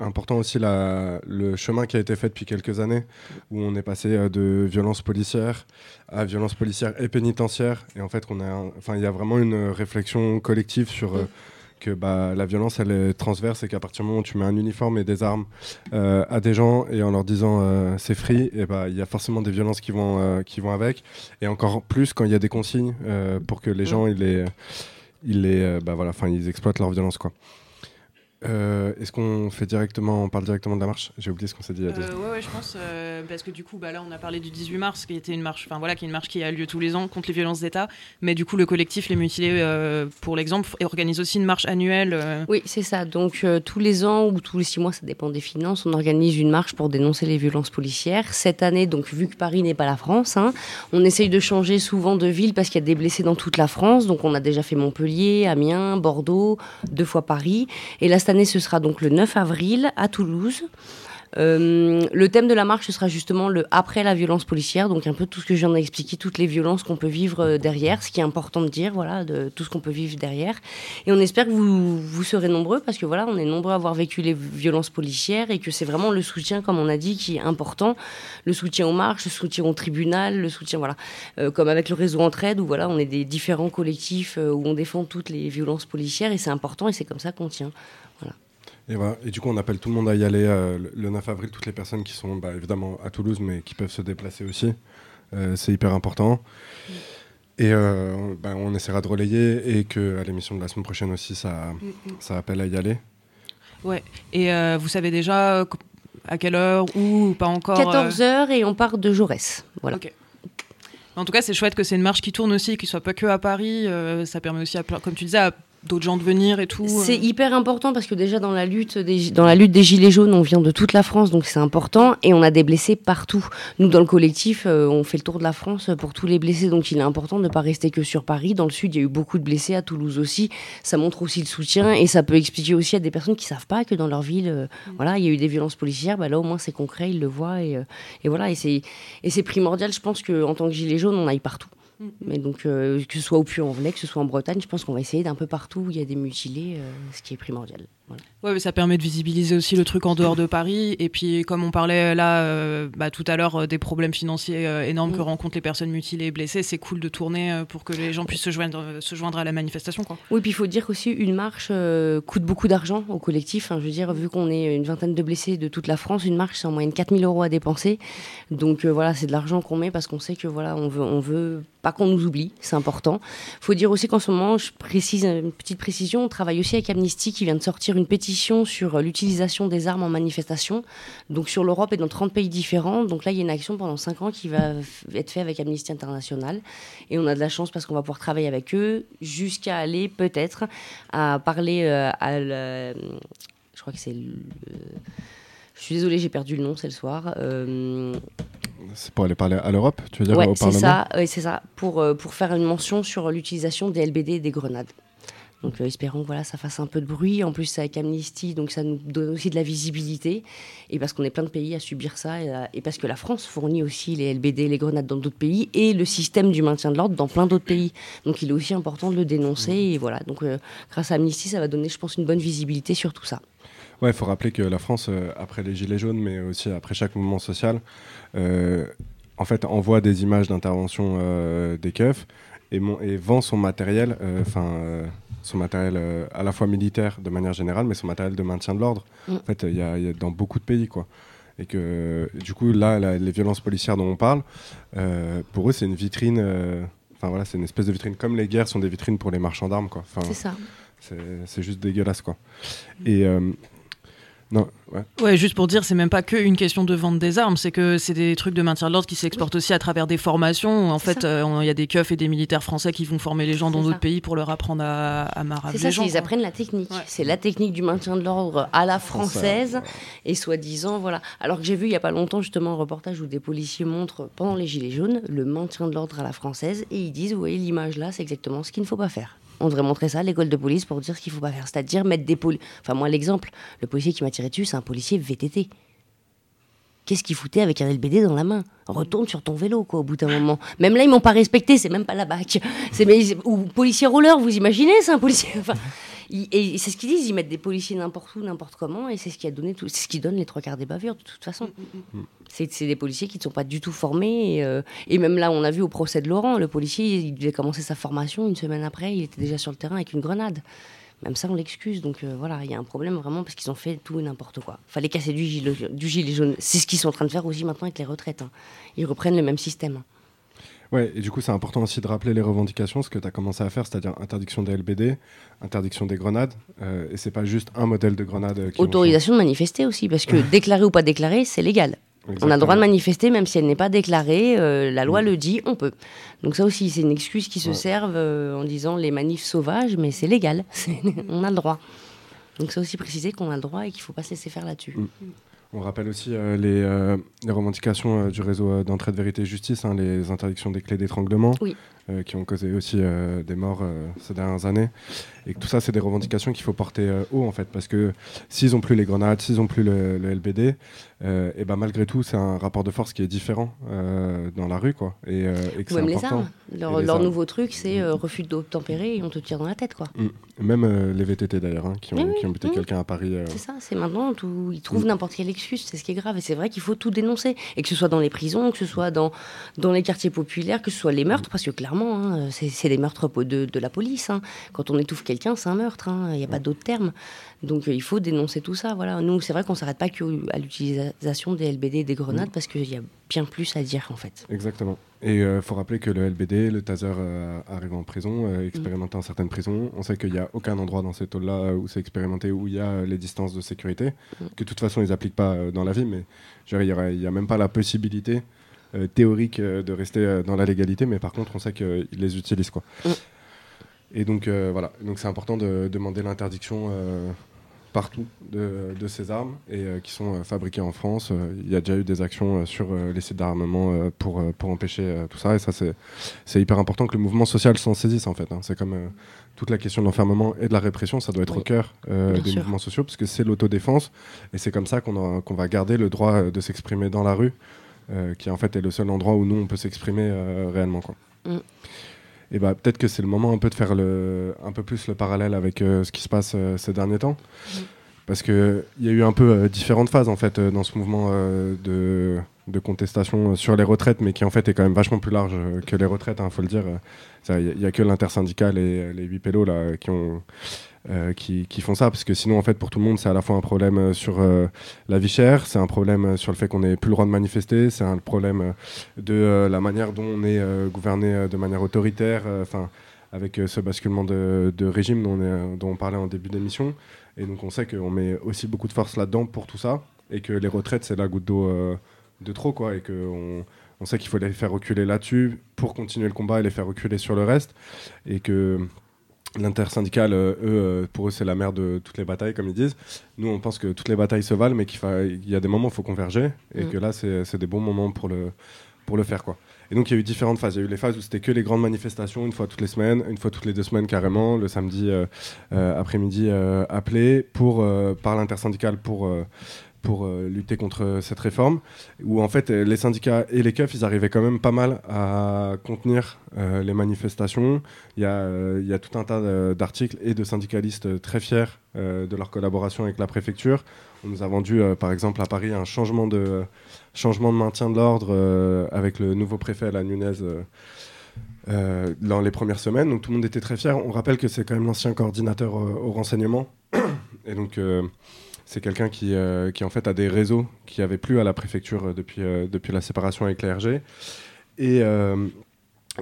Speaker 2: important aussi la- le chemin qui a été fait depuis quelques années, où on est passé euh, de violence policière à violence policière et pénitentiaire. Et en fait, on a enfin, il y a vraiment une réflexion collective sur euh, que bah, la violence, elle est transverse et qu'à partir du moment où tu mets un uniforme et des armes euh, à des gens et en leur disant euh, c'est free, et bah, il y a forcément des violences qui vont, qui vont avec. Et encore plus quand il y a des consignes pour que les gens, ils les, ils les, bah, voilà, ils exploitent leur violence, quoi. Euh, Est-ce qu'on fait directement, on parle directement de la marche? J'ai oublié ce qu'on s'est dit
Speaker 4: Euh, ouais, ouais, je pense, euh, parce que du coup, bah, là, on a parlé du 18 mars, qui était une marche, enfin voilà, qui est une marche qui a lieu tous les ans contre les violences d'État. Mais du coup, le collectif Les Mutilés, euh, pour l'exemple, organise aussi une marche annuelle. euh,
Speaker 6: Oui, c'est ça. Donc, euh, tous les ans ou tous les six mois, ça dépend des finances, on organise une marche pour dénoncer les violences policières. Cette année, donc, vu que Paris n'est pas la France, hein, on essaye de changer souvent de ville parce qu'il y a des blessés dans toute la France. Donc, on a déjà fait Montpellier, Amiens, Bordeaux, deux fois Paris. Et là, année, ce sera donc le 9 avril à Toulouse. Euh, le thème de la marche, ce sera justement le après la violence policière, donc un peu tout ce que je viens d'expliquer, toutes les violences qu'on peut vivre euh, derrière, ce qui est important de dire, voilà, de tout ce qu'on peut vivre derrière. Et on espère que vous, vous serez nombreux, parce que voilà, on est nombreux à avoir vécu les violences policières et que c'est vraiment le soutien, comme on a dit, qui est important. Le soutien aux marches, le soutien au tribunal, le soutien, voilà, euh, comme avec le réseau Entraide, où voilà, on est des différents collectifs où on défend toutes les violences policières et c'est important et c'est comme ça qu'on tient.
Speaker 2: Et, voilà. et, du coup, on appelle tout le monde à y aller euh, le 9 avril, toutes les personnes qui sont bah, évidemment à Toulouse, mais qui peuvent se déplacer aussi. Euh, c'est hyper important. Mm. Et euh, bah, on essaiera de relayer et qu'à l'émission de la semaine prochaine aussi, ça, mm, ça appelle à y aller.
Speaker 4: Ouais. Et euh, vous savez déjà à quelle heure ou pas encore
Speaker 6: 14h et on part de Jaurès. Voilà.
Speaker 4: En tout cas, c'est chouette que c'est une marche qui tourne aussi, qu'il soit pas que à Paris. Euh, ça permet aussi, à, comme tu disais, à d'autres gens de venir et tout.
Speaker 6: C'est euh. hyper important parce que déjà dans la lutte des, dans la lutte des gilets jaunes, on vient de toute la France, donc c'est important et on a des blessés partout. Nous dans le collectif, euh, on fait le tour de la France pour tous les blessés, donc il est important de ne pas rester que sur Paris. Dans le sud, il y a eu beaucoup de blessés, à Toulouse aussi. Ça montre aussi le soutien et ça peut expliquer aussi à des personnes qui savent pas que dans leur ville, euh, mm. voilà, il y a eu des violences policières. Bah là au moins c'est concret, ils le voient et, et voilà et c'est et c'est primordial. Je pense qu'en tant que gilet jaune, on aille partout. Mais donc, euh, que ce soit au Puy-en-Velay, que ce soit en Bretagne, je pense qu'on va essayer d'un peu partout où il y a des mutilés, euh, ce qui est primordial.
Speaker 4: Voilà. Ouais, mais ça permet de visibiliser aussi le truc en dehors de Paris. Et puis, comme on parlait là euh, bah, tout à l'heure euh, des problèmes financiers euh, énormes que mm. rencontrent les personnes mutilées et blessées, c'est cool de tourner pour que les gens puissent se joindre, se joindre à la manifestation. Quoi.
Speaker 6: Oui, puis il faut dire qu'aussi une marche coûte beaucoup d'argent au collectif. je veux dire, vu qu'on est une vingtaine de blessés de toute la France, une marche, c'est en moyenne 4000 euros à dépenser. Donc voilà, c'est de l'argent qu'on met parce qu'on sait que voilà, on veut, on veut pas qu'on nous oublie, c'est important. Il faut dire aussi qu'en ce moment, je précise une petite précision, on travaille aussi avec Amnesty qui vient de sortir une pétition sur euh, l'utilisation des armes en manifestation, donc sur l'Europe et dans 30 pays différents. Donc là, il y a une action pendant 5 ans qui va être faite avec Amnesty International. Et on a de la chance parce qu'on va pouvoir travailler avec eux jusqu'à aller peut-être à parler euh, à... je crois que c'est... Je suis désolée, j'ai perdu le nom, c'est le soir. Euh,
Speaker 2: c'est pour aller parler à l'Europe, tu veux dire
Speaker 6: ouais,
Speaker 2: au
Speaker 6: Parlement? ça, Oui, c'est ça, pour, pour faire une mention sur l'utilisation des LBD et des grenades. Donc euh, espérons que voilà, ça fasse un peu de bruit. En plus, avec Amnesty, donc ça nous donne aussi de la visibilité. Et parce qu'on est plein de pays à subir ça, et, euh, parce que la France fournit aussi les LBD, les grenades dans d'autres pays, et le système du maintien de l'ordre dans plein d'autres pays. Donc il est aussi important de le dénoncer. Et voilà, donc euh, grâce à Amnesty, ça va donner, je pense, une bonne visibilité sur tout ça.
Speaker 2: Ouais, il faut rappeler que la France, après les Gilets jaunes, mais aussi après chaque mouvement social, en fait, envoie des images d'intervention des keufs et, et, vend son matériel, enfin son matériel euh, à la fois militaire de manière générale, mais son matériel de maintien de l'ordre. Mm. En fait, il y, a dans beaucoup de pays, quoi. Et que du coup, là, les violences policières dont on parle, euh, pour eux, c'est une vitrine. Euh, enfin voilà, c'est une espèce de vitrine. Comme les guerres sont des vitrines pour les marchands d'armes, quoi.
Speaker 6: c'est ça.
Speaker 2: C'est juste dégueulasse, quoi. Et non,
Speaker 4: ouais. ouais. juste pour dire, c'est même pas qu'une question de vente des armes, c'est que c'est des trucs de maintien de l'ordre qui s'exportent aussi à travers des formations. En fait, euh, il y a des keufs et des militaires français qui vont former les gens dans d'autres pays pour leur apprendre à, à maraver
Speaker 6: C'est
Speaker 4: ça,
Speaker 6: ils apprennent la technique. C'est la technique du maintien de l'ordre à la française et soi-disant, voilà. Alors que j'ai vu il y a pas longtemps justement un reportage où des policiers montrent pendant les gilets jaunes le maintien de l'ordre à la française et ils disent, vous voyez l'image là, c'est exactement ce qu'il ne faut pas faire on devrait montrer ça à l'école de police pour dire ce qu'il faut pas faire. C'est-à-dire mettre des policiers. Enfin, moi, l'exemple, le policier qui m'a tiré dessus, c'est un policier VTT. Qu'est-ce qu'il foutait avec un LBD dans la main? Retourne sur ton vélo, quoi, au bout d'un moment. Même là, ils m'ont pas respecté, c'est même pas la bac. C'est, ou policier roller, vous imaginez, c'est un policier. Enfin, et c'est ce qu'ils disent, ils mettent des policiers n'importe où, n'importe comment, et c'est ce qui a donné tout, c'est ce qui donne les trois quarts des bavures de toute façon. Mm, mm, mm. C'est des policiers qui ne sont pas du tout formés, euh, et, même là, on a vu au procès de Laurent, le policier, il devait commencer sa formation une semaine après, il était déjà sur le terrain avec une grenade. Même ça, on l'excuse. Donc euh, voilà, il y a un problème vraiment parce qu'ils ont fait tout et n'importe quoi. Fallait casser du gilet, du gilet jaune. C'est ce qu'ils sont en train de faire aussi maintenant avec les retraites. Hein. Ils reprennent le même système. Hein.
Speaker 2: Ouais, et du coup, c'est important aussi de rappeler les revendications, ce que tu as commencé à faire, c'est-à-dire interdiction des LBD, interdiction des grenades, euh, et c'est pas juste un modèle de grenade. Euh,
Speaker 6: Autorisation de manifester aussi, parce que déclarer ou pas déclarer, c'est légal. On a le droit de manifester, même si elle n'est pas déclarée, euh, la loi mm. le dit, on peut. Donc ça aussi, c'est une excuse qui se servent en disant les manifs sauvages, mais c'est légal, on a le droit. Donc ça aussi préciser qu'on a le droit et qu'il ne faut pas se laisser faire là-dessus. Mm.
Speaker 2: On rappelle aussi euh, les, euh, les revendications euh, du réseau d'entraide vérité et justice, hein, les interdictions des clés d'étranglement,
Speaker 6: Oui.
Speaker 2: qui ont causé aussi des morts ces dernières années. Et que tout ça, c'est des revendications qu'il faut porter euh, haut, en fait, parce que s'ils n'ont plus les grenades, s'ils n'ont plus le, le LBD, euh, et ben malgré tout, c'est un rapport de force qui est différent euh, dans la rue, quoi. Et, et que
Speaker 6: Ou même les armes. Leur,
Speaker 2: les
Speaker 6: leur
Speaker 2: armes.
Speaker 6: nouveau truc, c'est euh, refus d'obtempérer et on te tire dans la tête, quoi.
Speaker 2: Mm. Même les VTT d'ailleurs, hein, qui, ont, qui buté
Speaker 6: oui.
Speaker 2: quelqu'un à Paris.
Speaker 6: C'est ça, c'est maintenant, tout, ils trouvent
Speaker 2: Mm.
Speaker 6: n'importe quelle excuse, c'est ce qui est grave. Et c'est vrai qu'il faut tout dénoncer. Et que ce soit dans les prisons, que ce soit dans, dans les quartiers populaires, que ce soit les meurtres, parce que clairement, hein, c'est des meurtres de la police. hein. Quand on étouffe quelqu'un, c'est un meurtre, hein. il n'y a pas d'autre terme. Donc euh, il faut dénoncer tout ça. Voilà. Nous, c'est vrai qu'on ne s'arrête pas qu'à l'utilisation des LBD et des grenades,
Speaker 2: Mm.
Speaker 6: parce qu'il y a bien plus à dire, en fait.
Speaker 2: Exactement. Et il faut rappeler que le LBD, le taser euh, arrive en prison, euh, expérimenté dans certaines prisons. On sait qu'il n'y a aucun endroit dans tôles-là euh, où c'est expérimenté, où il y a euh, les distances de sécurité,
Speaker 6: Mm.
Speaker 2: que de toute façon ils n'appliquent pas euh, dans la vie, mais il n'y a même pas la possibilité euh, théorique euh, de rester euh, dans la légalité, mais par contre on sait qu'ils les utilisent. Quoi. Et donc euh, voilà, donc c'est important de demander l'interdiction euh, partout de, de ces armes et euh, qui sont fabriquées en France. Il y a déjà eu des actions sur les sites d'armement pour, pour empêcher tout ça. Et ça, c'est hyper important que le mouvement social s'en saisisse, en fait. hein. C'est comme toute la question de l'enfermement et de la répression, ça doit être
Speaker 6: Oui.
Speaker 2: au cœur des
Speaker 6: sûr.
Speaker 2: mouvements sociaux, parce que c'est l'autodéfense. Et c'est comme ça qu'on qu'on va garder le droit de s'exprimer dans la rue, qui en fait est le seul endroit où nous, on peut s'exprimer réellement. Quoi.
Speaker 6: Mm.
Speaker 2: Et bah, peut-être que c'est le moment un peu de faire le, un peu plus le parallèle avec euh, ce qui se passe euh, ces derniers temps. Parce qu'il y a eu un peu euh, différentes phases en fait dans ce mouvement de, de contestation sur les retraites, mais qui en fait est quand même vachement plus large que les retraites, il faut le dire. Il n'y a, que l'intersyndical et les 8 pélos là, qui, ont, euh, qui, font ça, parce que sinon en fait pour tout le monde c'est à la fois un problème euh, sur euh, la vie chère, c'est un problème sur le fait qu'on n'ait plus le droit de manifester, c'est un problème de la manière dont on est gouverné de manière autoritaire, enfin avec ce basculement de, régime dont on, parlait en début d'émission. Et donc on sait qu'on met aussi beaucoup de force là-dedans pour tout ça, et que les retraites c'est la goutte d'eau de trop, quoi, et qu'on on sait qu'il faut les faire reculer là-dessus pour continuer le combat et les faire reculer sur le reste, et que l'intersyndicale, euh, eux, euh, pour eux c'est la mère de toutes les batailles, comme ils disent. Nous on pense que toutes les batailles se valent, mais qu'il y a des moments où il faut converger, et
Speaker 6: Mm.
Speaker 2: que là c'est des bons moments pour le, pour le faire, quoi. Et donc il y a eu différentes phases. Il y a eu les phases où c'était que les grandes manifestations, une fois toutes les semaines, une fois toutes les deux semaines carrément, le samedi euh, euh, après-midi euh, appelé pour, par l'intersyndicale pour, pour euh, lutter contre cette réforme, où en fait euh, les syndicats et les keufs, ils arrivaient quand même pas mal à contenir euh, les manifestations. Il y, a, euh, tout un tas euh, d'articles et de syndicalistes euh, très fiers euh, de leur collaboration avec la préfecture. On nous a vendu euh, par exemple à Paris un changement de, changement de maintien de l'ordre euh, avec le nouveau préfet à la Nunez. euh, euh, dans les premières semaines, donc tout le monde était très fier. On rappelle que c'est quand même l'ancien coordinateur euh, au renseignement, et donc euh, c'est quelqu'un qui, euh, qui en fait a des réseaux qui n'avaient plus à la préfecture euh, depuis, euh, depuis la séparation avec la RG. Et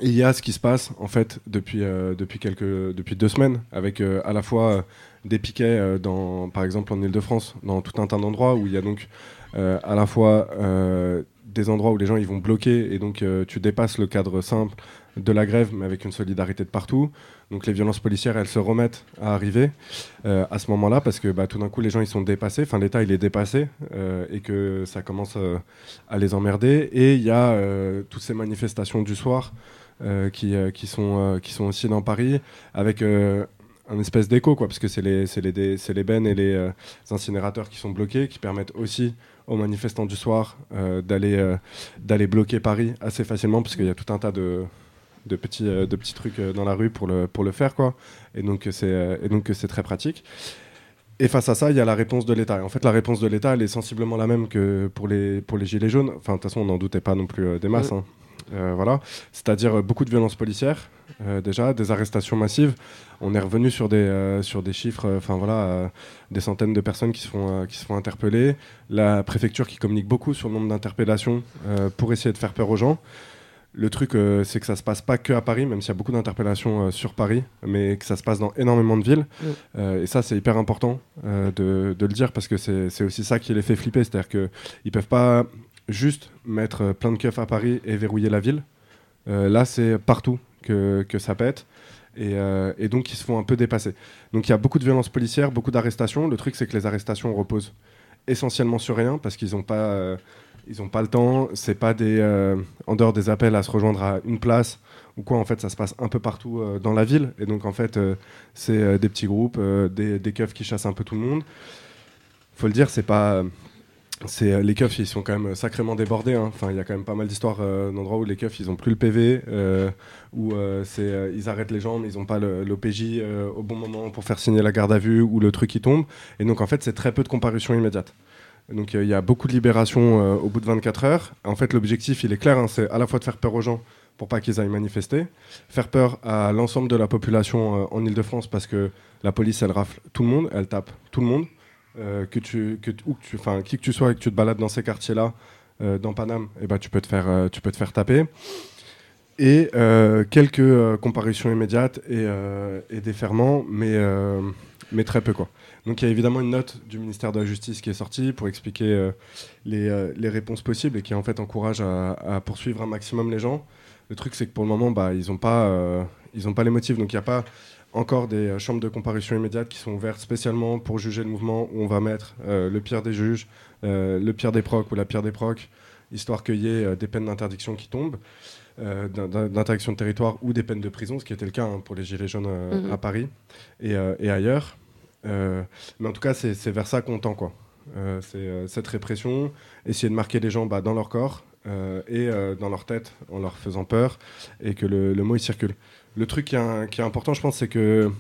Speaker 2: il y a ce qui se passe en fait depuis, depuis, quelques, depuis deux semaines, avec à la fois des piquets, dans, par exemple en Ile-de-France, dans tout un tas d'endroits où il y a donc à la fois des endroits où les gens ils vont bloquer et donc tu dépasses le cadre simple de la grève, mais avec une solidarité de partout. Donc les violences policières, elles se remettent à arriver euh, à ce moment-là parce que bah, tout d'un coup, les gens ils sont dépassés. Enfin, l'État il est dépassé euh, et que ça commence euh, à les emmerder. Et il y a toutes ces manifestations du soir qui, sont, aussi dans Paris avec un espèce d'écho, quoi, parce que c'est les, bennes et les incinérateurs qui sont bloqués, qui permettent aussi aux manifestants du soir d'aller d'aller bloquer Paris assez facilement, parce qu'il y a tout un tas de, de, petits, euh, de petits trucs euh, dans la rue pour le, pour le faire, quoi. Et donc, c'est euh, et donc c'est très pratique. Et face à ça, il y a la réponse de l'État. Et en fait, la réponse de l'État, elle est sensiblement la même que pour les, pour les Gilets jaunes. Enfin, de toute façon, on n'en doutait pas non plus des masses. hein. Euh, voilà. C'est-à-dire beaucoup de violences policières, euh, déjà, des arrestations massives. On est revenu sur des, euh, sur des chiffres, enfin voilà, des centaines de personnes qui se, font, qui se font interpeller. La préfecture qui communique beaucoup sur le nombre d'interpellations pour essayer de faire peur aux gens. Le truc, euh, c'est que ça se passe pas que à Paris, même s'il y a beaucoup d'interpellations euh, sur Paris, mais que ça se passe dans énormément de villes.
Speaker 6: Mm.
Speaker 2: Euh, et ça, c'est hyper important de, de le dire parce que c'est aussi ça qui les fait flipper. C'est-à-dire qu'ils peuvent pas juste mettre plein de keufs à Paris et verrouiller la ville. Là, c'est partout que, que ça pète. Et, et donc, ils se font un peu dépasser. Donc, il y a beaucoup de violences policières, beaucoup d'arrestations. Le truc, c'est que les arrestations reposent essentiellement sur rien parce qu'ils n'ont pas, ils ont pas le temps. C'est pas des, euh, en dehors des appels à se rejoindre à une place ou quoi. En fait, ça se passe un peu partout euh, dans la ville. Et donc, en fait, euh, c'est des petits groupes, des, des keufs qui chassent un peu tout le monde. Faut le dire, c'est pas. C'est, les keufs, ils sont quand même sacrément débordés. hein. Enfin, il y a quand même pas mal d'histoires d'endroits où les keufs, ils ont plus le PV, où ils arrêtent les gens, mais ils n'ont pas l'OPJ au bon moment pour faire signer la garde à vue ou le truc qui tombe. Et donc, en fait, c'est très peu de comparution immédiate. Donc, euh, il y a beaucoup de libération euh, au bout de 24 heures. En fait, l'objectif, il est clair, hein, c'est à la fois de faire peur aux gens pour pas qu'ils aillent manifester, faire peur à l'ensemble de la population euh, en Ile-de-France parce que la police, elle rafle tout le monde, elle tape tout le monde. Que tu, que, où que tu, qui que tu sois et que tu te balades dans ces quartiers-là, dans Paname, eh ben, tu, peux te faire, tu peux te faire taper. Et quelques euh, comparutions immédiates et, et des ferments, mais, mais très peu. Quoi. Donc il y a évidemment une note du ministère de la Justice qui est sortie pour expliquer euh, les, euh, les réponses possibles et qui en fait encourage à, à poursuivre un maximum les gens. Le truc c'est que pour le moment, bah, ils n'ont pas, euh, ils ont pas les motifs, donc il n'y a pas encore des chambres de comparution immédiate qui sont ouvertes spécialement pour juger le mouvement où on va mettre le pire des juges, le pire des procs ou la pire des procs, histoire qu'il y ait des peines d'interdiction qui tombent, euh, d'in- d'in- d'interdiction de territoire ou des peines de prison, ce qui était le cas hein, pour les Gilets jaunes euh,
Speaker 6: Mhm.
Speaker 2: à Paris et, euh, et ailleurs. Euh, mais en tout cas, c'est vers ça qu'on tend. Quoi. Euh, c'est euh, cette répression, essayer de marquer les gens bah, dans leur corps et dans leur tête en leur faisant peur et que le, mot il circule. Le truc qui est, important, je pense, c'est que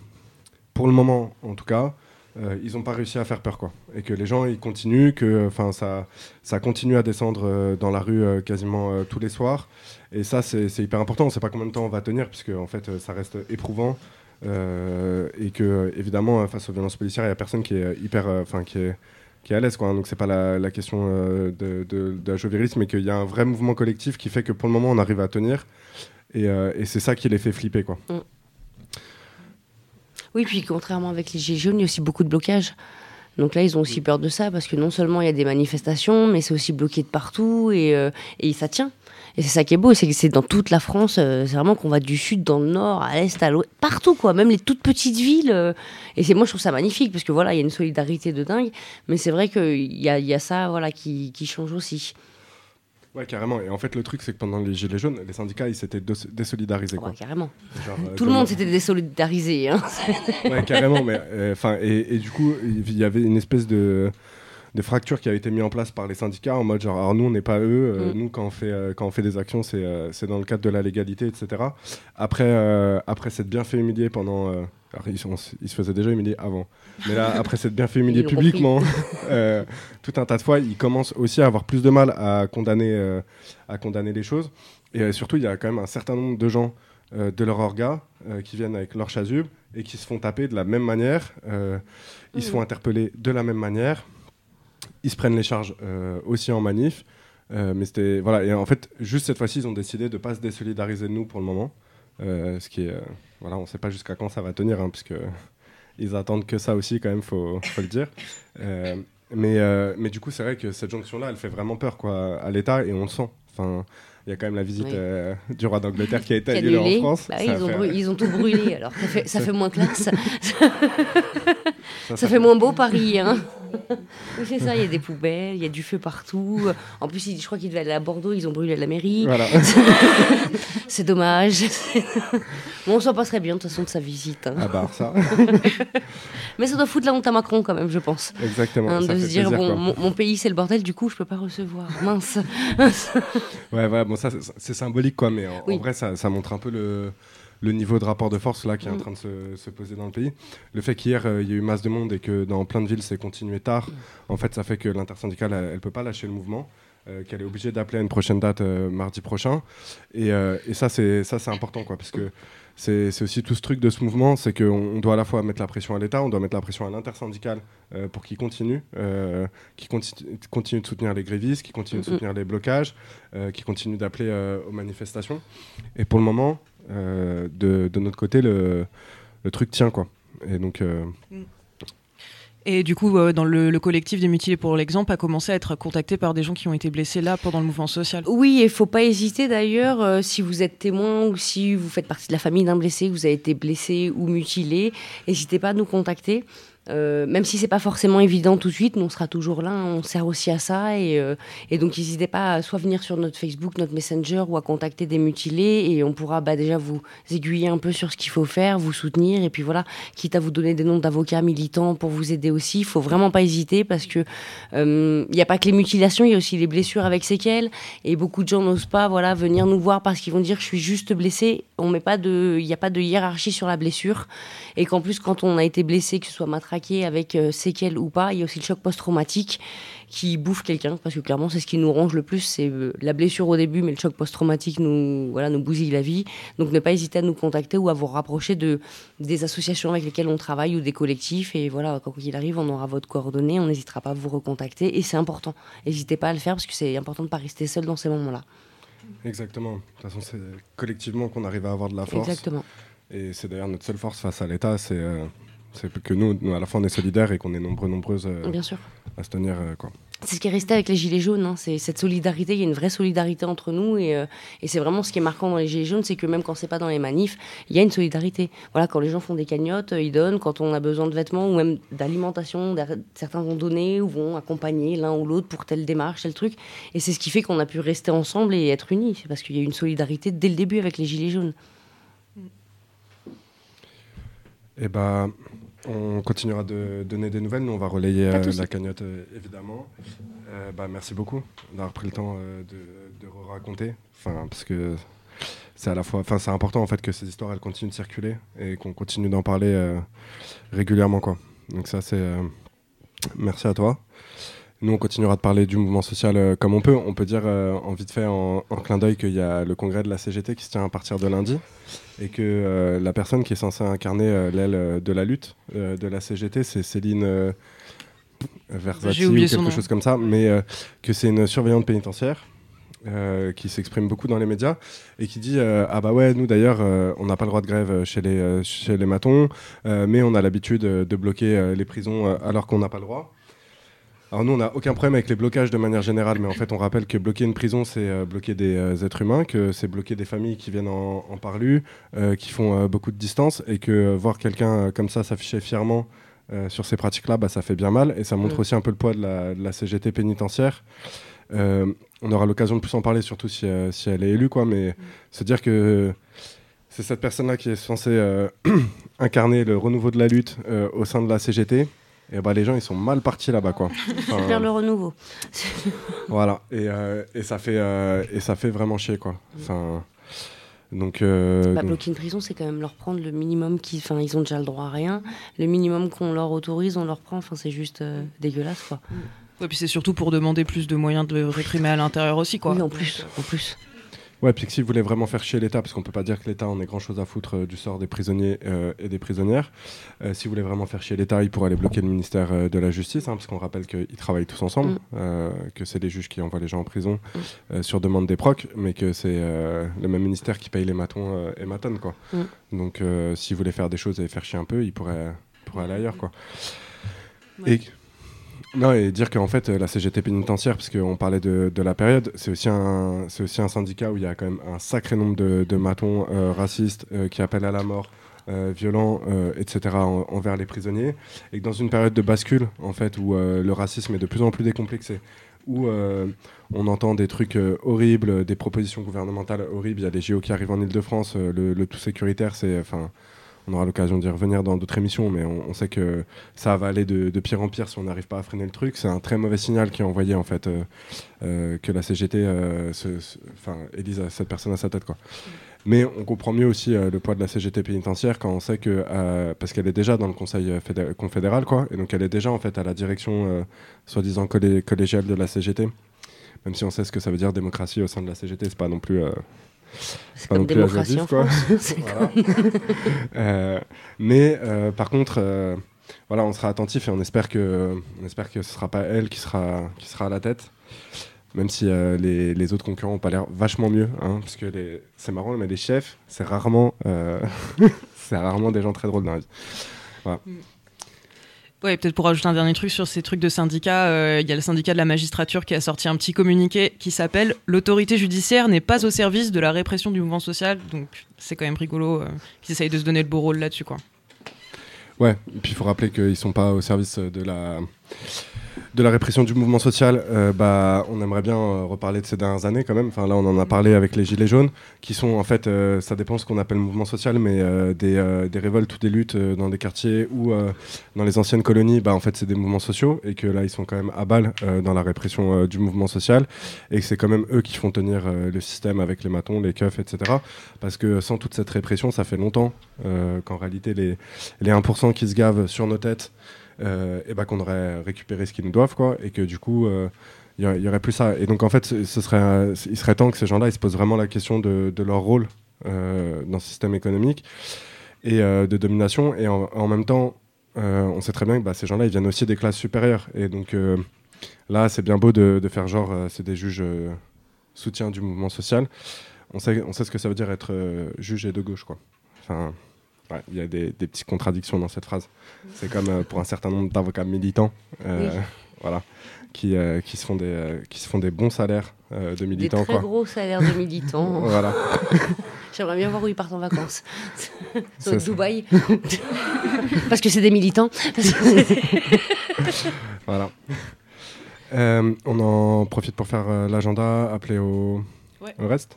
Speaker 2: pour le moment, en tout cas, ils n'ont pas réussi à faire peur. Quoi. Et que les gens, ils continuent, que ça, ça continue à descendre dans la rue quasiment tous les soirs. Et ça, c'est hyper important. On ne sait pas combien de temps on va tenir, puisque en fait, ça reste éprouvant. Euh, et que, évidemment, face aux violences policières, il n'y a personne qui est hyper. euh, Enfin, qui est qui est à l'aise. Quoi. Donc, c'est pas la, la question euh, de, de, de la jovialisme, mais qu'il y a un vrai mouvement collectif qui fait que pour le moment, on arrive à tenir. Et, euh, et c'est ça qui les fait flipper. Quoi.
Speaker 6: Oui, puis contrairement avec les Gilets jaunes, il y a aussi beaucoup de blocages. Donc là, ils ont aussi peur de ça parce que non seulement il y a des manifestations, mais c'est aussi bloqué de partout et, euh, et ça tient. Et c'est ça qui est beau, c'est que c'est dans toute la France, euh, c'est vraiment qu'on va du sud dans le nord, à l'est, à l'ouest, partout quoi, même les toutes petites villes. euh, et c'est moi je trouve ça magnifique parce que voilà, il y a une solidarité de dingue, mais c'est vrai qu'il y a, y a ça voilà qui, qui change aussi.
Speaker 2: Ouais, carrément. Et en fait, le truc, c'est que pendant les Gilets jaunes, les syndicats, ils s'étaient désolidarisés. Quoi.
Speaker 6: Ouais, carrément.
Speaker 2: Genre, euh,
Speaker 6: Tout le
Speaker 2: de-
Speaker 6: monde s'était désolidarisé. Hein.
Speaker 2: Ouais, carrément. Mais, euh, et du coup, il y avait une espèce de, de fracture qui a été mise en place par les syndicats en mode genre, alors nous, on n'est pas eux. euh,
Speaker 6: Mm.
Speaker 2: Nous, quand on, fait, euh, quand on fait des actions, c'est euh, c'est dans le cadre de la légalité, etc. Après, après s'être bien fait humilier pendant. alors, ils, sont- ils se faisaient déjà humilier avant. Mais là, après s'être bien fait humilier publiquement, tout un tas de fois, ils commencent aussi à avoir plus de mal à condamner, à condamner les choses. Et surtout, il y a quand même un certain nombre de gens euh, de leur orga euh, qui viennent avec leur chasuble et qui se font taper de la même manière. euh, ils se font interpeller de la même manière. Ils se prennent les charges euh, aussi en manif. Euh, mais c'était voilà et en fait juste cette fois-ci ils ont décidé de pas se désolidariser de nous pour le moment Euh, ce qui est voilà on sait pas jusqu'à quand ça va tenir hein, puisque ils attendent que ça aussi quand même faut, faut le dire mais euh, mais du coup c'est vrai que cette jonction là elle fait vraiment peur quoi à l'État et on le sent enfin il y a quand même la visite
Speaker 6: Oui.
Speaker 2: euh, du roi d'Angleterre qui a été annulée en. France
Speaker 6: Bah oui, ils, ont
Speaker 2: fait-
Speaker 6: brû- ils ont tout brûlé, alors ça fait, ça fait moins classe.
Speaker 2: ça,
Speaker 6: Ça fait moins beau Paris. Hein. Oui, c'est ça, il y a des poubelles, il y a du feu partout. En plus, je crois qu'ils devaient aller à Bordeaux, ils ont brûlé la mairie.
Speaker 2: voilà
Speaker 6: C'est dommage. bon, on s'en passerait bien de toute façon de sa visite. hein.
Speaker 2: à part ça
Speaker 6: Mais ça doit foutre la honte à Macron quand même, je pense.
Speaker 2: exactement
Speaker 6: Hein,
Speaker 2: ça
Speaker 6: de se dire,
Speaker 2: plaisir,
Speaker 6: bon, mon, mon pays c'est le bordel, du coup je peux pas recevoir. Mince.
Speaker 2: Ouais, ouais, bon, ça, c'est- c'est symbolique, quoi, mais en,
Speaker 6: Oui.
Speaker 2: en vrai, ça, ça montre un peu le, le niveau de rapport de force là qui est en
Speaker 6: Mm.
Speaker 2: train de se, se poser dans le pays. Le fait qu'hier, euh, il y a eu masse de monde et que dans plein de villes, c'est continué tard, en fait, ça fait que l'intersyndicale, elle, elle peut pas lâcher le mouvement. euh, qu'elle est obligée d'appeler à une prochaine date euh, mardi prochain et, euh, et ça c'est ça c'est important quoi parce que c'est aussi tout ce truc de ce mouvement c'est qu'on on doit à la fois mettre la pression à l'État on doit mettre la pression à l'intersyndicale pour qu'il continue euh, qui continue, continue de soutenir les grévistes qui continue de soutenir les blocages euh, qui continue d'appeler aux manifestations et pour le moment de, de notre côté le, le truc tient quoi et donc euh,
Speaker 4: Et du coup, euh, dans le, le collectif des mutilés pour l'exemple, a commencé à être contacté par des gens qui ont été blessés là pendant le mouvement social.
Speaker 6: Oui, il faut pas hésiter d'ailleurs, euh, si vous êtes témoin ou si vous faites partie de la famille d'un blessé, que vous avez été blessé ou mutilé, n'hésitez pas à nous contacter. Euh, même si c'est pas forcément évident tout de suite, nous on sera toujours là, on sert aussi à ça et, euh, et donc n'hésitez pas à soit venir sur notre Facebook, notre Messenger ou à contacter des mutilés et on pourra bah, déjà vous aiguiller un peu sur ce qu'il faut faire, vous soutenir et puis voilà, quitte à vous donner des noms d'avocats militants pour vous aider aussi, il faut vraiment pas hésiter parce que il n'y a pas que les mutilations, il y a aussi les blessures avec séquelles et beaucoup de gens n'osent pas voilà venir nous voir parce qu'ils vont dire je suis juste blessé, on met pas de il n'y a pas de hiérarchie sur la blessure et qu'en plus quand on a été blessé que ce soit matraqué avec euh, séquelles ou pas. Il y a aussi le choc post-traumatique qui bouffe quelqu'un, parce que clairement, c'est ce qui nous ronge le plus. C'est euh, la blessure au début, mais le choc post-traumatique nous, voilà, nous bousille la vie. Donc, ne pas hésiter à nous contacter ou à vous rapprocher de, des associations avec lesquelles on travaille ou des collectifs. Et voilà, quand il arrive, on aura votre coordonnée, on n'hésitera pas à vous recontacter. Et c'est important. N'hésitez pas à le faire, parce que c'est important de pas rester seul dans ces moments-là.
Speaker 2: Exactement. De toute façon, c'est collectivement qu'on arrive à avoir de la force.
Speaker 6: Exactement.
Speaker 2: Et c'est d'ailleurs notre seule force face à l'État, c'est euh, que nous, nous, à la fois, on est solidaires et qu'on est nombreux, nombreuses euh,
Speaker 6: Bien sûr.
Speaker 2: à se tenir. euh, quoi.
Speaker 6: C'est ce qui est resté avec les Gilets jaunes, hein. c'est cette solidarité, il y a une vraie solidarité entre nous et, euh, et c'est vraiment ce qui est marquant dans les Gilets jaunes, c'est que même quand c'est pas dans les manifs, il y a une solidarité. Voilà, quand les gens font des cagnottes, euh, ils donnent, quand on a besoin de vêtements ou même d'alimentation, d'a- certains vont donner ou vont accompagner l'un ou l'autre pour telle démarche, tel truc. Et c'est ce qui fait qu'on a pu rester ensemble et être unis, c'est parce qu'il y a eu une solidarité dès le début avec les Gilets jaunes.
Speaker 2: Et bah, on continuera de donner des nouvelles. Nous, on va relayer euh, la cagnotte, euh, évidemment. Euh, bah, merci beaucoup d'avoir pris le temps de, de raconter. Enfin, parce que c'est à la fois, enfin, c'est important en fait que ces histoires elles continuent de circuler et qu'on continue d'en parler régulièrement, quoi. Donc ça, c'est merci à toi. Nous, on continuera de parler du mouvement social euh, comme on peut. On peut dire euh, en vite fait, en, en clin d'œil, qu'il y a le congrès de la CGT qui se tient à partir de lundi et que euh, la personne qui est censée incarner l'aile de la lutte de la CGT, c'est Céline Versati ou quelque chose comme ça, mais que c'est une surveillante pénitentiaire. qui s'exprime beaucoup dans les médias et qui dit ah bah ouais nous d'ailleurs on n'a pas le droit de grève chez les chez les matons mais on a l'habitude de bloquer les prisons alors qu'on n'a pas le droit alors nous, on n'a aucun problème avec les blocages de manière générale, mais en fait, on rappelle que bloquer une prison, c'est euh, bloquer des euh, êtres humains, que c'est bloquer des familles qui viennent en, en parlu, euh, qui font beaucoup de distance, et que voir quelqu'un comme ça s'afficher fièrement sur ces pratiques-là, bah, ça fait bien mal, et ça montre
Speaker 6: Mm.
Speaker 2: aussi un peu le poids de la, de la CGT pénitentiaire. On aura l'occasion de plus en parler, surtout si, si elle est élue, quoi, mais se dire que c'est cette personne-là qui est censée incarner le renouveau de la lutte au sein de la CGT. Et bah les gens ils sont mal partis là-bas quoi. Enfin,
Speaker 6: Faire le renouveau.
Speaker 2: voilà et, euh, et ça fait euh, et ça fait vraiment chier quoi. Enfin donc, euh,
Speaker 6: Bah,
Speaker 2: donc-
Speaker 6: bloquer une prison, c'est quand même leur prendre le minimum qui. Enfin, ils ont déjà le droit à rien. Le minimum qu'on leur autorise, on leur prend. Enfin, c'est juste euh, dégueulasse, quoi.
Speaker 4: Ouais, puis c'est surtout pour demander plus de moyens de réprimer à l'intérieur aussi, quoi.
Speaker 6: Oui, en plus, en plus.
Speaker 2: Ouais, puis que s'ils voulaient vraiment faire chier l'État, parce qu'on peut pas dire que l'État en ait grand chose à foutre euh, du sort des prisonniers euh, et des prisonnières, euh, s'ils voulaient vraiment faire chier l'État, ils pourraient aller bloquer le ministère euh, de la Justice, hein, parce qu'on rappelle qu'ils travaillent tous ensemble,
Speaker 6: Mm.
Speaker 2: euh, que c'est les juges qui envoient les gens en prison euh, sur demande des procs, mais que c'est euh, le même ministère qui paye les matons euh, et matonnes, quoi.
Speaker 6: Mm.
Speaker 2: Donc, euh, s'ils voulaient faire des choses et faire chier un peu, ils pourraient, pourraient aller ailleurs, quoi.
Speaker 4: Ouais.
Speaker 2: Et non, et dire qu'en fait, euh, la CGT pénitentiaire, parce qu'on parlait de, la période, c'est aussi, un, aussi un syndicat où il y a quand même un sacré nombre de, matons euh, racistes euh, qui appellent à la mort, violents, etc., en- envers les prisonniers. Et que dans une période de bascule, en fait, où le racisme est de plus en plus décomplexé, où on entend des trucs horribles, des propositions gouvernementales horribles. Il y a les JO qui arrivent en Ile-de-France, le, le tout sécuritaire, c'est. Enfin, on aura l'occasion d'y revenir dans d'autres émissions, mais on, sait que ça va aller de, de pire en pire si on n'arrive pas à freiner le truc. C'est un très mauvais signal qui est envoyé, en fait, euh, euh, que la CGT euh, enfin, élise à cette personne à sa tête, quoi. Mais on comprend mieux aussi le poids de la CGT pénitentiaire quand on sait que, parce qu'elle est déjà dans le conseil fédé- confédéral, quoi, et donc elle est déjà en fait à la direction soi-disant collé- collégiale de la CGT. Même si on sait ce que ça veut dire démocratie au sein de la CGT, c'est pas non plus.
Speaker 6: C'est
Speaker 2: pas
Speaker 6: comme
Speaker 2: non plus la
Speaker 6: démocratie
Speaker 2: quoi. Voilà. Euh, mais euh, par contre, euh, voilà, on sera attentif et on espère que, on espère que ce sera pas elle qui sera, qui sera à la tête. Même si euh, les, les autres concurrents ont pas l'air vachement mieux, hein, parce que les- c'est marrant, mais les chefs, c'est rarement, euh, c'est rarement des gens très drôles dans la vie.
Speaker 4: Ouais, peut-être pour rajouter un dernier truc sur ces trucs de syndicats, euh, il y a le syndicat de la magistrature qui a sorti un petit communiqué qui s'appelle L'autorité judiciaire n'est pas au service de la répression du mouvement social. Donc c'est quand même rigolo euh, qu'ils essayent de se donner le beau rôle là-dessus. quoi.
Speaker 2: Ouais, et puis il faut rappeler qu'ils sont pas au service de la de la répression du mouvement social, euh, bah, on aimerait bien euh, reparler de ces dernières années quand même. Enfin, là, on en a parlé avec les Gilets jaunes, qui sont en fait, euh, ça dépend ce qu'on appelle mouvement social, mais des, des révoltes ou des luttes dans des quartiers ou dans les anciennes colonies, bah, en fait, c'est des mouvements sociaux et que là, ils sont quand même à balle dans la répression du mouvement social et que c'est quand même eux qui font tenir le système avec les matons, les keufs, etc. Parce que sans toute cette répression, ça fait longtemps qu'en réalité, les, les 1% qui se gavent sur nos têtes, et bah, qu'on aurait récupéré ce qu'ils nous doivent, quoi, et que du coup, euh, il y, aurait plus ça. Et donc, en fait, ce serait, euh, il serait temps que ces gens-là, ils se posent vraiment la question de, leur rôle euh, dans ce système économique et euh, de domination. Et en, même temps, euh, on sait très bien que bah, ces gens-là, ils viennent aussi des classes supérieures. Et donc, euh, là, c'est bien beau de, de faire genre, euh, c'est des juges euh, soutiens du mouvement social. On sait, on sait ce que ça veut dire être euh, juge et de gauche, quoi. Enfin, ouais, il y a des, des petites contradictions dans cette phrase. C'est comme euh, pour un certain nombre d'avocats militants, euh,
Speaker 6: Oui.
Speaker 2: voilà, qui, euh, qui, se font des, qui se font des bons salaires de
Speaker 6: Des
Speaker 2: militants,
Speaker 6: très
Speaker 2: quoi.
Speaker 6: gros salaires de militants.
Speaker 2: Voilà.
Speaker 6: J'aimerais bien voir où ils partent en vacances.
Speaker 2: Ça.
Speaker 6: Dubaï. Parce que c'est des militants.
Speaker 2: Voilà. On en profite pour faire l'agenda, appeler au,
Speaker 4: Ouais.
Speaker 2: au reste.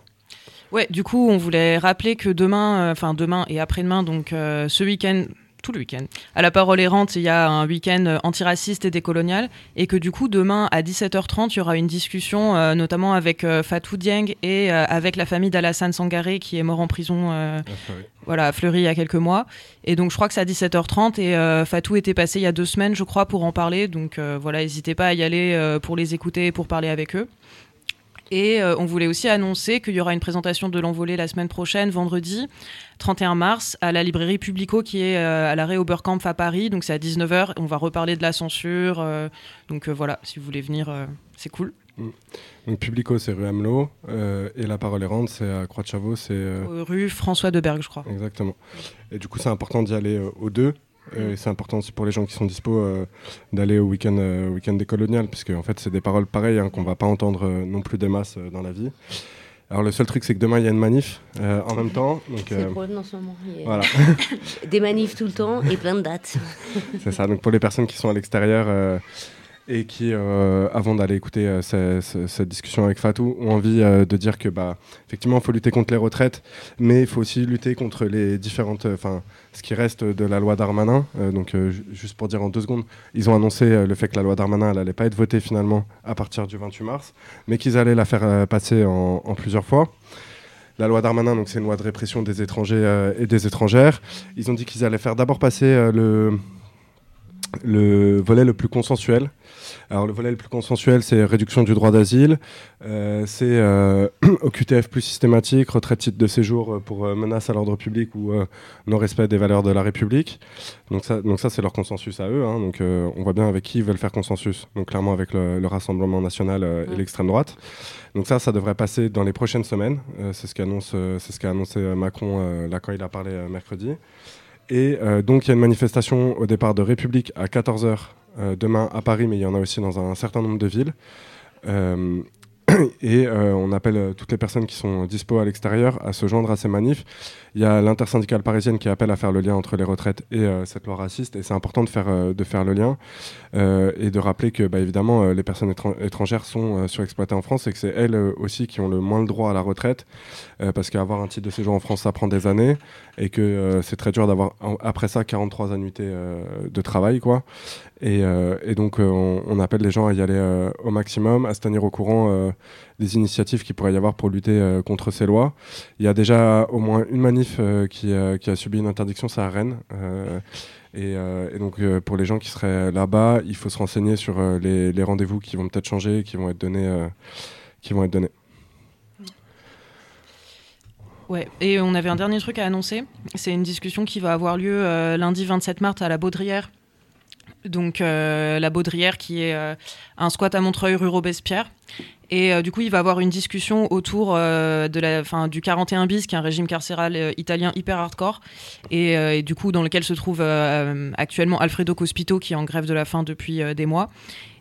Speaker 4: Ouais, du coup, on voulait rappeler que demain, euh, enfin demain et après-demain, donc euh, ce week-end, tout le week-end, à la parole errante, il y a un week-end euh, antiraciste et décolonial, et que du coup, demain à 17h30, il y aura une discussion, euh, notamment avec Fatou Dieng et avec la famille d'Alassane Sangaré, qui est mort en prison euh, voilà, à Fleury il y a quelques mois. Et donc, je crois que c'est à 17h30 et Fatou était passé il y a deux semaines, je crois, pour en parler. Donc, voilà, n'hésitez pas à y aller pour les écouter et pour parler avec eux. Et euh, on voulait aussi annoncer qu'il y aura une présentation de l'envolée la semaine prochaine, vendredi 31 mars, à la librairie Publico qui est euh, à l'arrêt Oberkampf à Paris. Donc c'est à 19h. On va reparler de la censure. euh, donc voilà, si vous voulez venir, c'est cool.
Speaker 2: Donc Publico, c'est rue Hamelot, et La Parole Errante, c'est à Croix-de-Chavaux, c'est... euh,
Speaker 4: Euh, Rue François Deberg, je crois.
Speaker 2: Exactement. Et du coup, c'est important d'y aller aux deux. Et c'est important aussi pour les gens qui sont dispo euh, d'aller au week-end euh, des coloniales, puisque en fait, c'est des paroles pareilles hein, qu'on va pas entendre euh, non plus des masses euh, dans la vie. Alors, le seul truc, c'est que demain, il y a une manif en même temps.
Speaker 6: C'est le problème en ce moment. A
Speaker 2: voilà,
Speaker 6: Des manifs tout le temps et plein de dates.
Speaker 2: c'est ça. Donc, pour les personnes qui sont à l'extérieur et qui, euh, avant d'aller écouter euh, ce- ce- cette discussion avec Fatou, ont envie euh, de dire que, bah, effectivement, il faut lutter contre les retraites, mais il faut aussi lutter contre les différentes. Enfin, ce qui reste de la loi Darmanin. Donc, ju- juste pour dire en deux secondes, ils ont annoncé le fait que la loi Darmanin, elle allait pas être votée finalement à partir du 28 mars, mais qu'ils allaient la faire passer en, plusieurs fois. La loi Darmanin, donc c'est une loi de répression des étrangers et des étrangères. Ils ont dit qu'ils allaient faire d'abord passer le, le volet le plus consensuel. Alors le volet le plus consensuel, c'est réduction du droit d'asile, euh, c'est euh, OQTF plus systématique, retrait de titre de séjour euh, pour euh, menace à l'ordre public ou euh, non-respect des valeurs de la République. Donc ça, donc ça c'est leur consensus à eux. hein. donc on voit bien avec qui ils veulent faire consensus. Donc clairement avec le, le Rassemblement national et l'extrême droite. Donc ça, ça devrait passer dans les prochaines semaines. C'est ce qu'annonce, euh, c'est ce qu'a annoncé Macron là quand il a parlé mercredi. Et euh, donc il y a une manifestation au départ de République à 14h demain à Paris, mais il y en a aussi dans un certain nombre de villes. Euh, et euh, on appelle euh, toutes les personnes qui sont dispo à l'extérieur à se joindre à ces manifs. Il y a l'intersyndicale parisienne qui appelle à faire le lien entre les retraites et euh, cette loi raciste, et c'est important de faire, euh, de faire le lien euh, et de rappeler que, bah, évidemment, euh, les personnes étran- étrangères sont euh, surexploitées en France et que c'est elles euh, aussi qui ont le moins le droit à la retraite, euh, parce qu'avoir un titre de séjour en France, ça prend des années, et que euh, c'est très dur d'avoir après ça 43 annuités euh, de travail, quoi. Et, donc, on, appelle les gens à y aller au maximum, à se tenir au courant des initiatives qu'il pourrait y avoir pour lutter contre ces lois. Il y a déjà au moins une manif qui, a subi une interdiction, c'est à Rennes. Et, donc, pour les gens qui seraient là-bas, il faut se renseigner sur les, les rendez-vous qui vont peut-être changer, qui vont être donnés. qui vont être donnés.
Speaker 4: Ouais, et on avait un dernier truc à annoncer. C'est une discussion qui va avoir lieu euh, lundi 27 mars à la Baudrière. Donc euh, la Baudrière qui est euh, un squat à Montreuil rue Robespierre. Et du coup, il va avoir une discussion autour de la, fin, du 41 bis, qui est un régime carcéral italien hyper hardcore, et, du coup dans lequel se trouve actuellement Alfredo Cospito, qui est en grève de la faim depuis des mois.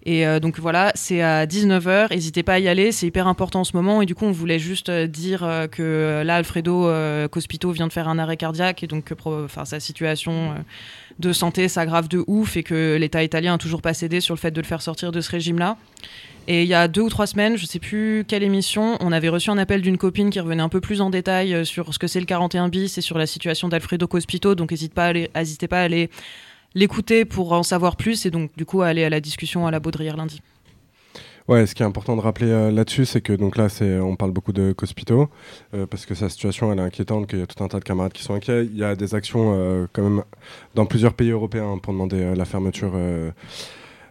Speaker 4: Et euh, donc voilà, c'est à 19h, n'hésitez pas à y aller, c'est hyper important en ce moment. Et du coup, on voulait juste euh, dire euh, que là, Alfredo euh, Cospito vient de faire un arrêt cardiaque et donc enfin, sa situation de santé s'aggrave de ouf et que l'État italien a toujours pas cédé sur le fait de le faire sortir de ce régime-là. Et il y a deux ou trois semaines, je sais plus quelle émission, on avait reçu un appel d'une copine qui revenait un peu plus en détail sur ce que c'est le 41 bis et sur la situation d'Alfredo Cospito. Donc n'hésitez pas à aller, n'hésitez pas à aller l'écouter pour en savoir plus et donc du coup aller à la discussion à la Baudrière lundi.
Speaker 2: Ouais, ce qui est important de rappeler euh, là-dessus, c'est que donc là, c'est, on parle beaucoup de Cospito, euh, parce que sa situation, elle est inquiétante, qu'il y a tout un tas de camarades qui sont inquiets. Il y a des actions euh, quand même dans plusieurs pays européens pour demander la fermeture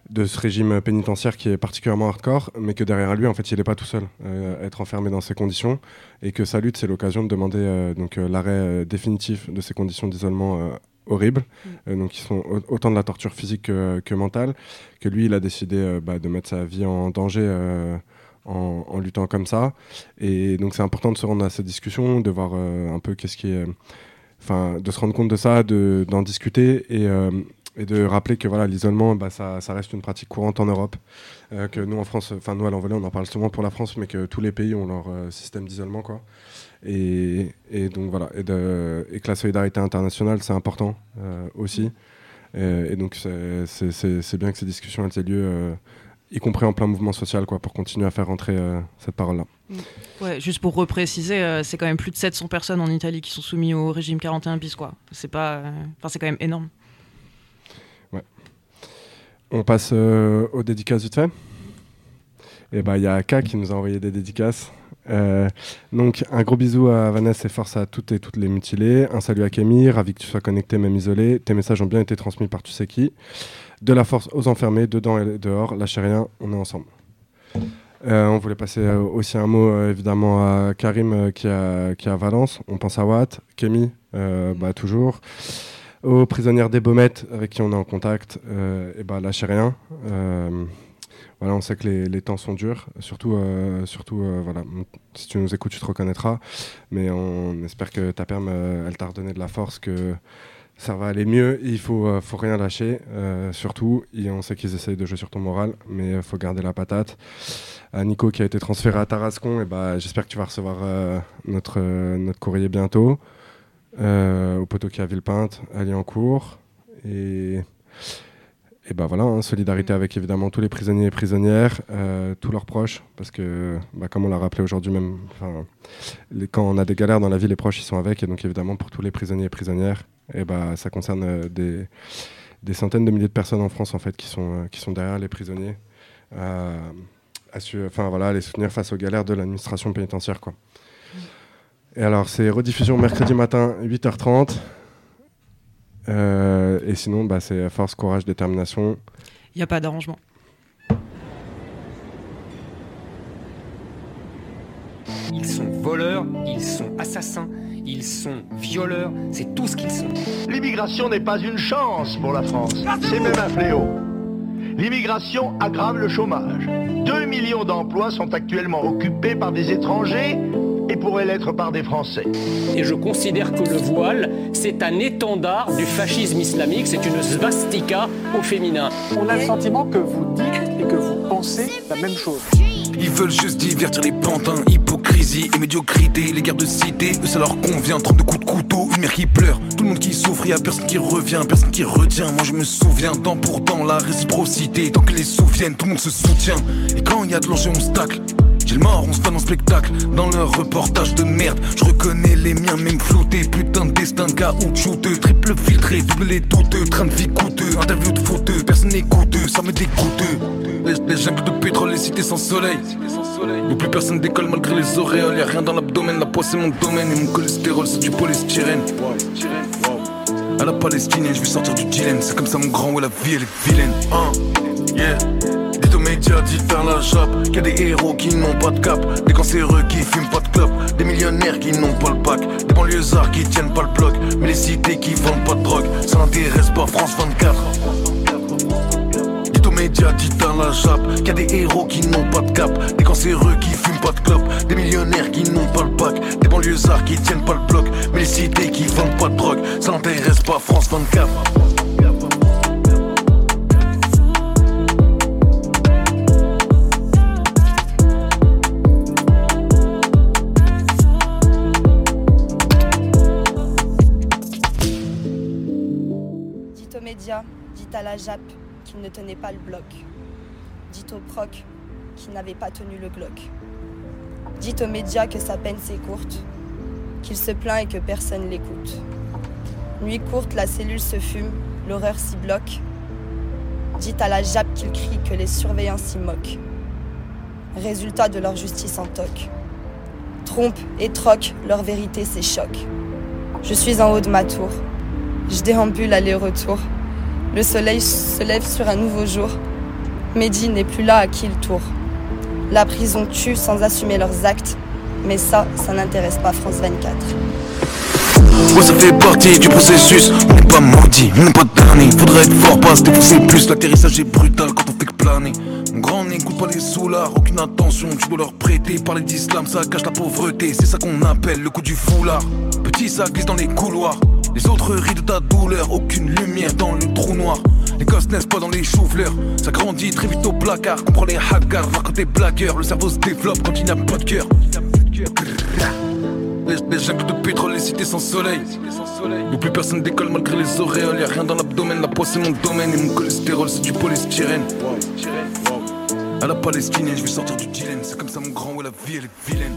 Speaker 2: de ce régime pénitentiaire qui est particulièrement hardcore, mais que derrière lui, en fait, il n'est pas tout seul à être enfermé dans ces conditions, et que sa lutte, c'est l'occasion de demander donc l'arrêt définitif de ces conditions d'isolement euh, horribles, euh, donc qui sont au- autant de la torture physique que, que mentale, que lui, il a décidé euh, bah, de mettre sa vie en danger euh, en, en luttant comme ça. Et donc, c'est important de se rendre à cette discussion, de voir euh, un peu qu'est-ce qui est. Enfin, de se rendre compte de ça, de- d'en discuter et, euh, et de rappeler que voilà, l'isolement, bah, ça, ça reste une pratique courante en Europe. Que nous, en France, enfin, nous, à l'envolée, on en parle souvent pour la France, mais que tous les pays ont leur système d'isolement, quoi. Et, et donc voilà, et, de, et que la solidarité internationale, c'est important euh, aussi. Et, et donc c'est- bien que ces discussions aient lieu, euh, y compris en plein mouvement social, quoi, pour continuer à faire rentrer euh, cette parole-là.
Speaker 4: Ouais, juste pour repréciser, euh, c'est quand même plus de 700 personnes en Italie qui sont soumises au régime 41 bis quoi. C'est pas, euh, enfin c'est quand même énorme.
Speaker 2: On passe aux dédicaces vite fait. Et bah il y a K qui nous a envoyé des dédicaces. Euh, donc un gros bisou à Vanessa et force à toutes et toutes les mutilées. Un salut à Kémy, ravi que tu sois connecté même isolé. Tes messages ont bien été transmis par tu sais qui. De la force aux enfermés, dedans et dehors. Lâchez rien, on est ensemble. Euh, on voulait passer euh, aussi un mot évidemment à Karim qui, est à Valence. On pense à Watt, Kémy, bah, toujours. Aux prisonnières des Baumettes avec qui on est en contact, et bah, lâchez rien. Voilà, on sait que les, les temps sont durs, surtout, euh, surtout euh, voilà, si tu nous écoutes, tu te reconnaîtras. Mais on espère que ta perme, euh, elle t'a redonné de la force, que ça va aller mieux. Il faut, faut rien lâcher, surtout. Et on sait qu'ils essayent de jouer sur ton moral, mais il faut garder la patate. À Nico qui a été transféré à Tarascon, et bah, j'espère que tu vas recevoir notre, notre courrier bientôt. Au poteau qui à Villepinte, à Liancourt. Et, et bah voilà, hein, solidarité avec évidemment tous les prisonniers et prisonnières, euh, tous leurs proches, parce que bah, comme on l'a rappelé aujourd'hui même, les- quand on a des galères dans la vie, les proches ils sont avec, et donc évidemment pour tous les prisonniers et prisonnières, et bah, ça concerne euh, des, des centaines de milliers de personnes en France en fait qui sont, euh, qui sont derrière les prisonniers, enfin voilà, les soutenir face aux galères de l'administration pénitentiaire quoi. Et alors, c'est rediffusion mercredi matin, 8h30. Euh, et sinon, bah, c'est force, courage, détermination.
Speaker 4: Il n'y a pas d'arrangement.
Speaker 8: Ils sont voleurs, ils sont assassins, ils sont violeurs, c'est tout ce qu'ils sont.
Speaker 9: L'immigration n'est pas une chance pour la France, c'est même un fléau. L'immigration aggrave le chômage. 2 millions d'emplois sont actuellement occupés par des étrangers et pourraient l'être par des Français.
Speaker 8: Et je considère que le voile, c'est un étendard du fascisme islamique, c'est une svastika au féminin.
Speaker 10: On a le sentiment que vous dites et que vous pensez la même chose.
Speaker 11: Ils veulent juste divertir les pantins, hypocrisie et médiocrité, les guerres de cité, eux ça leur convient, 32 coups de couteau, une mère qui pleure, tout le monde qui souffre, y a personne qui revient, personne qui retient, moi je me souviens, tant pour temps la réciprocité, tant que les souviennent, tout le monde se soutient, et quand y a de l'enjeu on se tacle. J'ai le mort, on se fait en spectacle Dans leur reportage de merde Je reconnais les miens même floutés Putain de destin caoutchouteux Triple filtré, double les douteux Train de vie coûteux, interview de fauteux Personne n'écouteux, ça me dégoûte Les, les de pétrole, les cités sans soleil Où plus personne décolle malgré les auréoles Y'a rien dans l'abdomen, la poids c'est mon domaine Et mon cholestérol c'est du polystyrène à la palestinienne, je vais sortir du dilemme. C'est comme ça mon grand, ouais, la vie elle est vilaine. Hein, yeah. Médias, dites à la chape Qu'il y a des héros qui n'ont pas de cap. Des cancéreux qui fument pas de clope Des millionnaires qui n'ont pas le pack. Des banlieusards qui tiennent pas le bloc Mais les cités qui vendent pas de drogue. Ça n'intéresse pas France 24 Dites aux médias, dites à la chape Qu'il y a des héros qui n'ont pas de cap. Des cancéreux qui fument pas de clope Des millionnaires qui n'ont pas le pack. Des banlieusards qui tiennent pas le bloc Mais les cités qui vendent pas de drogue. Ça n'intéresse pas France 24
Speaker 12: dites à la JAP qu'il ne tenait pas le bloc. Dites au proc qu'il n'avait pas tenu le Glock. Dites aux médias que sa peine c'est courte, qu'il se plaint et que personne l'écoute. Nuit courte, la cellule se fume, l'horreur s'y bloque. Dites à la JAP qu'il crie que les surveillants s'y moquent. Résultat de leur justice en toc. Trompe et troque, leur vérité s'échoque. Je suis en haut de ma tour. Je déambule aller-retour. Le soleil se lève sur un nouveau jour. Mehdi n'est plus là à qui il tour. La prison tue sans assumer leurs actes. Mais ça, ça n'intéresse pas France 24.
Speaker 11: Ouais, ça fait partie du processus. On n'est pas maudit, on n'est pas dernier. Faudrait être fort, pas se défoncer plus. L'atterrissage est brutal quand on fait que planer. Grand n'écoute pas les soulards, aucune attention. Tu dois leur prêter. Parler d'islam, ça cache la pauvreté. C'est ça qu'on appelle le coup du foulard. Petit, ça glisse dans les couloirs. Les autres rient de ta douleur, aucune lumière dans le trou noir. Les gosses naissent pas dans les choux-fleurs, ça grandit très vite au placard. Comprends les hagards, voir quand t'es blagueur. Le cerveau se développe quand il n'y a pas de cœur. Les, les jungles de pétrole, les cités sans soleil. Où plus personne décolle malgré les auréoles. Y'a rien dans l'abdomen, la poids c'est mon domaine. Et mon cholestérol c'est du polystyrène. À la palestinienne, je vais sortir du dilemme. C'est comme ça mon grand, ouais, la vie elle est vilaine.